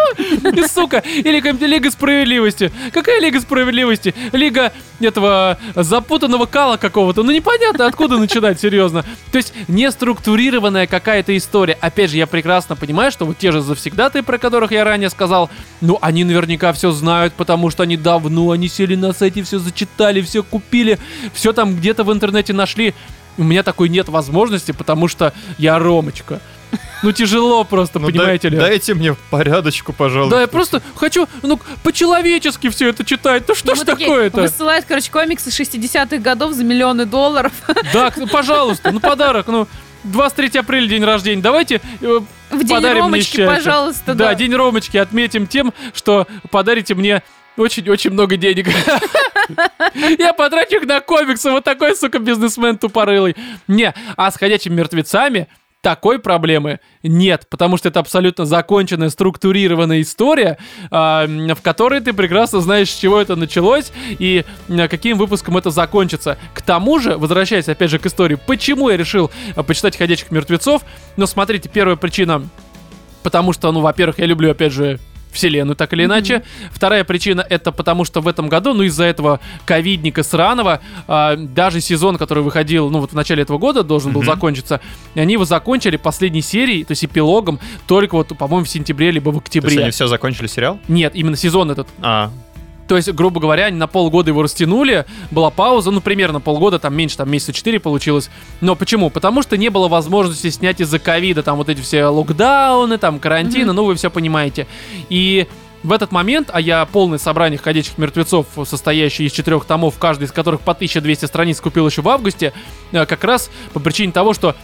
[SPEAKER 1] Сука, или Лига Справедливости. Какая Лига Справедливости? Лига этого запутанного кала какого-то. Ну, непонятно, откуда начинать, серьезно. То есть, неструктурированная какая-то история. Опять же, я прекрасно понимаю, что вот те же завсегдаты, про которых я ранее сказал, ну, они наверняка все знают, потому что они давно, они сели на сайте, все зачитали, все купили, все там где-то в интернете нашли. У меня такой нет возможности, потому что я Ромочка. Ну, тяжело просто,
[SPEAKER 2] Ну,
[SPEAKER 1] понимаете
[SPEAKER 2] дай-
[SPEAKER 1] ли.
[SPEAKER 2] Дайте мне порядочку, пожалуйста.
[SPEAKER 1] Да, я просто хочу, ну, по-человечески все это читать. Ну, что
[SPEAKER 3] Ну,
[SPEAKER 1] ж такое-то?
[SPEAKER 3] Высылают, короче, комиксы 60-х годов за миллионы долларов.
[SPEAKER 1] Да, ну, пожалуйста, ну, подарок, ну, 23 апреля день рождения. Давайте э,
[SPEAKER 3] В день
[SPEAKER 1] подарим мне
[SPEAKER 3] Ромочки,
[SPEAKER 1] счастье.
[SPEAKER 3] пожалуйста,
[SPEAKER 1] Да,
[SPEAKER 3] да.
[SPEAKER 1] день Ромочки отметим тем, что подарите мне очень-очень много денег. Я потрачу их на комиксы, вот такой, сука, бизнесмен тупорылый. Не, а с ходячими мертвецами такой проблемы нет, потому что это абсолютно законченная, структурированная история, а, в которой ты прекрасно знаешь, с чего это началось и каким выпуском это закончится. К тому же, возвращаясь опять же к истории, почему я решил а, почитать «Ходячих мертвецов», ну, смотрите, первая причина потому что, ну, во-первых, я люблю, опять же, вселенную, так или иначе. Вторая причина это потому, что в этом году, ну, из-за этого ковидника сраного, а, даже сезон, который выходил, ну, вот в начале этого года должен был
[SPEAKER 2] Мгм.
[SPEAKER 1] закончиться, они его закончили последней серией, то есть эпилогом, только вот, по-моему, в сентябре, либо в
[SPEAKER 2] То есть
[SPEAKER 1] октябре.
[SPEAKER 2] они все закончили сериал?
[SPEAKER 1] Нет, именно сезон этот.
[SPEAKER 2] А,
[SPEAKER 1] То есть, грубо говоря, они на полгода его растянули, была пауза, ну, примерно полгода, там меньше, там месяца 4 получилось. Но почему? Потому что не было возможности снять из-за ковида, там вот эти все локдауны, там карантины, ну, вы все понимаете. И в этот момент, а я полное собрание ходячих мертвецов, состоящее из четырех томов, каждый из которых по 1200 страниц купил еще в августе, э, как раз по причине того, что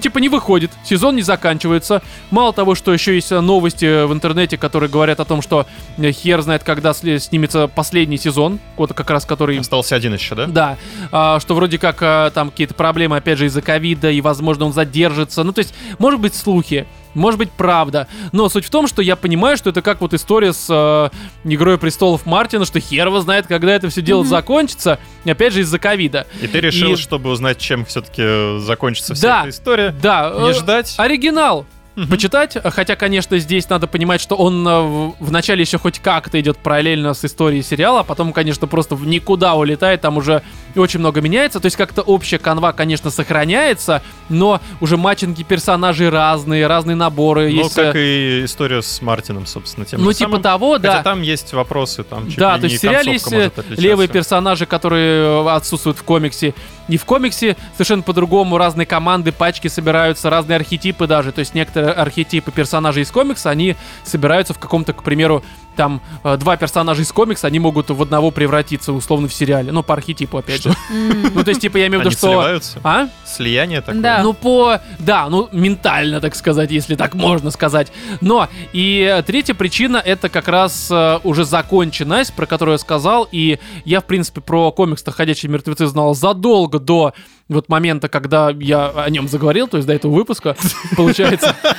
[SPEAKER 1] типа не выходит, сезон не заканчивается. Мало того, что еще есть э, новости в интернете, которые говорят о том, что э, хер знает, когда снимется последний сезон, вот как раз который
[SPEAKER 2] остался один еще, да?
[SPEAKER 1] да, а, что вроде как а, там какие-то проблемы, опять же, из-за ковида, и, возможно, он задержится. Ну, то есть, может быть, слухи, может быть, правда. Но суть в том, что я понимаю, что это как вот история с э, Игрой престолов Мартина, что хер его знает, когда это все дело закончится. И опять же, из-за ковида.
[SPEAKER 2] И ты решил,
[SPEAKER 1] И-
[SPEAKER 2] чтобы узнать, чем все-таки закончится вся
[SPEAKER 1] Да.
[SPEAKER 2] эта история,
[SPEAKER 1] Да,
[SPEAKER 2] не
[SPEAKER 1] э,
[SPEAKER 2] ждать.
[SPEAKER 1] Оригинал.
[SPEAKER 2] Мгм.
[SPEAKER 1] Почитать, хотя, конечно, здесь надо понимать, что он э, вначале еще хоть как-то идет параллельно с историей сериала, а потом, конечно, просто в никуда улетает, там уже очень много меняется. То есть как-то общая канва, конечно, сохраняется, но уже матчинги персонажей разные, разные наборы.
[SPEAKER 2] Ну,
[SPEAKER 1] есть,
[SPEAKER 2] как
[SPEAKER 1] э,
[SPEAKER 2] и история с Мартином, собственно, тем
[SPEAKER 1] ну, типа
[SPEAKER 2] самым.
[SPEAKER 1] того,
[SPEAKER 2] Хотя
[SPEAKER 1] да.
[SPEAKER 2] там есть вопросы, там
[SPEAKER 1] Да, то есть в сериале есть э, левые персонажи, которые отсутствуют в комиксе. И в комиксе совершенно по-другому разные команды, пачки собираются, разные архетипы даже. То есть некоторые архетипы персонажей из комикса, они собираются в каком-то, к примеру, там э, два персонажа из комикса, они могут в одного превратиться условно в сериале. Ну, по архетипу, опять же. Ну, то есть, типа, я имею в виду, что...
[SPEAKER 2] сливаются?
[SPEAKER 1] А?
[SPEAKER 2] Слияние такое?
[SPEAKER 3] Да.
[SPEAKER 1] Ну, по... Да, ну, ментально, так сказать, если так можно сказать. Но, и третья причина, это как раз э, уже законченность, про которую я сказал, и я, в принципе, про комикс-то «Ходячие мертвецы» знал задолго до вот момента, когда я о нем заговорил, то есть до этого выпуска, получается.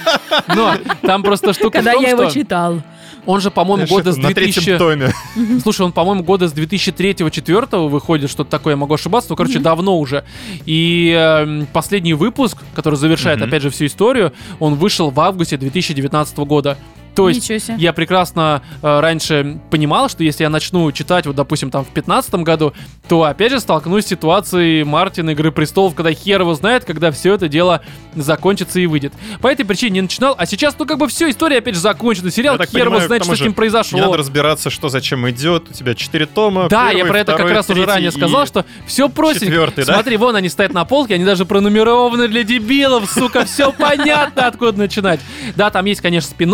[SPEAKER 1] Но там просто штука
[SPEAKER 3] Когда
[SPEAKER 1] в том,
[SPEAKER 3] я его
[SPEAKER 1] что
[SPEAKER 3] читал.
[SPEAKER 1] он же, по-моему, года с
[SPEAKER 2] на третьем
[SPEAKER 1] 2000...
[SPEAKER 2] томе.
[SPEAKER 1] Слушай, он, по-моему, года с 2003-2004 выходит, что-то такое, я могу ошибаться, но, короче, давно уже. И эм, последний выпуск, который завершает, опять же, всю историю, он вышел в августе 2019 года. То есть я прекрасно э, раньше понимал, что если я начну читать, вот, допустим, там в 15 году, то опять же столкнусь с ситуацией Мартина Игры престолов, когда хер его знает, когда все это дело закончится и выйдет. По этой причине не начинал, а сейчас, ну, как бы все, история опять же закончена. Сериал
[SPEAKER 2] Я
[SPEAKER 1] хер его знает, что с ним произошло.
[SPEAKER 2] Не надо разбираться, что зачем идет. У тебя четыре тома.
[SPEAKER 1] Да, я
[SPEAKER 2] первый,
[SPEAKER 1] про это как
[SPEAKER 2] второй,
[SPEAKER 1] раз уже ранее сказал, что все простенько.
[SPEAKER 2] да?
[SPEAKER 1] Смотри, вон они стоят на полке, они даже пронумерованы для дебилов, сука, все понятно, откуда начинать. Да, там есть, конечно, спин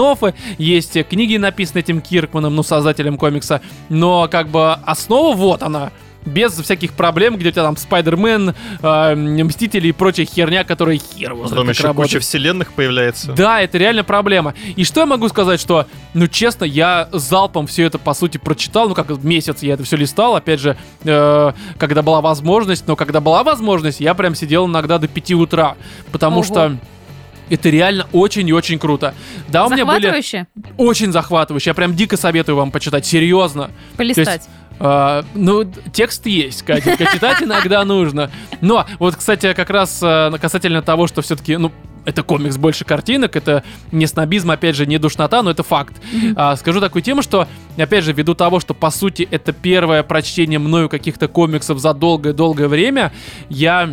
[SPEAKER 1] есть книги, написанные этим Киркманом, ну, создателем комикса, но как бы основа вот она. Без всяких проблем, где у тебя там Спайдермен, э, Мстители и прочая херня, которая хер его знает,
[SPEAKER 2] Потом еще
[SPEAKER 1] работает.
[SPEAKER 2] куча вселенных появляется.
[SPEAKER 1] Да, это реально проблема. И что я могу сказать, что, ну, честно, я залпом все это, по сути, прочитал, ну, как месяц я это все листал, опять же, э, когда была возможность, но когда была возможность, я прям сидел иногда до 5 утра, потому
[SPEAKER 3] Ого.
[SPEAKER 1] что это реально очень и очень круто. Да, у меня были
[SPEAKER 3] Захватывающе?
[SPEAKER 1] очень захватывающие, я прям дико советую вам почитать, серьезно.
[SPEAKER 3] Полистать.
[SPEAKER 1] А, ну, текст есть, Катя, читать иногда нужно. Но вот, кстати, как раз а, касательно того, что все-таки, ну, это комикс больше картинок, это не снобизм, опять же, не душнота, но это факт. А, скажу такую тему, что, опять же, ввиду того, что, по сути, это первое прочтение мною каких-то комиксов за долгое-долгое время, я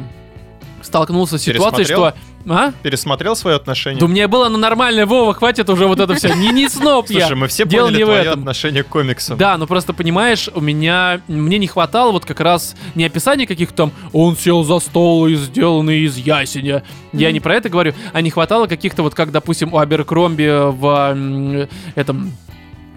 [SPEAKER 1] столкнулся с ситуацией, что... А?
[SPEAKER 2] Пересмотрел свое отношение?
[SPEAKER 1] Да у меня было, ну, нормальное, Вова, хватит уже вот это все. Не, не сноб я.
[SPEAKER 2] Слушай, мы все
[SPEAKER 1] Дело
[SPEAKER 2] поняли
[SPEAKER 1] не
[SPEAKER 2] твое
[SPEAKER 1] этом.
[SPEAKER 2] отношение к комиксам.
[SPEAKER 1] Да, ну просто понимаешь, у меня мне не хватало вот как раз не описания каких-то там он сел за стол и сделанный из ясеня. Я не про это говорю, а не хватало каких-то вот как, допустим, у Аберкромби в м, этом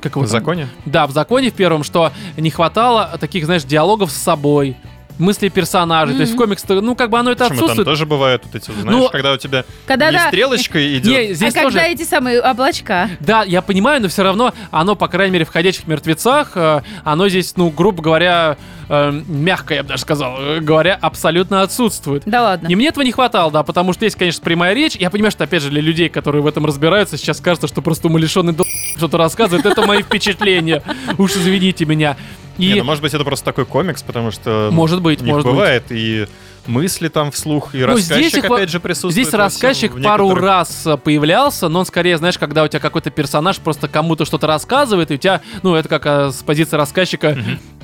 [SPEAKER 1] как его
[SPEAKER 2] В законе?
[SPEAKER 1] Да, в законе в первом, что не хватало таких, знаешь, диалогов с собой, мысли персонажей. То есть в комикс, ну как бы оно это
[SPEAKER 2] Почему там
[SPEAKER 1] отсутствует.
[SPEAKER 2] тоже бывает вот эти, знаешь,
[SPEAKER 1] Ну,
[SPEAKER 2] когда у тебя
[SPEAKER 3] Когда
[SPEAKER 2] не
[SPEAKER 3] да.
[SPEAKER 2] стрелочка идет,
[SPEAKER 1] Не, здесь
[SPEAKER 3] а
[SPEAKER 1] тоже.
[SPEAKER 3] когда эти самые облачка?
[SPEAKER 1] Да, я понимаю, но все равно оно, по крайней мере, в «Ходячих мертвецах», э, оно здесь, ну, грубо говоря, э, мягко, я бы даже сказал, э, говоря, абсолютно отсутствует.
[SPEAKER 3] Да ладно.
[SPEAKER 1] И мне этого не хватало, да, потому что есть, конечно, прямая речь. Я понимаю, что, опять же, для людей, которые в этом разбираются, сейчас кажется, что просто умалишенный дол- что-то рассказывает. Это мои впечатления. Уж извините меня.
[SPEAKER 2] Не,
[SPEAKER 1] И
[SPEAKER 2] ну, может быть, это просто такой комикс, потому что ну,
[SPEAKER 1] Может быть, может быть.
[SPEAKER 2] бывает и мысли там вслух, и
[SPEAKER 1] Ну, здесь
[SPEAKER 2] рассказчик
[SPEAKER 1] их во-
[SPEAKER 2] опять же присутствует.
[SPEAKER 1] Здесь
[SPEAKER 2] всем,
[SPEAKER 1] рассказчик
[SPEAKER 2] в
[SPEAKER 1] пару
[SPEAKER 2] некоторых-
[SPEAKER 1] раз э, появлялся, но он скорее, знаешь, когда у тебя какой-то персонаж просто кому-то что-то рассказывает, и у тебя, ну, это как э, с позиции рассказчика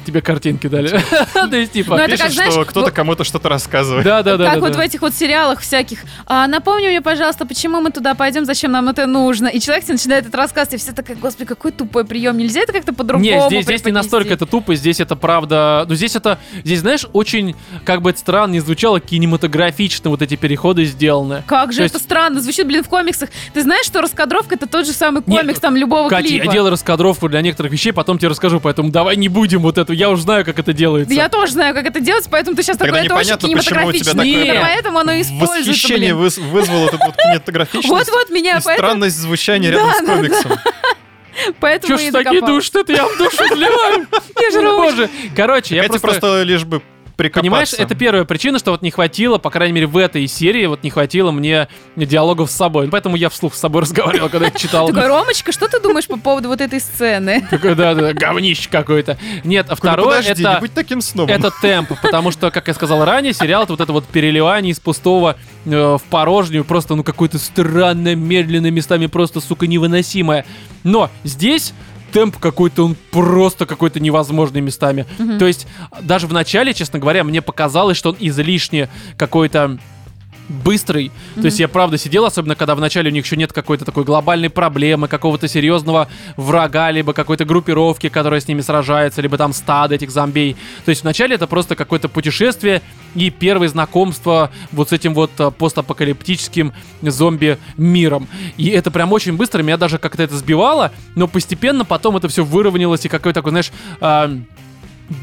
[SPEAKER 1] тебе картинки дали. То есть,
[SPEAKER 3] Ну,
[SPEAKER 1] типа...
[SPEAKER 3] это
[SPEAKER 2] Пишет,
[SPEAKER 3] как, знаешь,
[SPEAKER 2] что кто-то кому-то что-то рассказывает.
[SPEAKER 1] Да, да, да.
[SPEAKER 3] как вот в этих вот сериалах всяких. А, напомни мне, пожалуйста, почему мы туда пойдем, зачем нам это нужно. И человек тебе начинает этот рассказ, и все такая, господи, какой тупой прием. Нельзя это как-то по-другому
[SPEAKER 1] Не, здесь, здесь не
[SPEAKER 3] преподнести?»
[SPEAKER 1] настолько это тупо, здесь это правда. Ну, здесь это, здесь, знаешь, очень, как бы это странно не звучало, кинематографично вот эти переходы сделаны.
[SPEAKER 3] Как же
[SPEAKER 1] То
[SPEAKER 3] это странно, звучит, блин, в комиксах. Ты знаешь, что раскадровка это тот же самый комикс там любого
[SPEAKER 1] Катя,
[SPEAKER 3] клипа.
[SPEAKER 1] я делаю раскадровку для некоторых вещей, потом тебе расскажу, поэтому давай не будем вот это. Я уже знаю, как это делается.
[SPEAKER 3] Я тоже знаю, как это делать, поэтому ты сейчас
[SPEAKER 2] Тогда
[SPEAKER 3] такой, это очень кинематографично. Именно поэтому оно используется,
[SPEAKER 2] Восхищение
[SPEAKER 3] блин.
[SPEAKER 2] выз- вызвало вот эту вот кинематографичность
[SPEAKER 3] Вот-вот меня, поэтому,
[SPEAKER 2] странность звучания рядом с комиксом.
[SPEAKER 3] поэтому
[SPEAKER 1] Чё ж такие это я в душу вливаю?
[SPEAKER 3] Я же
[SPEAKER 1] Ну, Боже. Короче, я просто...
[SPEAKER 2] просто лишь бы.
[SPEAKER 1] Понимаешь, это первая причина, что вот не хватило, по крайней мере, в этой серии, вот не хватило мне диалогов с собой. Ну, Поэтому я вслух с собой разговаривал, когда их читал.
[SPEAKER 3] Такой, Ромочка, что ты думаешь по поводу вот этой сцены?
[SPEAKER 1] Такой, да-да, говнище какое-то. Нет, а
[SPEAKER 2] «Ну,
[SPEAKER 1] второе, это...
[SPEAKER 2] будь таким снобом.
[SPEAKER 1] Это темп, потому что, как я сказал ранее, сериал это вот это вот переливание из пустого э, в порожнюю, просто ну какое-то странное, медленное, местами просто, сука, невыносимое. Но здесь темп какой-то, он просто какой-то невозможный местами. То есть даже в начале, честно говоря, мне показалось, что он излишне какой-то быстрый. То есть я правда сидел, особенно когда вначале у них еще нет какой-то такой глобальной проблемы, какого-то серьезного врага, либо какой-то группировки, которая с ними сражается, либо там стадо этих зомбей. То есть вначале это просто какое-то путешествие и первое знакомство вот с этим вот э, постапокалиптическим зомби-миром. И это прям очень быстро, меня даже как-то это сбивало, но постепенно потом это все выровнялось, и какой-то такой, знаешь... а,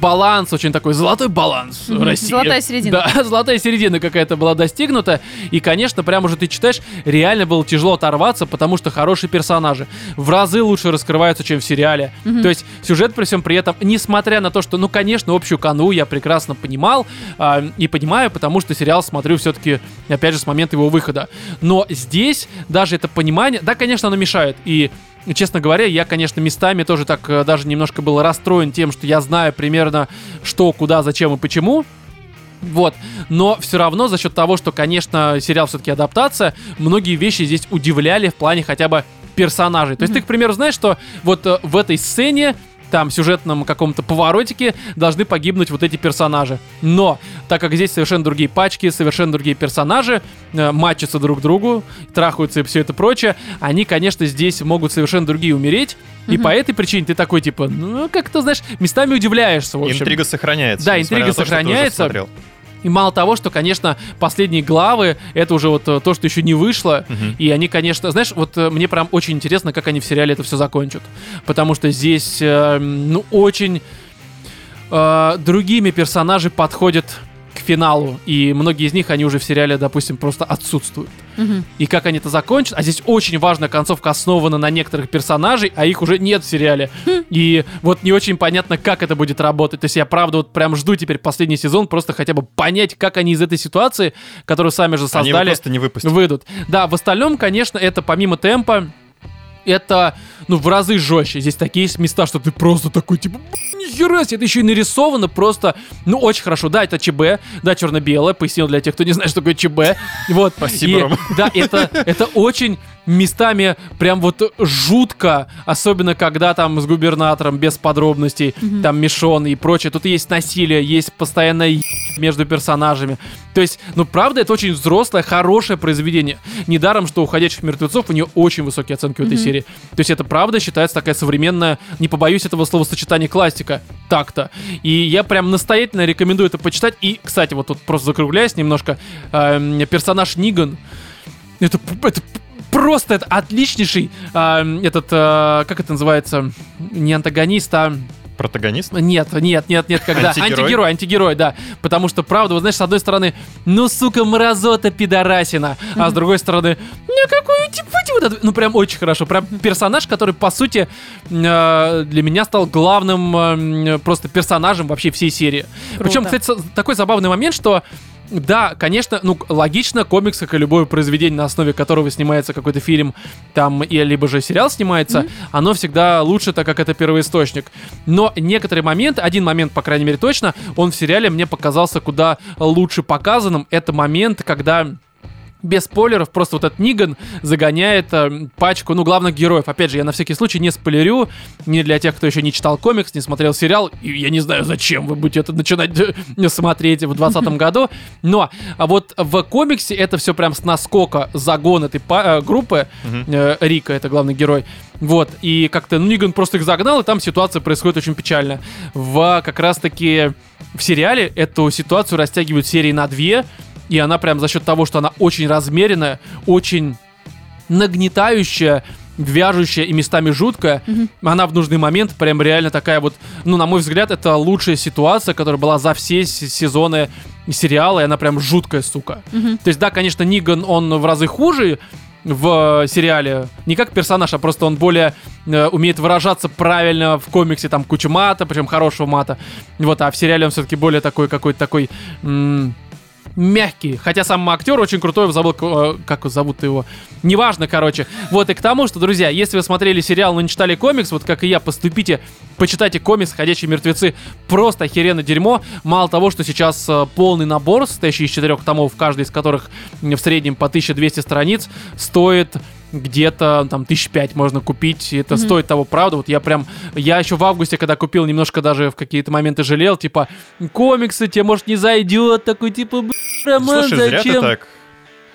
[SPEAKER 1] баланс, очень такой золотой баланс в
[SPEAKER 3] Мгм.
[SPEAKER 1] России.
[SPEAKER 3] Золотая середина.
[SPEAKER 1] Да, золотая середина какая-то была достигнута. И, конечно, прям уже ты читаешь, реально было тяжело оторваться, потому что хорошие персонажи в разы лучше раскрываются, чем в сериале. То есть сюжет при всем при этом, несмотря на то, что, ну, конечно, общую кану я прекрасно понимал а, и понимаю, потому что сериал смотрю все-таки, опять же, с момента его выхода. Но здесь даже это понимание, да, конечно, оно мешает. И Честно говоря, я, конечно, местами тоже так э, даже немножко был расстроен тем, что я знаю примерно что, куда, зачем и почему. Вот, но все равно за счет того, что, конечно, сериал все-таки адаптация, многие вещи здесь удивляли в плане хотя бы персонажей. То есть ты, к примеру, знаешь, что вот э, в этой сцене там сюжетном каком-то поворотике должны погибнуть вот эти персонажи. Но, так как здесь совершенно другие пачки, совершенно другие персонажи, э, матчатся друг к другу, трахаются и все это прочее, они, конечно, здесь могут совершенно другие умереть. И по этой причине ты такой, типа, ну, как-то, знаешь, местами удивляешься, в общем.
[SPEAKER 2] Интрига сохраняется.
[SPEAKER 1] Да, интрига
[SPEAKER 2] на то,
[SPEAKER 1] сохраняется.
[SPEAKER 2] смотрел.
[SPEAKER 1] И мало того, что, конечно, последние главы, это уже вот э, то, что еще не вышло.
[SPEAKER 2] Мгм.
[SPEAKER 1] И они, конечно, знаешь, вот э, мне прям очень интересно, как они в сериале это все закончат. Потому что здесь, э, ну, очень другими персонажи подходят к финалу. И многие из них, они уже в сериале, допустим, просто отсутствуют.
[SPEAKER 3] Мгм.
[SPEAKER 1] И как они это закончат. А здесь очень важная концовка основана на некоторых персонажей, а их уже нет в сериале. И вот не очень понятно, как это будет работать. То есть я правда вот прям жду теперь последний сезон, просто хотя бы понять, как они из этой ситуации, которую сами же
[SPEAKER 2] Они его
[SPEAKER 1] создали,
[SPEAKER 2] просто не выпустят.
[SPEAKER 1] выйдут. Да, в остальном, конечно, это помимо темпа, это, ну, в разы жестче. Здесь такие есть места, что ты просто такой, типа, «Б***ь, нихера себе, это еще и нарисовано просто, ну, очень хорошо. Да, это ЧБ, да, черно-белое, пояснил для тех, кто не знает, что такое ЧБ. Вот.
[SPEAKER 2] Спасибо,
[SPEAKER 1] И,
[SPEAKER 2] Рома.
[SPEAKER 1] Да, это, это очень местами прям вот жутко, особенно когда там с губернатором без подробностей, там Мишон и прочее. Тут есть насилие, есть постоянно е- между персонажами. То есть, ну правда, это очень взрослое, хорошее произведение. Недаром, что «Уходящих мертвецов» у нее очень высокие оценки в этой серии. То есть это правда считается такая современная, не побоюсь этого словосочетания, классика. Так-то. И я прям настоятельно рекомендую это почитать. И, кстати, вот тут просто закругляясь немножко, эм, персонаж Ниган, это, это просто это отличнейший а, этот, а, как это называется, не антагонист, а...
[SPEAKER 2] Протагонист?
[SPEAKER 1] Нет, нет, нет, нет, когда...
[SPEAKER 2] Антигерой?
[SPEAKER 1] антигерой, антигерой, да. Потому что, правда, вы знаешь, с одной стороны, ну, сука, мразота пидорасина, а с другой стороны, ну, какой типа вот это... Ну, прям очень хорошо. Прям персонаж, который, по сути, э, для меня стал главным э, просто персонажем вообще всей серии. Причем,
[SPEAKER 3] Круто.
[SPEAKER 1] кстати, с- такой забавный момент, что да, конечно, ну, логично, комикс, как и любое произведение, на основе которого снимается какой-то фильм, там, и либо же сериал снимается, оно всегда лучше, так как это первоисточник. Но некоторые моменты, один момент, по крайней мере, точно, он в сериале мне показался куда лучше показанным. Это момент, когда без спойлеров, просто вот этот Ниган загоняет э, пачку, ну, главных героев. Опять же, я на всякий случай не спойлерю, не для тех, кто еще не читал комикс, не смотрел сериал, и я не знаю, зачем вы будете это начинать смотреть в 2020 году, но а вот в комиксе это все прям с наскока загон этой па- э, группы, э, Рика, это главный герой, вот, и как-то ну, Ниган просто их загнал, и там ситуация происходит очень печально. В как раз-таки в сериале эту ситуацию растягивают серии на две, и она прям за счет того, что она очень размеренная, очень нагнетающая, вяжущая и местами жуткая, она в нужный момент прям реально такая вот, ну, на мой взгляд, это лучшая ситуация, которая была за все сезоны сериала, и она прям жуткая, сука. То есть, да, конечно, Ниган, он в разы хуже в э, сериале, не как персонаж, а просто он более э, умеет выражаться правильно в комиксе, там куча мата, причем хорошего мата. Вот, а в сериале он все-таки более такой какой-то такой... м, мягкий. Хотя сам актер очень крутой, забыл, э, как зовут его. Неважно, короче. Вот и к тому, что, друзья, если вы смотрели сериал, но не читали комикс, вот как и я, поступите, почитайте комикс «Ходячие мертвецы». Просто охеренно дерьмо. Мало того, что сейчас э, полный набор, состоящий из четырех томов, каждый из которых в среднем по 1200 страниц, стоит где-то там тысяч пять можно купить, и это стоит того, правда. Вот я прям, я еще в августе, когда купил, немножко даже в какие-то моменты жалел, типа, комиксы тебе, может, не зайдет, такой, типа, «Б***ь, Роман,
[SPEAKER 2] Слушай, зря ты
[SPEAKER 1] зачем?
[SPEAKER 2] так.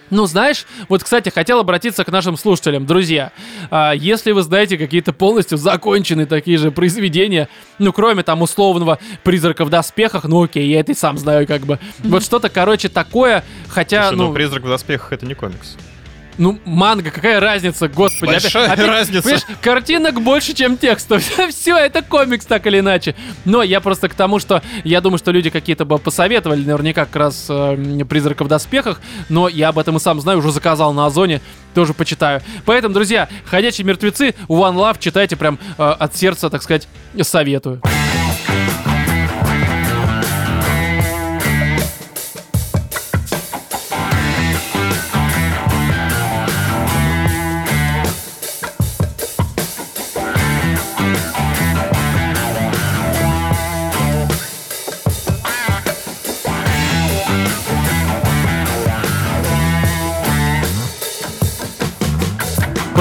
[SPEAKER 1] Ну, знаешь, вот, кстати, хотел обратиться к нашим слушателям. Друзья, а, если вы знаете какие-то полностью законченные такие же произведения, ну, кроме там условного «Призрака в доспехах», ну, окей, я это и сам знаю, как бы. Вот что-то, короче, такое, хотя,
[SPEAKER 2] Слушай, ну,
[SPEAKER 1] ну,
[SPEAKER 2] «Призрак в доспехах» — это не комикс.
[SPEAKER 1] Ну, манга, какая разница, господи.
[SPEAKER 2] Большая разница.
[SPEAKER 1] понимаешь, картинок больше, чем текстов. Все, это комикс, так или иначе. Но я просто к тому, что я думаю, что люди какие-то бы посоветовали, наверняка как раз э, «Призрака в доспехах», но я об этом и сам знаю, уже заказал на Озоне, тоже почитаю. Поэтому, друзья, «Ходячие мертвецы», One Love, читайте прям э, от сердца, так сказать, советую.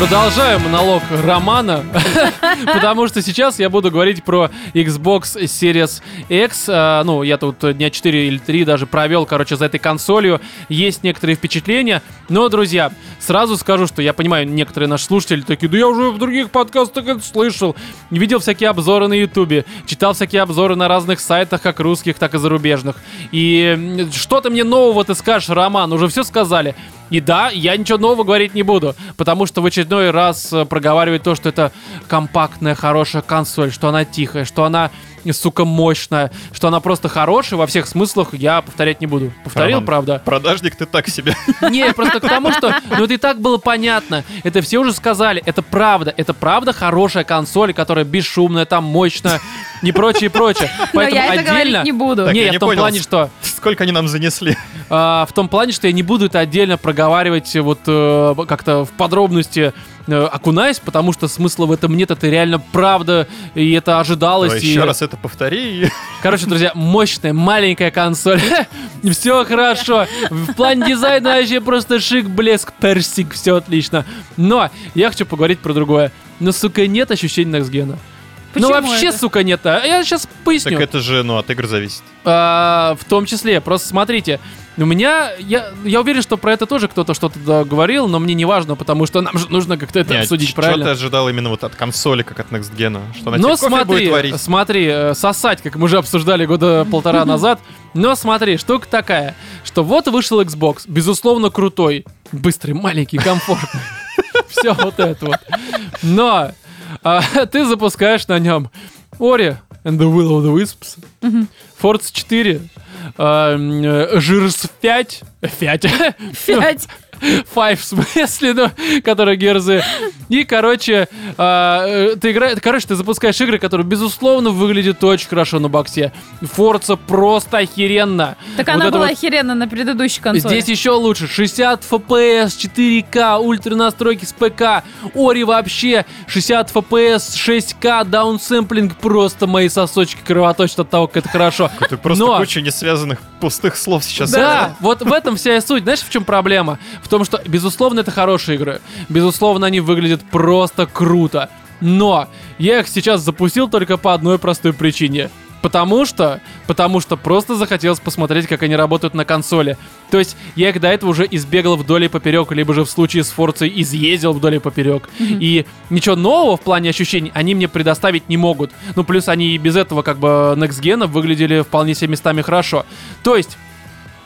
[SPEAKER 1] Продолжаю монолог Романа, потому что сейчас я буду говорить про Xbox Series X. А, Ну, я тут дня 4 или 3 даже провел, короче, за этой консолью. Есть некоторые впечатления. Но, друзья, сразу скажу, что я понимаю, некоторые наши слушатели такие, да я уже в других подкастах это слышал. Видел всякие обзоры на Ютубе, читал всякие обзоры на разных сайтах, как русских, так и зарубежных. И что ты мне нового ты скажешь, Роман? Уже все сказали. И да, я ничего нового говорить не буду, потому что в очередной раз э, проговаривает то, что это компактная, хорошая консоль, что она тихая, что она, сука, мощная, что она просто хорошая во всех смыслах, я повторять не буду. Повторил,
[SPEAKER 2] Роман,
[SPEAKER 1] правда?
[SPEAKER 2] Продажник ты так себе.
[SPEAKER 1] Не, просто к тому, что ну это и так было понятно. Это все уже сказали. Это правда. Это правда хорошая консоль, которая бесшумная, там мощная и прочее, прочее.
[SPEAKER 3] Но
[SPEAKER 1] Поэтому
[SPEAKER 3] я это говорить
[SPEAKER 1] отдельно...
[SPEAKER 3] не буду.
[SPEAKER 2] Так,
[SPEAKER 1] не,
[SPEAKER 2] я
[SPEAKER 1] я
[SPEAKER 2] не
[SPEAKER 1] в том
[SPEAKER 2] понял.
[SPEAKER 1] плане, что
[SPEAKER 2] Сколько они нам занесли?
[SPEAKER 1] а, в том плане, что я не буду это отдельно проговаривать вот э, как-то в подробности э, окунаясь, потому что смысла в этом нет, это реально правда, и это ожидалось.
[SPEAKER 2] Давай
[SPEAKER 1] и-
[SPEAKER 2] еще раз это повтори.
[SPEAKER 1] Короче, друзья, мощная, маленькая консоль. Все хорошо. В плане дизайна вообще просто шик, блеск, персик, все отлично. Но я хочу поговорить про другое. Но, сука, нет ощущения Next Ну
[SPEAKER 3] Почему
[SPEAKER 1] вообще,
[SPEAKER 3] это?
[SPEAKER 1] сука, нет. А Я сейчас поясню.
[SPEAKER 2] Так это же, ну, от игр зависит.
[SPEAKER 1] А, в том числе, просто смотрите, у меня, я, я уверен, что про это тоже кто-то что-то говорил, но мне не важно, потому что нам же нужно как-то это
[SPEAKER 2] Не,
[SPEAKER 1] обсудить,
[SPEAKER 2] Что
[SPEAKER 1] правильно?
[SPEAKER 2] ты ожидал именно вот от консоли, как от Next Gen? Что она
[SPEAKER 1] Но
[SPEAKER 2] тебе кофе будет
[SPEAKER 1] смотри,
[SPEAKER 2] варить?
[SPEAKER 1] смотри, э, сосать, как мы уже обсуждали года полтора назад. Но смотри, штука такая, что вот вышел Xbox, безусловно крутой, быстрый, маленький, комфортный. Все вот это вот. Но а, ты запускаешь на нем Ori and the Will of the Wisps, 4, а, м, э, Жирс 5, 5,
[SPEAKER 3] Пять.
[SPEAKER 1] Five в смысле, ну, которые герзы. И, короче, а, э, ты играешь, короче, ты запускаешь игры, которые, безусловно, выглядят очень хорошо на боксе. Форца просто охеренно.
[SPEAKER 3] Так
[SPEAKER 1] Вот
[SPEAKER 3] она была
[SPEAKER 1] вот-
[SPEAKER 3] охеренна на предыдущей консоли.
[SPEAKER 1] Здесь еще лучше. 60 FPS, 4К, ультра настройки с ПК. Ори вообще 60 FPS, 6К, даунсэмплинг. Просто мои сосочки кровоточат от того, как это хорошо.
[SPEAKER 2] Ты просто
[SPEAKER 1] Но-
[SPEAKER 2] куча несвязанных пустых слов сейчас
[SPEAKER 1] Да, вот в этом вся и суть. Знаешь, в чем проблема? В том, что, безусловно, это хорошие игры. Безусловно, они выглядят просто круто. Но я их сейчас запустил только по одной простой причине. Потому что, потому что просто захотелось посмотреть, как они работают на консоли. То есть я их до этого уже избегал вдоль и поперек, либо же в случае с Форцей изъездил вдоль и поперек. И ничего нового в плане ощущений они мне предоставить не могут. Ну, плюс они и без этого как бы Next Gen выглядели вполне себе местами хорошо. То есть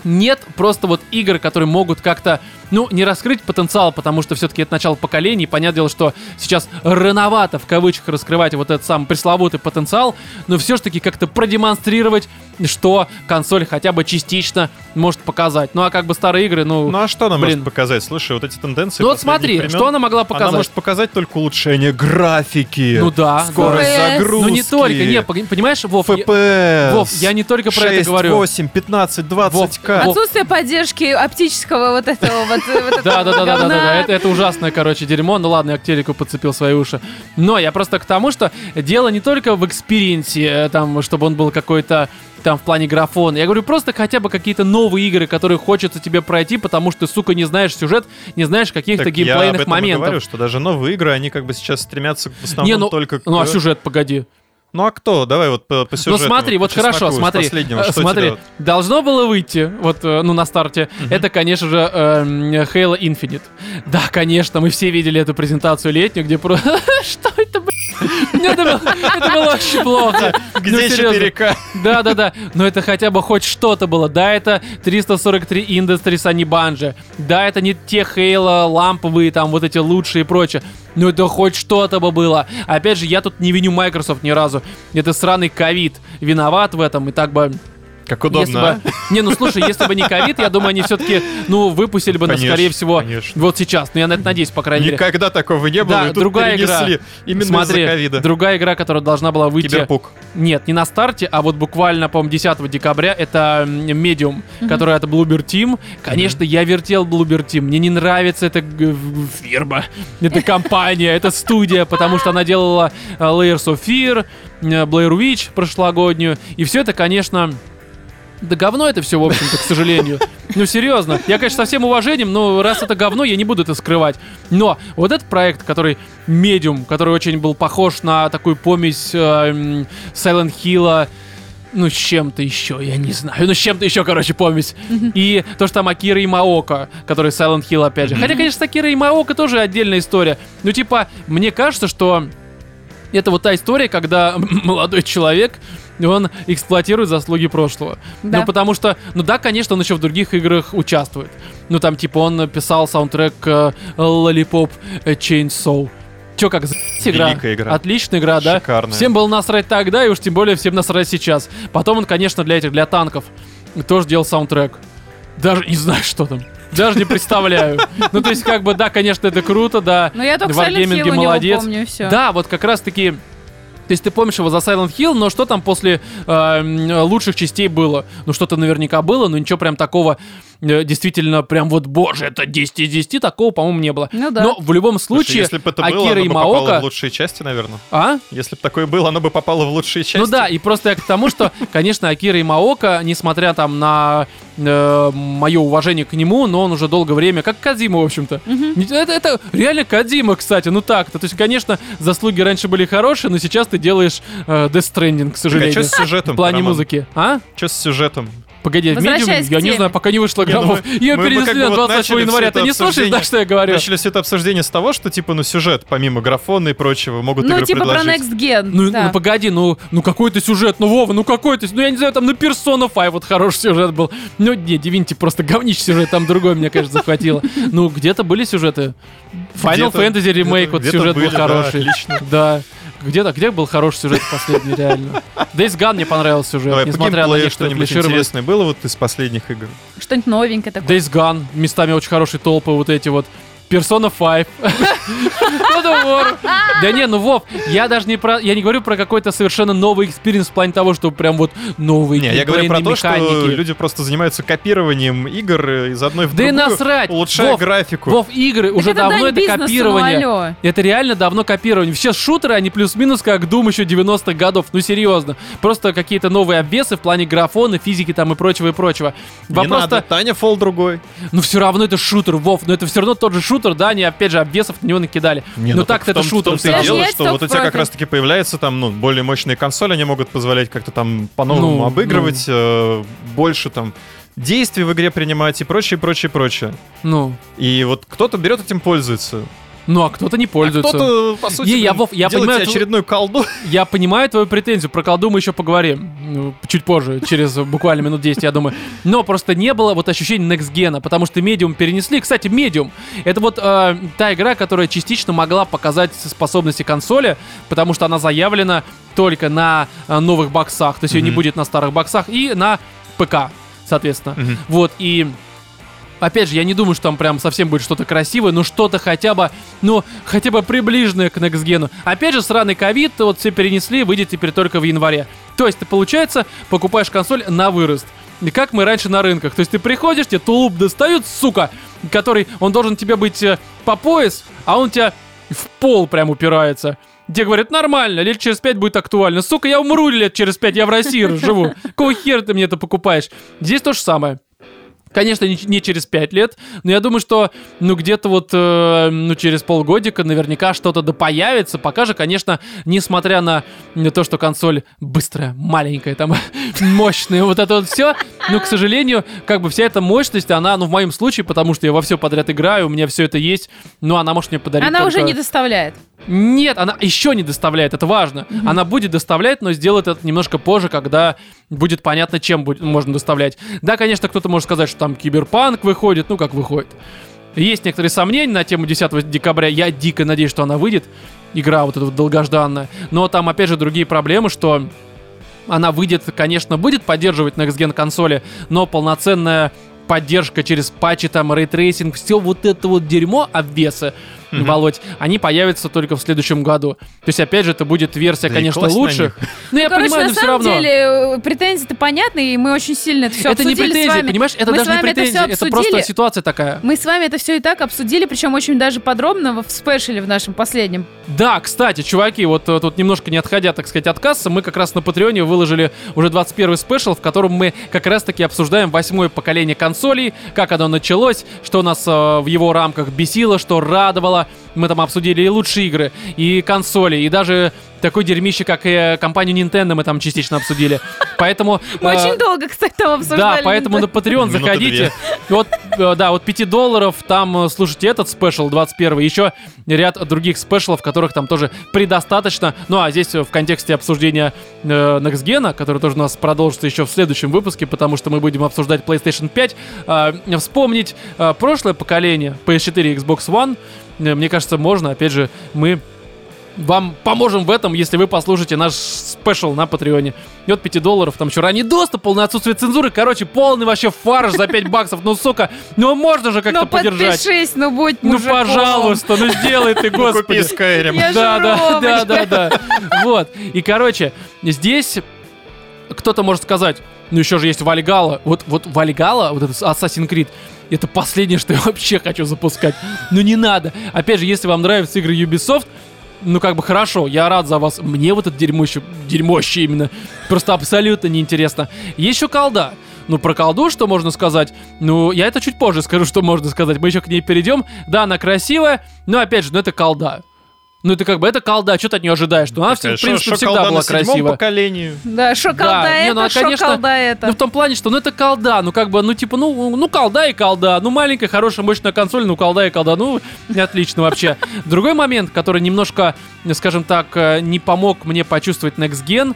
[SPEAKER 1] нет просто вот игр, которые могут как-то, ну, не раскрыть потенциал, потому что все-таки это начало поколений. Понятное дело, что сейчас рановато, в кавычках, раскрывать вот этот самый пресловутый потенциал, но все-таки как-то продемонстрировать, что консоль хотя бы частично может показать. Ну, а как бы старые игры, ну...
[SPEAKER 2] Ну а что она
[SPEAKER 1] Блин.
[SPEAKER 2] может показать? Слушай, вот эти тенденции
[SPEAKER 1] ну вот смотри,
[SPEAKER 2] времен,
[SPEAKER 1] что она могла
[SPEAKER 2] Она
[SPEAKER 1] показать?
[SPEAKER 2] может показать только улучшение графики.
[SPEAKER 1] Ну да,
[SPEAKER 2] Скорость
[SPEAKER 3] да.
[SPEAKER 2] загрузки.
[SPEAKER 1] Ну не только, не, понимаешь, Вов, я-
[SPEAKER 2] FPS.
[SPEAKER 1] Вов, я не только про это
[SPEAKER 2] 6,
[SPEAKER 1] говорю.
[SPEAKER 2] 8, 15, 20к.
[SPEAKER 1] Вов,
[SPEAKER 3] Отсутствие поддержки оптического вот этого вот,
[SPEAKER 1] Да, да, да, да, да, это, это ужасное, короче, дерьмо. Ну ладно, я к телеку подцепил свои уши. Но я просто к тому, что дело не только в экспириенсе, э, там, чтобы он был какой-то там в плане графона. Я говорю, просто хотя бы какие-то новые игры, которые хочется тебе пройти, потому что, сука, не знаешь сюжет, не знаешь каких-то
[SPEAKER 2] Так я об
[SPEAKER 1] геймплейных
[SPEAKER 2] этом
[SPEAKER 1] моментов.
[SPEAKER 2] говорю, что даже новые игры, они как бы сейчас стремятся в основном
[SPEAKER 1] не, ну,
[SPEAKER 2] только к...
[SPEAKER 1] ну а сюжет, погоди.
[SPEAKER 2] Ну а кто? Давай вот по, по
[SPEAKER 1] Ну
[SPEAKER 2] сюжету.
[SPEAKER 1] смотри,
[SPEAKER 2] по
[SPEAKER 1] вот хорошо,
[SPEAKER 2] чесноку,
[SPEAKER 1] смотри, э,
[SPEAKER 2] что
[SPEAKER 1] смотри,
[SPEAKER 2] вот-
[SPEAKER 1] должно было выйти, вот, э, ну, на старте, это, конечно же, эм, Halo Infinite. Да, конечно, мы все видели эту презентацию летнюю, где просто... Что это, было, это было очень плохо. Ну,
[SPEAKER 2] Где
[SPEAKER 1] серьезно.
[SPEAKER 2] 4К?
[SPEAKER 1] Да, да, да. Но это хотя бы хоть что-то было. Да, это 343 Industries, а не Bungie. Да, это не те Halo ламповые, там вот эти лучшие и прочее. Но это хоть что-то бы было. Опять же, я тут не виню Microsoft ни разу. Это сраный ковид виноват в этом. И так бы
[SPEAKER 2] Как
[SPEAKER 1] если
[SPEAKER 2] удобно, а?
[SPEAKER 1] бы... Не, ну слушай, если бы не ковид, я думаю, они все-таки, ну, выпустили бы,
[SPEAKER 2] Конечно,
[SPEAKER 1] скорее всего,
[SPEAKER 2] конечно.
[SPEAKER 1] вот сейчас. Ну, я на это надеюсь, по крайней мере.
[SPEAKER 2] Никогда такого не было,
[SPEAKER 1] Да,
[SPEAKER 2] и тут
[SPEAKER 1] другая игра.
[SPEAKER 2] Именно
[SPEAKER 1] Смотри,
[SPEAKER 2] из-за ковида.
[SPEAKER 1] другая игра, которая должна была выйти...
[SPEAKER 2] Киберпук.
[SPEAKER 1] Нет, не на старте, а вот буквально, по-моему, 10 декабря это Medium, которая это Bloober Team. Конечно, я вертел Bloober Team. Мне не нравится эта в- фирма, эта компания, эта студия, потому что она делала э, Layers of Fear, э, Blair Witch прошлогоднюю. И все это, конечно... Да говно это все, в общем-то, к сожалению. Ну, серьезно. Я, конечно, со всем уважением, но раз это говно, я не буду это скрывать. Но вот этот проект, который Medium, который очень был похож на такую помесь э, Silent Hill, ну, с чем-то еще, я не знаю. Ну, с чем-то еще, короче, помесь. И то, что там Акира и Маока, который Silent Hill, опять же. Хотя, конечно, с Акира и Маока тоже отдельная история. Ну, типа, мне кажется, что это вот та история, когда молодой человек, он эксплуатирует заслуги прошлого.
[SPEAKER 3] Да.
[SPEAKER 1] Ну, потому что, ну да, конечно, он еще в других играх участвует. Ну, там, типа, он писал саундтрек э, Lollipop Chainsaw. Че, как за игра?
[SPEAKER 2] Великая игра.
[SPEAKER 1] Отличная игра, да?
[SPEAKER 2] Шикарная.
[SPEAKER 1] Всем было насрать тогда, и уж тем более всем насрать сейчас. Потом он, конечно, для этих, для танков тоже делал саундтрек. Даже не знаю, что там. Даже не представляю. Ну, то есть, как бы, да, конечно, это круто, да.
[SPEAKER 3] Но я только
[SPEAKER 1] В
[SPEAKER 3] Silent
[SPEAKER 1] Wargaming
[SPEAKER 3] Hill у него
[SPEAKER 1] молодец.
[SPEAKER 3] помню, все.
[SPEAKER 1] Да, вот как раз-таки... То есть ты помнишь его за Silent Hill, но что там после э, лучших частей было? Ну что-то наверняка было, но ничего прям такого действительно прям вот, боже, это 10 из 10, такого, по-моему, не было.
[SPEAKER 3] Ну да.
[SPEAKER 1] Но в любом
[SPEAKER 2] Слушай,
[SPEAKER 1] случае,
[SPEAKER 2] если бы это было,
[SPEAKER 1] Акира
[SPEAKER 2] оно
[SPEAKER 1] и
[SPEAKER 2] бы попало
[SPEAKER 1] Маока...
[SPEAKER 2] в лучшие части, наверное.
[SPEAKER 1] А?
[SPEAKER 2] Если бы такое было, оно бы попало в лучшие части.
[SPEAKER 1] Ну да, и просто я к тому, что, конечно, Акира и Маока, несмотря там на мое уважение к нему, но он уже долгое время, как Кадима, в общем-то. Не- Это, это реально Кадима, кстати, ну так-то. То есть, конечно, заслуги раньше были хорошие, но сейчас ты делаешь э, Death Stranding, к
[SPEAKER 2] Так, а
[SPEAKER 1] сожалению.
[SPEAKER 2] что с сюжетом?
[SPEAKER 1] в плане
[SPEAKER 2] Роман?
[SPEAKER 1] музыки. А?
[SPEAKER 2] Что с сюжетом?
[SPEAKER 1] Погоди, в Medium, я не знаю, пока не вышло
[SPEAKER 2] ну
[SPEAKER 1] графов.
[SPEAKER 2] мы-
[SPEAKER 1] Ее перенесли на
[SPEAKER 2] вот
[SPEAKER 1] 28
[SPEAKER 2] начали
[SPEAKER 1] января. Ты не слушаешь, да, что я говорю?
[SPEAKER 2] Начали все это обсуждение с того, что, типа, ну, сюжет, помимо графона и прочего, могут
[SPEAKER 3] Ну, типа про. Next Gen.
[SPEAKER 1] Ну,
[SPEAKER 3] да.
[SPEAKER 1] ну погоди, ну, ну какой-то сюжет, ну Вова, ну какой-то, ну я не знаю, там на Persona 5 вот хороший сюжет был. Ну не, Divinity просто говнищий сюжет, там другой меня, конечно, захватило. Ну где-то были сюжеты. Final Fantasy ремейк, вот сюжет был хороший.
[SPEAKER 2] отлично.
[SPEAKER 1] Да. Где-то, где был хороший сюжет последний, реально? Days Gone мне понравился сюжет,
[SPEAKER 2] Давай,
[SPEAKER 1] несмотря на
[SPEAKER 2] что-нибудь интересное было вот из последних игр?
[SPEAKER 3] Что-нибудь новенькое такое.
[SPEAKER 1] Days Gone, местами очень хорошие толпы вот эти вот. Persona 5. God of War. Да не, ну Вов, я даже не про, я не говорю про какой-то совершенно новый experience в плане того, что прям вот новые
[SPEAKER 2] Не, я говорю про то, что
[SPEAKER 1] механики.
[SPEAKER 2] люди просто занимаются копированием игр из одной в
[SPEAKER 1] Да и
[SPEAKER 2] другую,
[SPEAKER 1] насрать!
[SPEAKER 2] улучшая графику.
[SPEAKER 1] Вов, игры уже давно это
[SPEAKER 3] ну
[SPEAKER 1] копирование. Это реально давно копирование. Сейчас шутеры, они плюс-минус как Doom еще 90-х годов. Ну серьезно. Просто какие-то новые обвесы в плане графона, физики там и прочего, и прочего.
[SPEAKER 2] Не
[SPEAKER 1] Вопрос
[SPEAKER 2] надо, Titanfall другой.
[SPEAKER 1] Ну все равно это шутер, Вов, но это все равно тот же шутер, да, они опять же обвесов на него накидали.
[SPEAKER 2] Не,
[SPEAKER 1] но
[SPEAKER 2] ну
[SPEAKER 1] так-то
[SPEAKER 2] в том-
[SPEAKER 1] это шутер.
[SPEAKER 2] В том-то и дело, что вот у тебя как раз-таки появляется там, ну, более мощные консоли, они могут позволять как-то там по-новому
[SPEAKER 1] Ну,
[SPEAKER 2] обыгрывать, э, больше там действий в игре принимать и прочее, прочее, прочее.
[SPEAKER 1] Ну,
[SPEAKER 2] И вот кто-то берет этим пользуется.
[SPEAKER 1] Ну а кто-то не
[SPEAKER 2] А
[SPEAKER 1] пользуется.
[SPEAKER 2] кто-то, по сути,
[SPEAKER 1] Не, я, Вов, я понимаю,
[SPEAKER 2] очередную колду.
[SPEAKER 1] Я понимаю твою претензию, про колду мы еще поговорим. Ну, Чуть позже, через буквально минут 10, я думаю. Но просто не было вот ощущения Next Gen, потому что Medium перенесли. Кстати, Medium — это вот э, та игра, которая частично могла показать способности консоли, потому что она заявлена только на э, новых боксах, то есть ее не будет на старых боксах, и на ПК, соответственно.
[SPEAKER 2] Мгм.
[SPEAKER 1] Вот, и... Опять же, я не думаю, что там прям совсем будет что-то красивое, но что-то хотя бы, ну, хотя бы приближенное к Next Gen. Опять же, сраный ковид, вот все перенесли, выйдет теперь только в январе. То есть ты, получается, покупаешь консоль на вырост. И как мы раньше на рынках. То есть ты приходишь, тебе тулуп достают, сука, который, он должен тебе быть э, по пояс, а он тебя в пол прям упирается. Тебе говорят, нормально, лет через пять будет актуально. Сука, я умру лет через пять, я в России живу. Какого хера ты мне это покупаешь? Здесь то же самое. Конечно, не, не через 5 лет, но я думаю, что, ну, где-то вот, э, ну, через полгодика наверняка что-то да появится. Пока же, конечно, несмотря на то, что консоль быстрая, маленькая, там, мощная, вот это вот все, но, к сожалению, как бы вся эта мощность, она, ну, в моем случае, потому что я во все подряд играю, у меня все это есть, но она может мне подарить
[SPEAKER 3] Она уже
[SPEAKER 1] только-
[SPEAKER 3] не доставляет.
[SPEAKER 1] Нет, она еще не доставляет, это важно. Она будет доставлять, но сделает это немножко позже, когда будет понятно, чем будет, можно доставлять. Да, конечно, кто-то может сказать, что там киберпанк выходит, ну как выходит. Есть некоторые сомнения на тему 10 декабря. Я дико надеюсь, что она выйдет. Игра вот эта вот долгожданная. Но там, опять же, другие проблемы, что она выйдет, конечно, будет поддерживать Next Gen консоли, но полноценная поддержка через патчи, там, ray tracing, все вот это вот дерьмо обвесы,
[SPEAKER 2] Мгм.
[SPEAKER 1] Володь, они появятся только в следующем году. То есть, опять же, это будет версия,
[SPEAKER 2] Да
[SPEAKER 1] конечно,
[SPEAKER 2] них.
[SPEAKER 1] Но я
[SPEAKER 3] Короче,
[SPEAKER 1] понимаю,
[SPEAKER 3] на
[SPEAKER 1] но все
[SPEAKER 3] самом
[SPEAKER 1] равно.
[SPEAKER 3] деле, э, претензии-то понятны, и мы очень сильно это все
[SPEAKER 1] это не
[SPEAKER 3] обсудили с вами.
[SPEAKER 1] понимаешь? Это
[SPEAKER 3] Мы
[SPEAKER 1] даже
[SPEAKER 3] с
[SPEAKER 1] не
[SPEAKER 3] вами это
[SPEAKER 1] это,
[SPEAKER 3] обсудили.
[SPEAKER 1] просто ситуация такая.
[SPEAKER 3] Мы с вами это все и так обсудили, причем очень даже подробно в спешле в нашем последнем.
[SPEAKER 1] Да, кстати, чуваки, вот э, тут немножко не отходя, так сказать, от кассы, мы как раз на Патреоне выложили уже 21 special, в котором мы как раз-таки обсуждаем восьмое поколение консолей, как оно началось, что нас э, в его рамках бесило, что радовало. Мы там обсудили и лучшие игры, и консоли, и даже такой дерьмище, как и компанию Nintendo мы там частично обсудили. Поэтому...
[SPEAKER 3] Мы
[SPEAKER 1] э,
[SPEAKER 3] очень долго, кстати, там обсуждали.
[SPEAKER 1] Да, поэтому на Patreon заходите. Вот, э, да, вот 5 долларов, там э, слушайте этот спешл 21 еще ряд других спешлов, которых там тоже предостаточно. Ну, а здесь э, в контексте обсуждения э, Next Gen, который тоже у нас продолжится еще в следующем выпуске, потому что мы будем обсуждать PlayStation 5, э, вспомнить э, прошлое поколение PS4 и Xbox One. Э, Мне кажется, можно, опять же, мы вам поможем в этом, если вы послушаете наш спешл на Патреоне. И от 5 долларов, там еще ранний доступ, полное отсутствие цензуры. Короче, полный вообще фарш за 5 баксов. Ну, сука, ну можно же как-то
[SPEAKER 3] Ну,
[SPEAKER 1] поддержать.
[SPEAKER 3] подпишись, ну будь
[SPEAKER 1] Ну,
[SPEAKER 3] мужиком.
[SPEAKER 1] пожалуйста, ну сделай ты,
[SPEAKER 2] Купи
[SPEAKER 1] господи.
[SPEAKER 2] Skyrim.
[SPEAKER 3] Я
[SPEAKER 1] Да, да, да, да, да. Вот. И, короче, здесь кто-то может сказать, ну еще же есть Вальгала. Вот, вот Вальгала, вот этот Assassin's Creed, это последнее, что я вообще хочу запускать. Ну не надо. Опять же, если вам нравятся игры Ubisoft, ну как бы хорошо, я рад за вас. Мне вот это дерьмо еще, дерьмоще именно, просто абсолютно неинтересно. Еще колда. Ну, про колду что можно сказать? Ну, я это чуть позже скажу, что можно сказать. Мы еще к ней перейдем. Да, она красивая, но опять же, ну это колда. Ну, это как бы, это колда, что ты от нее ожидаешь? Ну, она,
[SPEAKER 2] Такая
[SPEAKER 1] в принципе,
[SPEAKER 2] шо-
[SPEAKER 1] всегда была красива.
[SPEAKER 2] поколении.
[SPEAKER 3] Да, шо колда
[SPEAKER 1] Да, не,
[SPEAKER 3] это,
[SPEAKER 1] ну, а,
[SPEAKER 3] шо
[SPEAKER 1] конечно,
[SPEAKER 3] колда это.
[SPEAKER 1] Ну, в том плане, что, ну, это колда, ну, как бы, ну, типа, ну, ну, колда и колда, ну, маленькая, хорошая, мощная консоль, ну, колда и колда, ну, отлично вообще. Другой момент, который немножко, скажем так, э, не помог мне почувствовать Next Gen, э,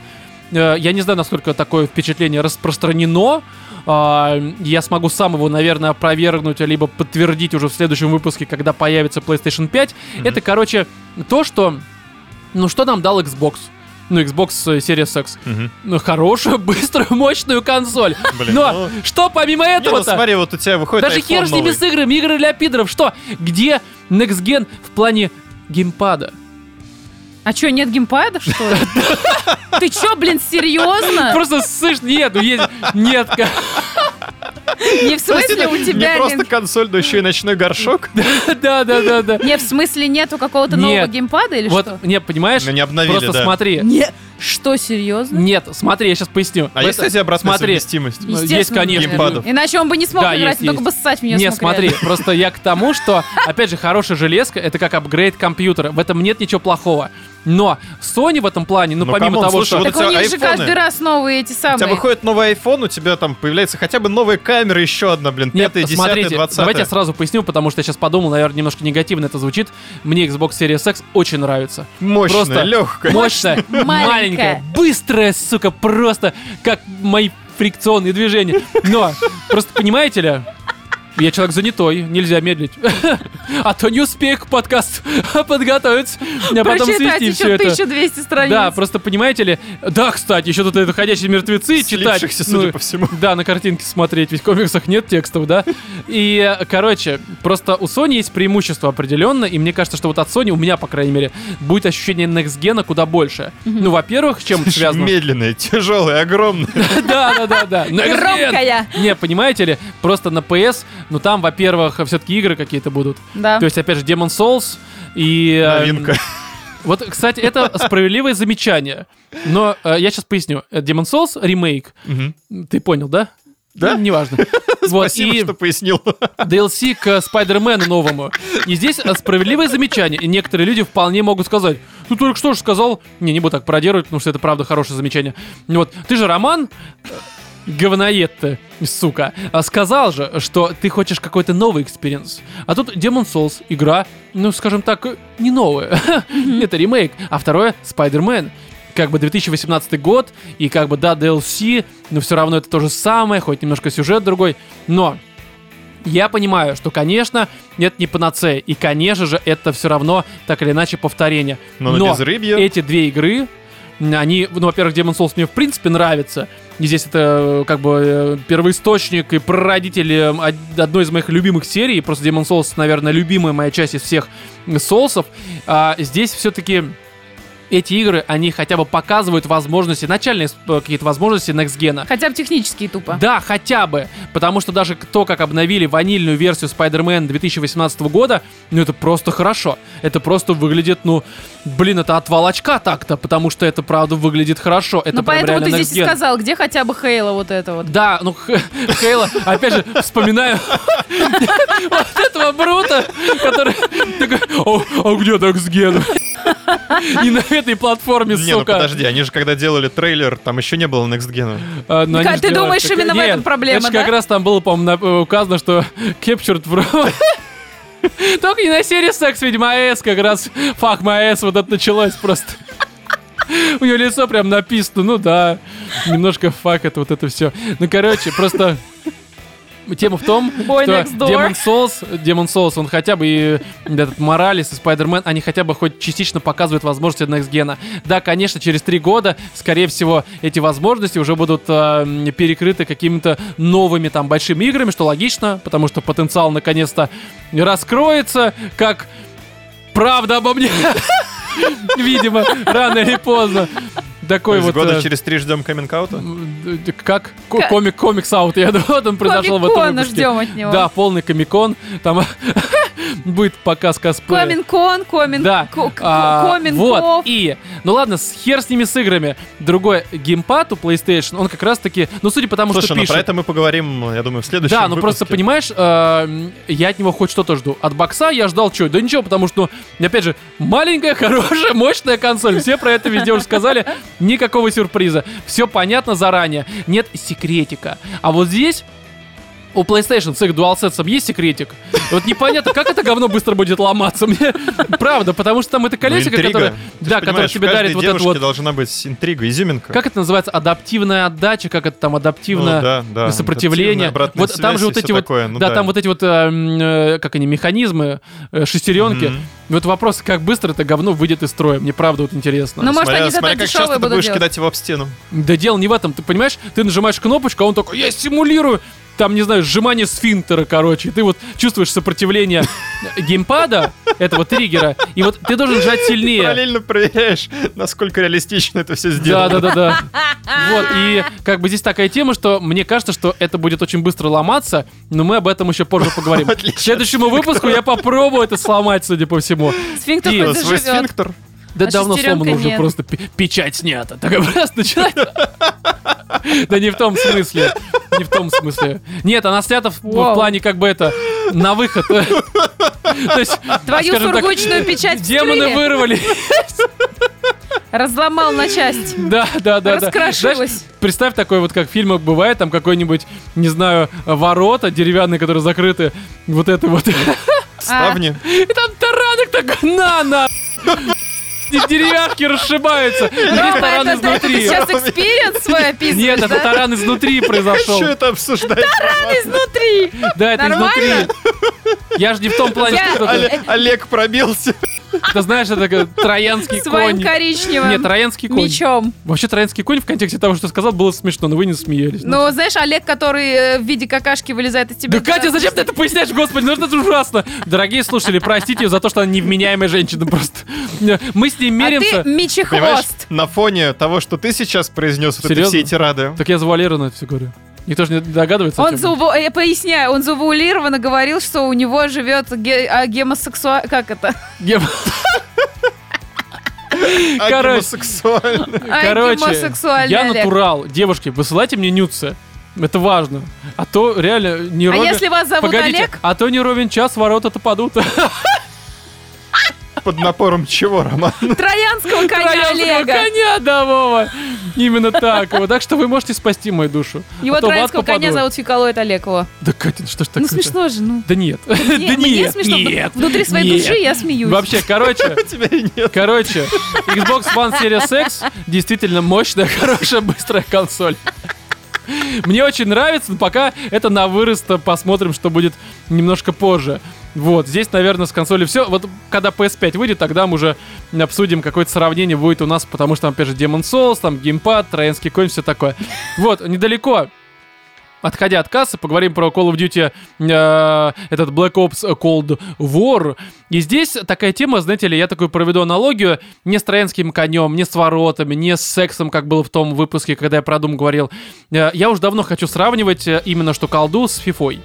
[SPEAKER 1] я не знаю, насколько такое впечатление распространено, а, я смогу сам его, наверное, опровергнуть, либо подтвердить уже в следующем выпуске, когда появится PlayStation 5. Это, короче, то, что, ну, что нам дал Xbox. Ну, Xbox э, Series X.
[SPEAKER 2] Мгм.
[SPEAKER 1] Ну, хорошую, быструю, мощную консоль.
[SPEAKER 2] Блин,
[SPEAKER 1] Но
[SPEAKER 2] ну-
[SPEAKER 1] что помимо
[SPEAKER 2] Не, ну
[SPEAKER 1] этого-то?
[SPEAKER 2] смотри, вот у тебя выходит
[SPEAKER 1] Даже хер с ними с играми, игры для пидоров. Что? Где Next Gen в плане геймпада?
[SPEAKER 3] А что, нет геймпада, что ли? Ты чё, блин, серьезно?
[SPEAKER 1] Просто слышь, нет, ну есть, нет,
[SPEAKER 3] Не в смысле у тебя
[SPEAKER 2] Не просто
[SPEAKER 3] нет...
[SPEAKER 2] консоль, но еще и ночной горшок.
[SPEAKER 1] да, да, да, да.
[SPEAKER 3] Не, в смысле нету какого-то нового
[SPEAKER 1] Нет.
[SPEAKER 3] геймпада или
[SPEAKER 1] Вот,
[SPEAKER 3] что?
[SPEAKER 1] не, понимаешь?
[SPEAKER 2] Ну, не обновили,
[SPEAKER 1] Просто смотри.
[SPEAKER 3] Не. Что, серьезно?
[SPEAKER 1] Нет, смотри, я сейчас поясню.
[SPEAKER 2] А есть,
[SPEAKER 1] Это-
[SPEAKER 2] кстати, обратная
[SPEAKER 1] Смотри,
[SPEAKER 2] совместимость?
[SPEAKER 1] есть,
[SPEAKER 3] Естественно,
[SPEAKER 1] конечно.
[SPEAKER 2] Геймпадов.
[SPEAKER 3] Иначе он бы не смог
[SPEAKER 1] Да,
[SPEAKER 3] играть,
[SPEAKER 1] есть,
[SPEAKER 3] он только бы
[SPEAKER 1] есть.
[SPEAKER 3] ссать в нее
[SPEAKER 1] Не,
[SPEAKER 3] смог
[SPEAKER 1] смотри,
[SPEAKER 3] реально.
[SPEAKER 1] просто я к тому, что, опять же, хорошая железка, это как апгрейд компьютера. В этом нет ничего плохого. Но Sony в этом плане, ну,
[SPEAKER 2] Ну,
[SPEAKER 1] помимо
[SPEAKER 2] come on,
[SPEAKER 1] того,
[SPEAKER 2] слушай,
[SPEAKER 1] что...
[SPEAKER 2] вот
[SPEAKER 3] Так
[SPEAKER 2] у
[SPEAKER 3] них же
[SPEAKER 2] айфоны.
[SPEAKER 3] каждый раз новые эти
[SPEAKER 2] У тебя
[SPEAKER 3] самые.
[SPEAKER 2] выходит новый iPhone, у тебя там появляется хотя бы новая камера, еще одна, блин,
[SPEAKER 1] Нет,
[SPEAKER 2] пятая, десятая, двадцатая.
[SPEAKER 1] давайте я сразу поясню, потому что я сейчас подумал, наверное, немножко негативно это звучит. Мне Xbox Series X очень нравится.
[SPEAKER 2] Мощная,
[SPEAKER 1] Просто
[SPEAKER 2] легкая.
[SPEAKER 1] Мощная,
[SPEAKER 3] Маленькая.
[SPEAKER 1] Маленькая, быстрая, сука, просто как мои фрикционные движения. Но, просто понимаете ли, я человек занятой, нельзя медлить. А то не успею к подкасту подготовиться, а потом свести все
[SPEAKER 3] еще
[SPEAKER 1] это.
[SPEAKER 3] 1200 страниц.
[SPEAKER 1] Да, просто понимаете ли, да, кстати, еще тут это ходячие мертвецы читать.
[SPEAKER 2] Слипшихся,
[SPEAKER 1] Ну,
[SPEAKER 2] судя по всему.
[SPEAKER 1] да, на картинке смотреть, ведь в комиксах нет текстов, да? И, короче, просто у Sony есть преимущество определенно, и мне кажется, что вот от Sony, у меня, по крайней мере, будет ощущение Next Gen куда больше. Ну, во-первых, чем это связано?
[SPEAKER 2] Медленная, тяжелая, огромная.
[SPEAKER 1] Да, да, да, да.
[SPEAKER 3] Громкая.
[SPEAKER 1] Не, понимаете ли, просто на PS, ну там, во-первых, все-таки игры какие-то будут.
[SPEAKER 3] Да.
[SPEAKER 1] То есть, опять же, Demon Souls и... э,
[SPEAKER 2] Новинка.
[SPEAKER 1] Вот, кстати, это справедливое замечание. Но э, я сейчас поясню. Э, Demon Souls ремейк.
[SPEAKER 2] Мгм.
[SPEAKER 1] Ты понял, да?
[SPEAKER 2] Да?
[SPEAKER 1] Ну, неважно. Вот,
[SPEAKER 2] Спасибо,
[SPEAKER 1] и
[SPEAKER 2] что пояснил.
[SPEAKER 1] DLC к Спайдермену новому. И здесь э, справедливое замечание. И некоторые люди вполне могут сказать, ну только что же сказал, не, не буду так пародировать, потому что это правда хорошее замечание. Вот, ты же Роман, говноед ты, сука, а сказал же, что ты хочешь какой-то новый experience. А тут Demon Souls, игра, ну, скажем так, не новая. Это ремейк. А второе — Spider-Man. Как бы 2018 год, и как бы, да, DLC, но все равно это то же самое, хоть немножко сюжет другой. Но я понимаю, что, конечно, это не панацея, и, конечно же, это все равно так или иначе повторение.
[SPEAKER 2] Но на безрыбье.
[SPEAKER 1] эти две игры, они, ну, во-первых, Demon Souls мне в принципе нравится. И здесь это как бы э, первоисточник и прародитель э, од- одной из моих любимых серий. Просто Demon Souls, наверное, любимая моя часть из всех соусов. А здесь все-таки эти игры, они хотя бы показывают возможности, начальные э, какие-то возможности Next Gen.
[SPEAKER 3] Хотя бы технически тупо.
[SPEAKER 1] Да, хотя бы. Потому что даже то, как обновили ванильную версию Spider-Man 2018 года, ну это просто хорошо. Это просто выглядит, ну, блин, это от волочка так-то, потому что это правда выглядит хорошо. Это
[SPEAKER 3] ну поэтому ты здесь и сказал, где хотя бы Хейла вот это вот.
[SPEAKER 1] Да, ну Хейла, опять же, вспоминаю вот этого Брута, который такой, «О, а где Next Gen?» И этой платформе,
[SPEAKER 2] Не, ну
[SPEAKER 1] сука.
[SPEAKER 2] подожди, они же когда делали трейлер, там еще не было Next Gen.
[SPEAKER 1] А, ж
[SPEAKER 3] ты думаешь,
[SPEAKER 1] как-
[SPEAKER 3] именно в
[SPEAKER 1] Нет,
[SPEAKER 3] этом проблема,
[SPEAKER 1] это
[SPEAKER 3] да?
[SPEAKER 1] как раз там было, по-моему, э, указано, что Captured Pro... Только не на серии секс, видимо, АЭС как раз. Фак, АЭС, вот это началось просто. У него лицо прям написано, ну да, немножко фак это вот это все. Ну, короче, просто тема в том,
[SPEAKER 3] Boy
[SPEAKER 1] что. Demon Souls, Demon Souls, он хотя бы и этот Моралес и Spider-Man, они хотя бы хоть частично показывают возможности Next Gen. Да, конечно, через три года, скорее всего, эти возможности уже будут э, перекрыты какими-то новыми там большими играми, что логично, потому что потенциал наконец-то раскроется, как правда обо мне. Видимо, рано или поздно. Такой вот...
[SPEAKER 2] года
[SPEAKER 1] э,
[SPEAKER 2] через три ждем каминг-аута?
[SPEAKER 1] м, э, Как? Ко-
[SPEAKER 3] Как?
[SPEAKER 1] Комик, комикс аут, я думаю, вот он произошел в этом выпуске.
[SPEAKER 3] ждем от него.
[SPEAKER 1] Да, полный комикон. Там будет показ косплея.
[SPEAKER 3] Комин-кон, комин...
[SPEAKER 1] Да. А, вот, и, ну ладно, с- хер с ними с играми. Другой геймпад у PlayStation, он как раз таки, ну судя по тому,
[SPEAKER 2] Слушай,
[SPEAKER 1] что
[SPEAKER 2] ну
[SPEAKER 1] пишет.
[SPEAKER 2] про это мы поговорим, я думаю, в следующем
[SPEAKER 1] Да, ну просто понимаешь, э, я от него хоть что-то жду. От бокса я ждал что? Да ничего, потому что, ну, опять же, маленькая, хорошая, мощная консоль. Все про это везде уже сказали. Никакого сюрприза. Все понятно заранее. Нет секретика. А вот здесь у PlayStation с их DualSense есть секретик. Вот непонятно, как это говно быстро будет ломаться. Мне правда, потому что там это
[SPEAKER 2] Ну,
[SPEAKER 1] колесико,
[SPEAKER 2] интрига.
[SPEAKER 1] которое, да, которое тебе дарит вот это вот.
[SPEAKER 2] должна быть интрига, изюминка.
[SPEAKER 1] Как это называется? Адаптивная отдача, как это там
[SPEAKER 2] Ну,
[SPEAKER 1] адаптивная
[SPEAKER 2] да, да.
[SPEAKER 1] сопротивление. Вот там же вот эти вот,
[SPEAKER 2] такое, ну
[SPEAKER 1] да, там вот эти вот, э, м, э, как они, механизмы, э, шестеренки. Вот вопрос, как быстро это говно выйдет из строя. Мне правда вот интересно.
[SPEAKER 3] Ну, может,
[SPEAKER 2] Смотря,
[SPEAKER 3] они
[SPEAKER 2] смотря как часто ты будешь
[SPEAKER 3] делать.
[SPEAKER 2] кидать его об стену.
[SPEAKER 1] Да дело не в этом, ты понимаешь? Ты нажимаешь кнопочку, а он такой, я симулирую, там, не знаю, сжимание сфинктера, короче. И ты вот чувствуешь сопротивление геймпада, этого триггера, и вот ты должен жать сильнее.
[SPEAKER 2] Параллельно проверяешь, насколько реалистично это все
[SPEAKER 1] Да,
[SPEAKER 2] сделано.
[SPEAKER 1] да, да, да. Вот, и как бы здесь такая тема, что мне кажется, что это будет очень быстро ломаться, но мы об этом еще позже поговорим.
[SPEAKER 2] В отличие
[SPEAKER 1] К следующему выпуску я попробую это сломать, судя по всему.
[SPEAKER 3] Сфинктер
[SPEAKER 1] И-
[SPEAKER 2] Свой сфинктер.
[SPEAKER 1] Да
[SPEAKER 3] А
[SPEAKER 1] давно сломано уже
[SPEAKER 3] нет.
[SPEAKER 1] просто печать снята. Так просто начинает. Да не в том смысле. Не в том смысле. Нет, она снята в плане как бы это на выход. То есть,
[SPEAKER 3] Твою
[SPEAKER 1] так,
[SPEAKER 3] сургучную печать
[SPEAKER 1] демоны вырвали.
[SPEAKER 3] разломал на часть.
[SPEAKER 1] Да, да, да, да.
[SPEAKER 3] Раскрошилась.
[SPEAKER 1] Знаешь, представь такой вот, как в фильмах бывает, там какой-нибудь, не знаю, ворота деревянные, которые закрыты вот это вот.
[SPEAKER 2] Ставни.
[SPEAKER 1] И там таранок такой, на, на. И деревяшки расшибаются. Есть таран
[SPEAKER 3] это ты
[SPEAKER 1] изнутри.
[SPEAKER 3] сейчас experience свой описываешь,
[SPEAKER 1] Нет, это таран изнутри произошел.
[SPEAKER 2] Хочу это обсуждать.
[SPEAKER 3] изнутри.
[SPEAKER 1] Да, это
[SPEAKER 3] Нормально?
[SPEAKER 1] изнутри. Я же не в том плане, что
[SPEAKER 2] Олег пробился.
[SPEAKER 1] Ты знаешь, это как троянский
[SPEAKER 3] Своим
[SPEAKER 1] конь.
[SPEAKER 3] коричневым
[SPEAKER 1] Нет, троянский конь.
[SPEAKER 3] мечом.
[SPEAKER 1] Вообще, троянский конь в контексте того, что сказал, было смешно, но вы не смеялись.
[SPEAKER 3] Ну, знаешь, Олег, который э, в виде какашки вылезает из тебя.
[SPEAKER 1] Да, Катя, зачем ты это поясняешь, господи, ну это ужасно. Дорогие слушатели, простите ее за то, что она невменяемая женщина просто. Мы с ней
[SPEAKER 3] А
[SPEAKER 1] меримся.
[SPEAKER 3] ты мечехвост.
[SPEAKER 2] На фоне того, что ты сейчас произнес, вот
[SPEAKER 1] Серьезно?
[SPEAKER 2] все эти рады.
[SPEAKER 1] Так я завуалированно это все говорю. Никто же не догадывается.
[SPEAKER 3] Он зауву... Я поясняю, он завуалированно говорил, что у него живет ге... а, гомосексуал... Как это?
[SPEAKER 1] Гем- Короче.
[SPEAKER 2] Агимосексуальный.
[SPEAKER 1] Короче, я
[SPEAKER 3] Олег.
[SPEAKER 1] натурал. Девушки, высылайте мне нюцы. Это важно. А то реально не
[SPEAKER 3] А
[SPEAKER 1] ровен...
[SPEAKER 3] если вас зовут
[SPEAKER 1] Погодите,
[SPEAKER 3] Олег?
[SPEAKER 1] а то не ровен час, ворота-то падут.
[SPEAKER 2] Под напором чего, Роман?
[SPEAKER 3] Троянского коня
[SPEAKER 1] Троянского
[SPEAKER 3] Олега.
[SPEAKER 1] коня, да, Вова. Именно так. Вот. Так что вы можете спасти мою душу.
[SPEAKER 3] Его
[SPEAKER 1] А
[SPEAKER 3] троянского коня зовут Фиколоид Олег его.
[SPEAKER 1] Да, Катя, что ж такое?
[SPEAKER 3] Ну смешно же, ну.
[SPEAKER 1] Да нет. Да
[SPEAKER 3] Мне- мне
[SPEAKER 1] нет,
[SPEAKER 3] смешно.
[SPEAKER 1] нет.
[SPEAKER 3] Внутри своей
[SPEAKER 1] нет.
[SPEAKER 3] души я смеюсь.
[SPEAKER 1] Вообще, короче,
[SPEAKER 2] У тебя и нет.
[SPEAKER 1] Короче, Xbox One Series X действительно мощная, хорошая, быстрая консоль. Мне очень нравится, но пока это на вырост, посмотрим, что будет немножко позже. Вот, здесь, наверное, с консолью все. Вот когда PS5 выйдет, тогда мы уже обсудим, какое-то сравнение будет у нас, потому что там, опять же, Demon Souls, там геймпад, троянский конь, все такое. Вот, недалеко Отходя от кассы, поговорим про Call of Duty, э, этот Black Ops Cold War. И здесь такая тема, знаете ли, я такую проведу аналогию не с троянским конем, не с воротами, не с сексом, как было в том выпуске, когда я про Doom говорил. Э, я уже давно хочу сравнивать э, именно что колду с фифой.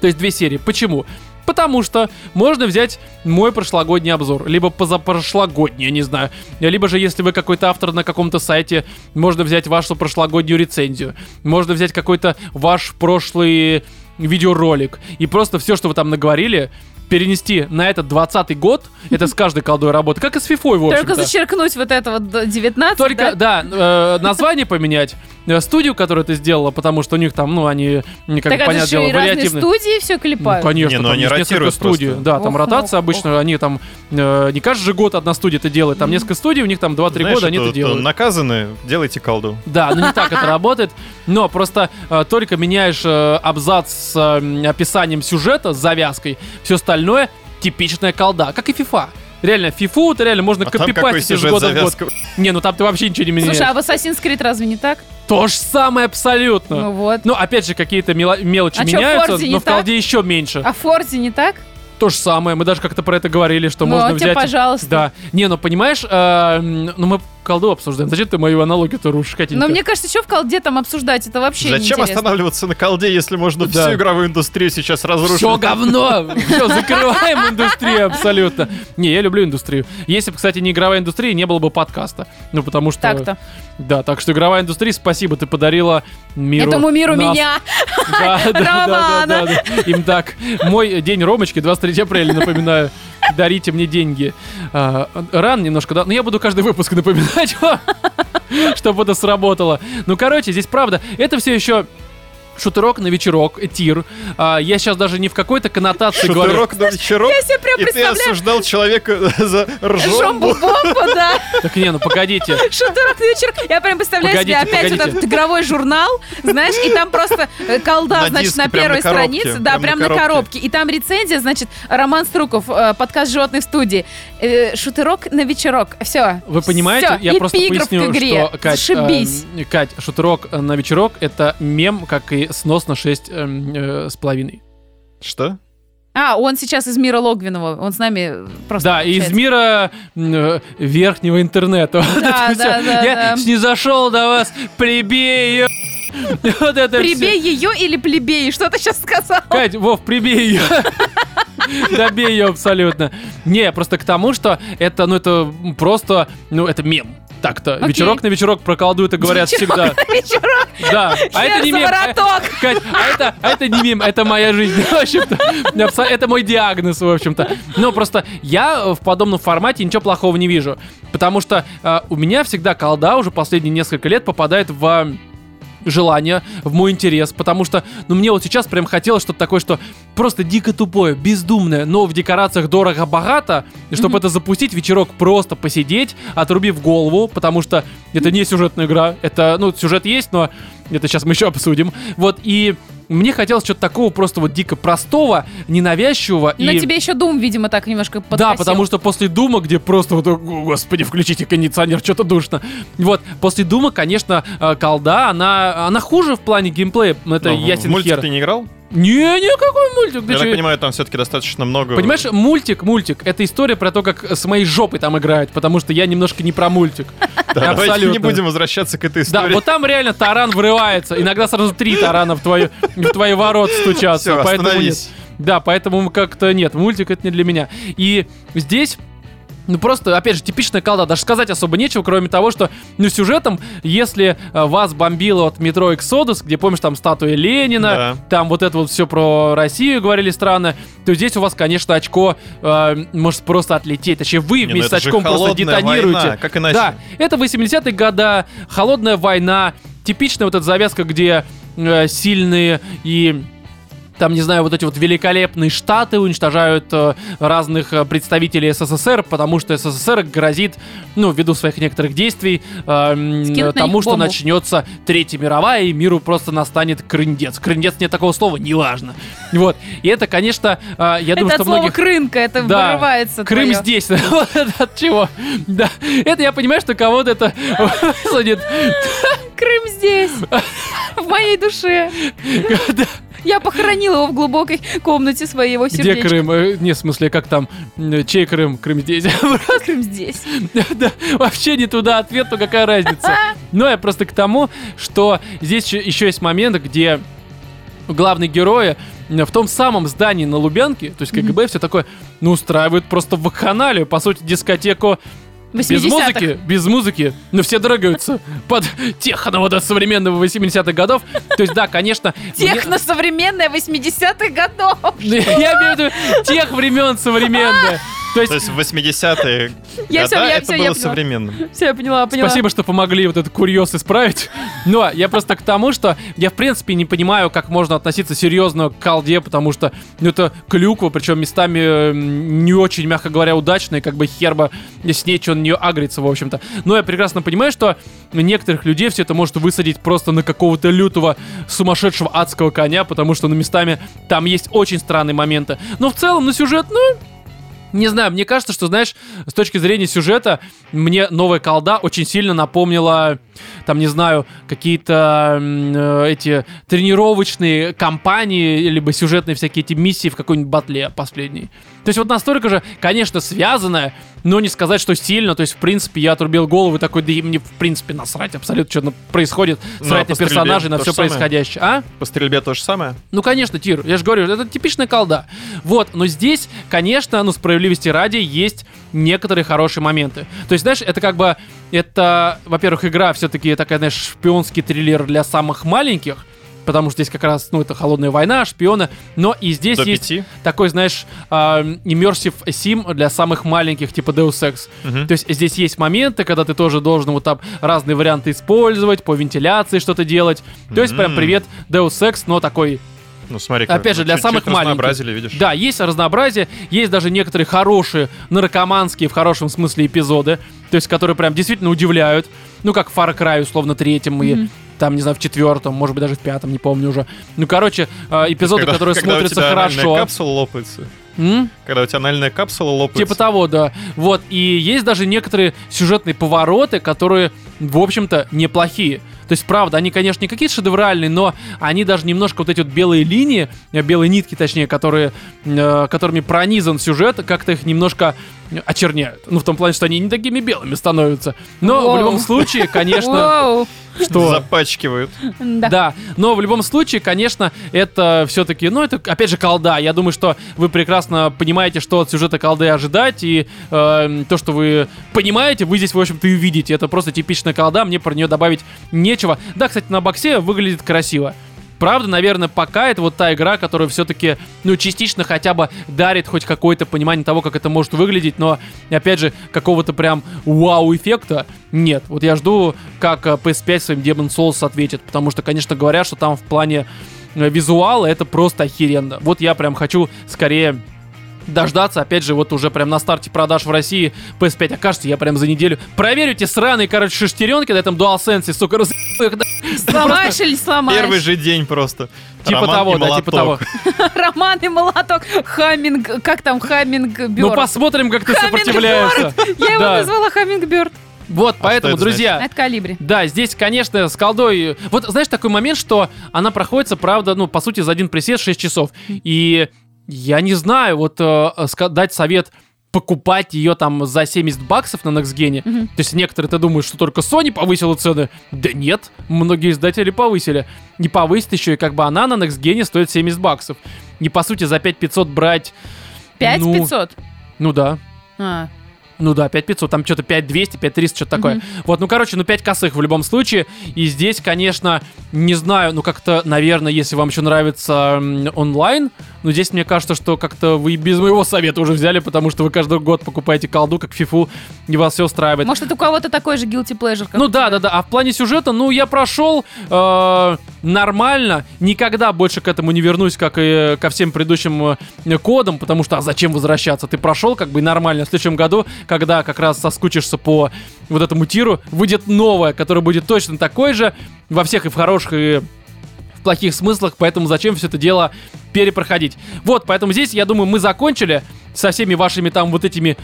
[SPEAKER 1] То есть две серии. Почему? Потому что можно взять мой прошлогодний обзор, либо позапрошлогодний, я не знаю. Либо же, если вы какой-то автор на каком-то сайте, можно взять вашу прошлогоднюю рецензию. Можно взять какой-то ваш прошлый видеоролик. И просто все, что вы там наговорили, перенести на этот 20 год, это с каждой колдой работа, как и с фифой, в общем-то.
[SPEAKER 3] Только зачеркнуть вот это вот 19,
[SPEAKER 1] Только,
[SPEAKER 3] да?
[SPEAKER 1] да, э, название поменять, э, студию, которую ты сделала, потому что у них там, ну, они, как
[SPEAKER 3] Так это
[SPEAKER 1] понятное дело, вариативные.
[SPEAKER 3] студии все
[SPEAKER 1] Ну,
[SPEAKER 3] клепают.
[SPEAKER 1] конечно,
[SPEAKER 2] Не, ну
[SPEAKER 1] там
[SPEAKER 2] они
[SPEAKER 1] есть несколько студий.
[SPEAKER 2] просто.
[SPEAKER 1] Да, там
[SPEAKER 3] Ох,
[SPEAKER 1] ротация
[SPEAKER 3] ох,
[SPEAKER 1] обычно, они там э, не каждый же год одна студия это делает, там несколько студий, у них там 2-3
[SPEAKER 2] Знаешь,
[SPEAKER 1] года они это
[SPEAKER 2] это-
[SPEAKER 1] делают.
[SPEAKER 2] Наказаны, делайте колду.
[SPEAKER 1] Да, но не так это работает. Но просто э, только меняешь э, абзац с э, описанием сюжета, с завязкой, все остальное типичная колда, как и FIFA. Реально, фифу это реально можно
[SPEAKER 2] А
[SPEAKER 1] копипастить из
[SPEAKER 2] сюжет,
[SPEAKER 1] года в год. Не, ну там ты вообще ничего не меняешь.
[SPEAKER 3] Слушай, а в Assassin's Creed разве не так?
[SPEAKER 1] То же самое абсолютно.
[SPEAKER 3] Ну вот.
[SPEAKER 1] Ну, опять же, какие-то мело- мелочи
[SPEAKER 3] А в
[SPEAKER 1] меняются,
[SPEAKER 3] Форзе не
[SPEAKER 1] но в
[SPEAKER 3] так?
[SPEAKER 1] колде еще меньше.
[SPEAKER 3] А в Форзе не так?
[SPEAKER 1] То же самое. Мы даже как-то про это говорили, что
[SPEAKER 3] Ну,
[SPEAKER 1] можно
[SPEAKER 3] а тебе,
[SPEAKER 1] взять.
[SPEAKER 3] пожалуйста.
[SPEAKER 1] Да. Не, ну понимаешь, э, ну мы колду обсуждаем. Зачем ты мою аналогию-то рушишь, Катенька?
[SPEAKER 3] Но мне кажется, что в колде там обсуждать, это вообще
[SPEAKER 2] Зачем
[SPEAKER 3] неинтересно.
[SPEAKER 2] останавливаться на колде, если можно
[SPEAKER 1] Да.
[SPEAKER 2] всю игровую индустрию сейчас разрушить?
[SPEAKER 1] Все говно! Все, закрываем индустрию абсолютно. Не, я люблю индустрию. Если бы, кстати, не игровая индустрия, не было бы подкаста. Ну, потому что...
[SPEAKER 3] Так-то.
[SPEAKER 1] Да, так что игровая индустрия, спасибо, ты подарила миру...
[SPEAKER 3] Этому миру
[SPEAKER 1] нас.
[SPEAKER 3] меня.
[SPEAKER 1] Да, да, да, да, да, да. Им так. Мой день Ромочки, 23 апреля, напоминаю. Дарите мне деньги. А, рано немножко, да? Но я буду каждый выпуск напоминать вам, чтобы это сработало. Ну, короче, здесь правда. Это все еще шутерок на вечерок, тир. А, я сейчас даже не в какой-то коннотации говорю.
[SPEAKER 2] Шутерок на вечерок,
[SPEAKER 3] Я себе прям
[SPEAKER 2] и ты осуждал человека за ржомбу.
[SPEAKER 3] Жомбу-бомбу, да.
[SPEAKER 1] Так не, ну погодите.
[SPEAKER 3] Шутерок на вечер. Я прям представляю себе
[SPEAKER 1] Погодите,
[SPEAKER 3] опять вот
[SPEAKER 1] погодите.
[SPEAKER 3] этот игровой журнал, знаешь, и там просто э, колда,
[SPEAKER 2] На
[SPEAKER 3] значит,
[SPEAKER 2] диске,
[SPEAKER 3] на
[SPEAKER 2] прям
[SPEAKER 3] первой
[SPEAKER 2] на коробке,
[SPEAKER 3] странице. Да,
[SPEAKER 2] прям на
[SPEAKER 3] прям на
[SPEAKER 2] коробке.
[SPEAKER 3] коробке. И там рецензия, значит, Роман Струков, э, подкаст «Животных в студии». Э, Шутерок на вечерок. Все.
[SPEAKER 1] Вы понимаете, я просто
[SPEAKER 3] эпиграф
[SPEAKER 1] поясню,
[SPEAKER 3] к игре.
[SPEAKER 1] что, Кать,
[SPEAKER 3] Зашибись.
[SPEAKER 1] э, Кать, шутерок на вечерок — это мем, как и снос на 6 с половиной.
[SPEAKER 2] Что?
[SPEAKER 3] А, он сейчас из мира Логвинова. Он с нами просто
[SPEAKER 1] Да, из
[SPEAKER 3] общается.
[SPEAKER 1] мира э, верхнего интернета.
[SPEAKER 3] Да, да, да,
[SPEAKER 1] Я
[SPEAKER 3] да.
[SPEAKER 1] не зашел до вас, прибей её. Вот это
[SPEAKER 3] Прибей ее или плебей? Что ты сейчас сказал?
[SPEAKER 1] Кать, Вов, прибей ее. Добей ее абсолютно. Не, просто к тому, что это, ну, это просто, ну, это мем. Так-то.
[SPEAKER 3] Окей.
[SPEAKER 1] Вечерок на вечерок проколдуют и говорят
[SPEAKER 3] Вечерок
[SPEAKER 1] всегда.
[SPEAKER 3] Вечерок.
[SPEAKER 1] Да. А это не мем. А- Кать, а это, а это не мем, это моя жизнь, в общем-то. Это мой диагноз, в общем-то. Но просто я в подобном формате ничего плохого не вижу. Потому что э, у меня всегда колда уже последние несколько лет попадает в желание, в мой интерес, потому что, ну, мне вот сейчас прям хотелось что-то такое, что просто дико тупое, бездумное, но в декорациях дорого-богато, и чтобы это запустить, вечерок просто посидеть, отрубив голову, потому что это не сюжетная игра, это, ну, сюжет есть, но это сейчас мы еще обсудим, вот, и мне хотелось что-то такого просто вот дико простого, ненавязчивого
[SPEAKER 3] Но
[SPEAKER 1] и...
[SPEAKER 3] тебе еще Дум, видимо, так немножко подкосил.
[SPEAKER 1] Да, потому что после Дума, где просто вот, о, господи, включите кондиционер, что-то душно. Вот, после Дума, конечно, э, колда, она, она хуже в плане геймплея, это
[SPEAKER 2] Ну, в
[SPEAKER 1] ясен
[SPEAKER 2] мультик
[SPEAKER 1] хер.
[SPEAKER 2] ты не играл?
[SPEAKER 1] Не, никакой мультик. ты
[SPEAKER 2] Я так понимаю, там все-таки достаточно много...
[SPEAKER 1] Понимаешь, мультик, мультик, это история про то, как с моей жопой там играют, потому что я немножко не про мультик.
[SPEAKER 2] Да,
[SPEAKER 1] Абсолютно.
[SPEAKER 2] не будем возвращаться к этой
[SPEAKER 1] Да,
[SPEAKER 2] истории.
[SPEAKER 1] вот там реально таран врывается. Иногда сразу три тарана в твою, в твои ворота стучатся.
[SPEAKER 2] Все,
[SPEAKER 1] поэтому нет.
[SPEAKER 2] остановись.
[SPEAKER 1] Да, поэтому как-то нет, мультик это не для меня. И здесь Ну просто, опять же, типичная колда. Даже сказать особо нечего, кроме того, что, ну, сюжетом, если э, вас бомбило от метро Exodus, где, помнишь, там статуя Ленина,
[SPEAKER 2] Да.
[SPEAKER 1] там вот это вот все про Россию говорили странно, то здесь у вас, конечно, очко э, может просто отлететь. Точнее, вы
[SPEAKER 2] Не, ну
[SPEAKER 1] вместе с очком просто детонируете.
[SPEAKER 2] война, как иначе?
[SPEAKER 1] Да, это 80-е года, холодная война, типичная вот эта завязка, где э, сильные и там, не знаю, вот эти вот великолепные штаты уничтожают э, разных э, представителей СССР, потому что СССР грозит, ну, ввиду своих некоторых действий, э,
[SPEAKER 3] на
[SPEAKER 1] тому,
[SPEAKER 3] них
[SPEAKER 1] что
[SPEAKER 3] бомбу.
[SPEAKER 1] начнется Третья мировая, и миру просто настанет крындец. Крындец нет такого слова, неважно. Вот. И это, конечно, э, я думаю,
[SPEAKER 3] это
[SPEAKER 1] что
[SPEAKER 3] от слова
[SPEAKER 1] многих...
[SPEAKER 3] крынка, это
[SPEAKER 1] Да.
[SPEAKER 3] вырывается
[SPEAKER 1] Крым
[SPEAKER 3] твоё.
[SPEAKER 1] здесь. Вот от чего? Да. Это я понимаю, что кого-то это высадит.
[SPEAKER 3] Крым здесь, в моей душе. Я похоронила его в глубокой комнате своего
[SPEAKER 1] Где
[SPEAKER 3] сердечка.
[SPEAKER 1] Крым? Э, Не, в смысле, как там? Чей Крым? Крым здесь.
[SPEAKER 3] Крым здесь.
[SPEAKER 1] Да, вообще не туда ответ, то какая разница. Но я просто к тому, что здесь еще- есть момент, где главные герои м, в том самом здании на Лубянке, то есть КГБ, все такое, ну, устраивают просто вакханалию, по сути, дискотеку без
[SPEAKER 3] 80-х.
[SPEAKER 1] музыки, без музыки, но все дрыгаются под техно вот от современного 80-х годов. То есть, да, конечно...
[SPEAKER 3] Техно современная 80-х годов.
[SPEAKER 1] Я имею в виду тех времен современное. То есть,
[SPEAKER 2] То есть в 80-е
[SPEAKER 3] Я всё,
[SPEAKER 2] года
[SPEAKER 3] я
[SPEAKER 2] это было современным.
[SPEAKER 3] Все, я поняла, поняла.
[SPEAKER 1] Спасибо, что помогли вот этот курьез исправить. Но я просто к тому, что я в принципе не понимаю, как можно относиться серьезно к колде, потому что ну, это клюква, причем местами э, не очень, мягко говоря, удачная, как бы херба с ней что на нее агрится, в общем-то. Но я прекрасно понимаю, что некоторых людей все это может высадить просто на какого-то лютого сумасшедшего адского коня, потому что на местами там есть очень странные моменты. Но в целом на сюжет, ну, не знаю, мне кажется, что, знаешь, с точки зрения сюжета, мне новая колда очень сильно напомнила, там, не знаю, какие-то э, эти тренировочные кампании, либо сюжетные всякие эти миссии в какой-нибудь батле последней. То есть вот настолько же, конечно, связанная, но не сказать, что сильно. То есть, в принципе, я отрубил голову такой, да и мне, в принципе, насрать абсолютно, что происходит.
[SPEAKER 2] Ну,
[SPEAKER 1] Срать
[SPEAKER 2] а по
[SPEAKER 1] на персонажей, на все происходящее. А?
[SPEAKER 2] По стрельбе то же самое.
[SPEAKER 1] Ну, конечно, Тир, я же говорю, это типичная колда. Вот, но здесь, конечно, ну, справедливости ради, есть некоторые хорошие моменты. То есть, знаешь, это как бы, это, во-первых, игра все-таки такая, знаешь, шпионский триллер для самых маленьких, потому что здесь как раз, ну, это холодная война, шпионы, но и здесь
[SPEAKER 2] До
[SPEAKER 1] есть
[SPEAKER 2] пяти.
[SPEAKER 1] такой, знаешь, а, immersive sim для самых маленьких, типа Deus Ex.
[SPEAKER 2] Мгм.
[SPEAKER 1] То есть здесь есть моменты, когда ты тоже должен вот там разные варианты использовать, по вентиляции что-то делать. То есть прям привет Deus Ex, но такой
[SPEAKER 2] Ну смотри,
[SPEAKER 1] Опять же, для самых маленьких.
[SPEAKER 2] разнообразили, видишь.
[SPEAKER 1] да, есть разнообразие, есть даже некоторые хорошие наркоманские в хорошем смысле эпизоды, то есть которые прям действительно удивляют. Ну, как Far Cry, условно, третьем и там, не знаю, в четвертом, может быть, даже в пятом, не помню уже. Ну, короче, э, эпизоды,
[SPEAKER 2] Когда-
[SPEAKER 1] которые
[SPEAKER 2] когда у
[SPEAKER 1] смотрятся
[SPEAKER 2] тебя анальная
[SPEAKER 1] хорошо.
[SPEAKER 2] капсула лопается.
[SPEAKER 1] М?
[SPEAKER 2] Когда у тебя анальная капсула лопается.
[SPEAKER 1] Типа того, да. Вот, и есть даже некоторые сюжетные повороты, которые, в общем-то, неплохие. То есть, правда, они, конечно, не какие-то шедевральные, но они даже немножко вот эти вот белые линии, э, белые нитки, точнее, которые, э, которыми пронизан сюжет, как-то их немножко э, очерняют. Ну, в том плане, что они не такими белыми становятся. Но в
[SPEAKER 3] Воу.
[SPEAKER 1] любом случае, конечно...
[SPEAKER 3] Воу.
[SPEAKER 1] Что?
[SPEAKER 2] Запачкивают.
[SPEAKER 3] Да.
[SPEAKER 1] Да, но в любом случае, конечно, это все-таки, ну, это, опять же, колда. Я думаю, что вы прекрасно понимаете, что от сюжета колды ожидать, и э, то, что вы понимаете, вы здесь, в общем-то, и увидите. Это просто типичная колда, мне про нее добавить нечего. Да, кстати, на боксе выглядит красиво. Правда, наверное, пока это вот та игра, которая все-таки, ну, частично хотя бы дарит хоть какое-то понимание того, как это может выглядеть, но, опять же, какого-то прям вау-эффекта нет. Вот я жду, как э, PS5 своим Demon Souls ответит, потому что, конечно, говорят, что там в плане э, визуала это просто охеренно. Вот я прям хочу скорее дождаться, опять же, вот уже прям на старте продаж в России PS5 окажется, я прям за неделю проверю эти сраные, короче, шестеренки на этом DualSense, сука, раз...
[SPEAKER 3] Сломаешь или сломаешь?
[SPEAKER 2] Первый же день просто.
[SPEAKER 1] Типа
[SPEAKER 2] Роман
[SPEAKER 1] того,
[SPEAKER 2] и
[SPEAKER 1] да, типа того.
[SPEAKER 2] молоток.
[SPEAKER 3] Роман и молоток. Хамминг. Как там Хамминг
[SPEAKER 1] Ну, посмотрим, как ты сопротивляешься.
[SPEAKER 3] Я его назвала Хаммингберд.
[SPEAKER 1] Вот,
[SPEAKER 2] А
[SPEAKER 1] поэтому,
[SPEAKER 2] это
[SPEAKER 1] друзья,
[SPEAKER 3] Это калибри.
[SPEAKER 1] Да, здесь, конечно, с колдой... Вот, знаешь, такой момент, что она проходится, правда, ну, по сути, за один присест 6 часов. И я не знаю, вот э, ска- дать совет покупать ее там за 70 баксов на Next Gen.
[SPEAKER 3] Мгм.
[SPEAKER 1] То есть некоторые ты думаешь, что только Sony повысила цены. Да нет, многие издатели повысили. Не повысит еще, и как бы она на Next Gen стоит 70 баксов. И по сути за 5500 брать...
[SPEAKER 3] 5
[SPEAKER 1] ну,
[SPEAKER 3] 500.
[SPEAKER 1] Ну да.
[SPEAKER 3] А,
[SPEAKER 1] Ну да, 5500, там что-то 5200, 5300, что-то такое. Вот, ну, короче, ну, 5 косых в любом случае. И здесь, конечно, не знаю, ну, как-то, наверное, если вам еще нравится онлайн, ну, здесь мне кажется, что как-то вы без моего совета уже взяли, потому что вы каждый год покупаете колду, как фифу, и вас все устраивает.
[SPEAKER 3] Может, это у кого-то такой же guilty pleasure,
[SPEAKER 1] Ну да, да, да. А в плане сюжета, ну, я прошел э, нормально. Никогда больше к этому не вернусь, как и ко всем предыдущим э, кодам, потому что а зачем возвращаться? Ты прошел как бы нормально. В следующем году, когда как раз соскучишься по вот этому тиру, выйдет новое, которое будет точно такой же во всех и в хороших, и в плохих смыслах, поэтому зачем все это дело перепроходить. Вот, поэтому здесь, я думаю, мы закончили со всеми вашими там вот этими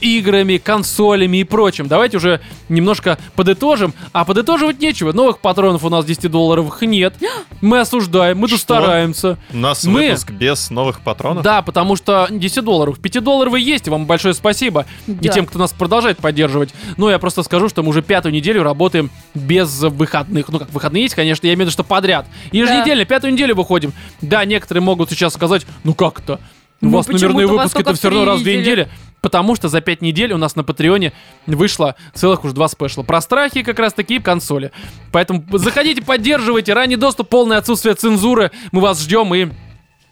[SPEAKER 1] играми, консолями и прочим. Давайте уже немножко подытожим. А подытоживать нечего. Новых патронов у нас 10 долларовых нет. Мы осуждаем, мы тут стараемся.
[SPEAKER 2] У нас
[SPEAKER 1] Мы-
[SPEAKER 2] выпуск без новых патронов.
[SPEAKER 1] Да, потому что 10 долларов. 5 долларовые есть, и вам большое спасибо. И
[SPEAKER 3] Да.
[SPEAKER 1] тем, кто нас продолжает поддерживать. Ну, я просто скажу, что мы уже пятую неделю работаем без выходных. Ну, как выходные есть, конечно, я имею в виду, что подряд. Еженедельно, пятую неделю выходим. Да, некоторые могут сейчас сказать, ну как-то? У
[SPEAKER 3] Ну,
[SPEAKER 1] вас номерные
[SPEAKER 3] вас
[SPEAKER 1] выпуски-то
[SPEAKER 3] только
[SPEAKER 1] все равно раз в две
[SPEAKER 3] недели.
[SPEAKER 1] Потому что за 5 недель у нас на Патреоне вышло целых уж два спешла. Про страхи как раз такие консоли. Поэтому заходите, поддерживайте. Ранний доступ, полное отсутствие цензуры. Мы вас ждем и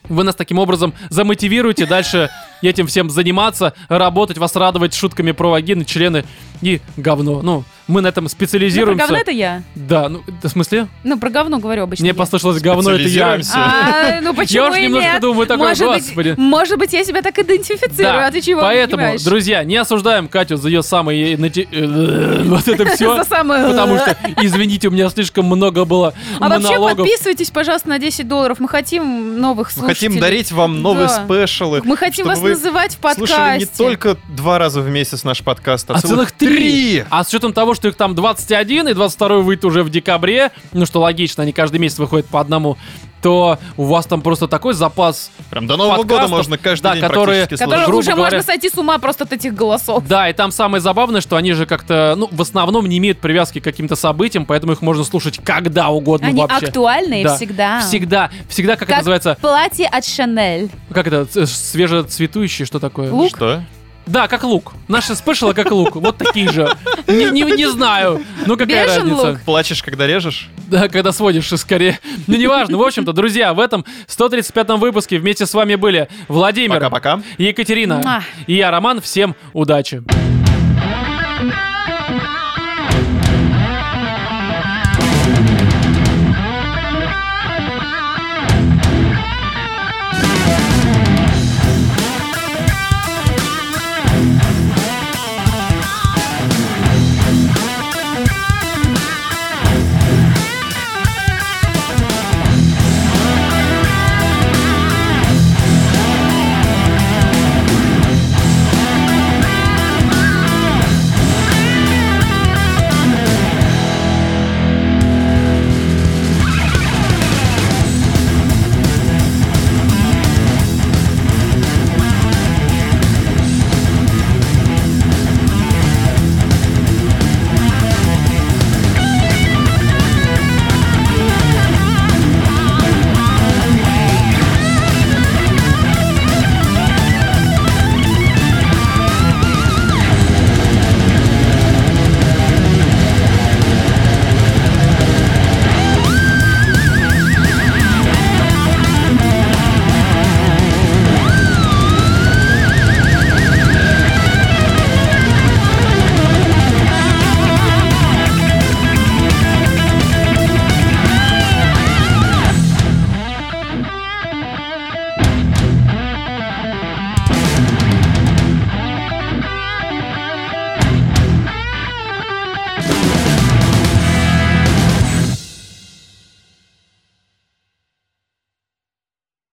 [SPEAKER 1] вы нас таким образом замотивируете дальше этим всем заниматься, работать, вас радовать шутками про вагины, члены и говно. Ну, мы на этом
[SPEAKER 3] Ну, про
[SPEAKER 1] специализируемся.
[SPEAKER 3] говно это я.
[SPEAKER 1] Да, ну, в смысле?
[SPEAKER 3] Ну, про говно говорю обычно.
[SPEAKER 1] Мне
[SPEAKER 3] я.
[SPEAKER 1] послышалось говно, это я.
[SPEAKER 2] Специализируемся.
[SPEAKER 3] А, ну почему
[SPEAKER 1] уж
[SPEAKER 3] и
[SPEAKER 1] немножко
[SPEAKER 3] нет?
[SPEAKER 1] думаю такой,
[SPEAKER 3] может
[SPEAKER 1] господи.
[SPEAKER 3] Быть, может быть, я себя так идентифицирую,
[SPEAKER 1] Да,
[SPEAKER 3] а ты чего
[SPEAKER 1] Поэтому,
[SPEAKER 3] понимаешь?
[SPEAKER 1] друзья, не осуждаем Катю за ее самый э, вот это все.
[SPEAKER 3] За самое-
[SPEAKER 1] Потому что, извините, у меня слишком много было
[SPEAKER 3] А вообще подписывайтесь, пожалуйста, на 10 долларов. Мы хотим новых
[SPEAKER 2] Мы
[SPEAKER 3] слушателей.
[SPEAKER 2] хотим дарить вам новые спешалы.
[SPEAKER 3] Мы хотим вас называть в
[SPEAKER 2] Слушали
[SPEAKER 3] подкасте.
[SPEAKER 2] не только два раза в месяц наш подкаст, а,
[SPEAKER 1] А целых три. А с учетом того, что их там 21, и 22 выйдет уже в декабре, ну что логично, они каждый месяц выходят по одному, то у вас там просто такой запас.
[SPEAKER 2] Прям до Нового года можно каждый
[SPEAKER 1] да,
[SPEAKER 2] день
[SPEAKER 1] которые-
[SPEAKER 2] практически
[SPEAKER 3] Которые
[SPEAKER 2] слушать.
[SPEAKER 3] уже
[SPEAKER 1] говоря.
[SPEAKER 3] можно сойти с ума просто от этих голосов.
[SPEAKER 1] Да, и там самое забавное, что они же как-то, ну, в основном не имеют привязки к каким-то событиям, поэтому их можно слушать когда угодно
[SPEAKER 3] Они
[SPEAKER 1] вообще.
[SPEAKER 3] актуальные
[SPEAKER 1] Да.
[SPEAKER 3] всегда.
[SPEAKER 1] Всегда, всегда, как, это
[SPEAKER 3] Как
[SPEAKER 1] называется,
[SPEAKER 3] платье от Шанель.
[SPEAKER 1] как это, свежецветущий, что такое?
[SPEAKER 3] Лук?
[SPEAKER 2] Что?
[SPEAKER 1] Да, как лук. Наши спешалы как лук. Вот такие же. Не, не, не знаю. Ну какая
[SPEAKER 3] Бежен
[SPEAKER 1] разница?
[SPEAKER 3] лук.
[SPEAKER 2] Плачешь, когда режешь?
[SPEAKER 1] Да, когда сводишь скорее. Ну, неважно. В общем-то, друзья, в этом 135-м выпуске вместе с вами были Владимир,
[SPEAKER 2] Пока-пока.
[SPEAKER 1] Екатерина
[SPEAKER 3] Муа.
[SPEAKER 1] и я, Роман. Всем удачи.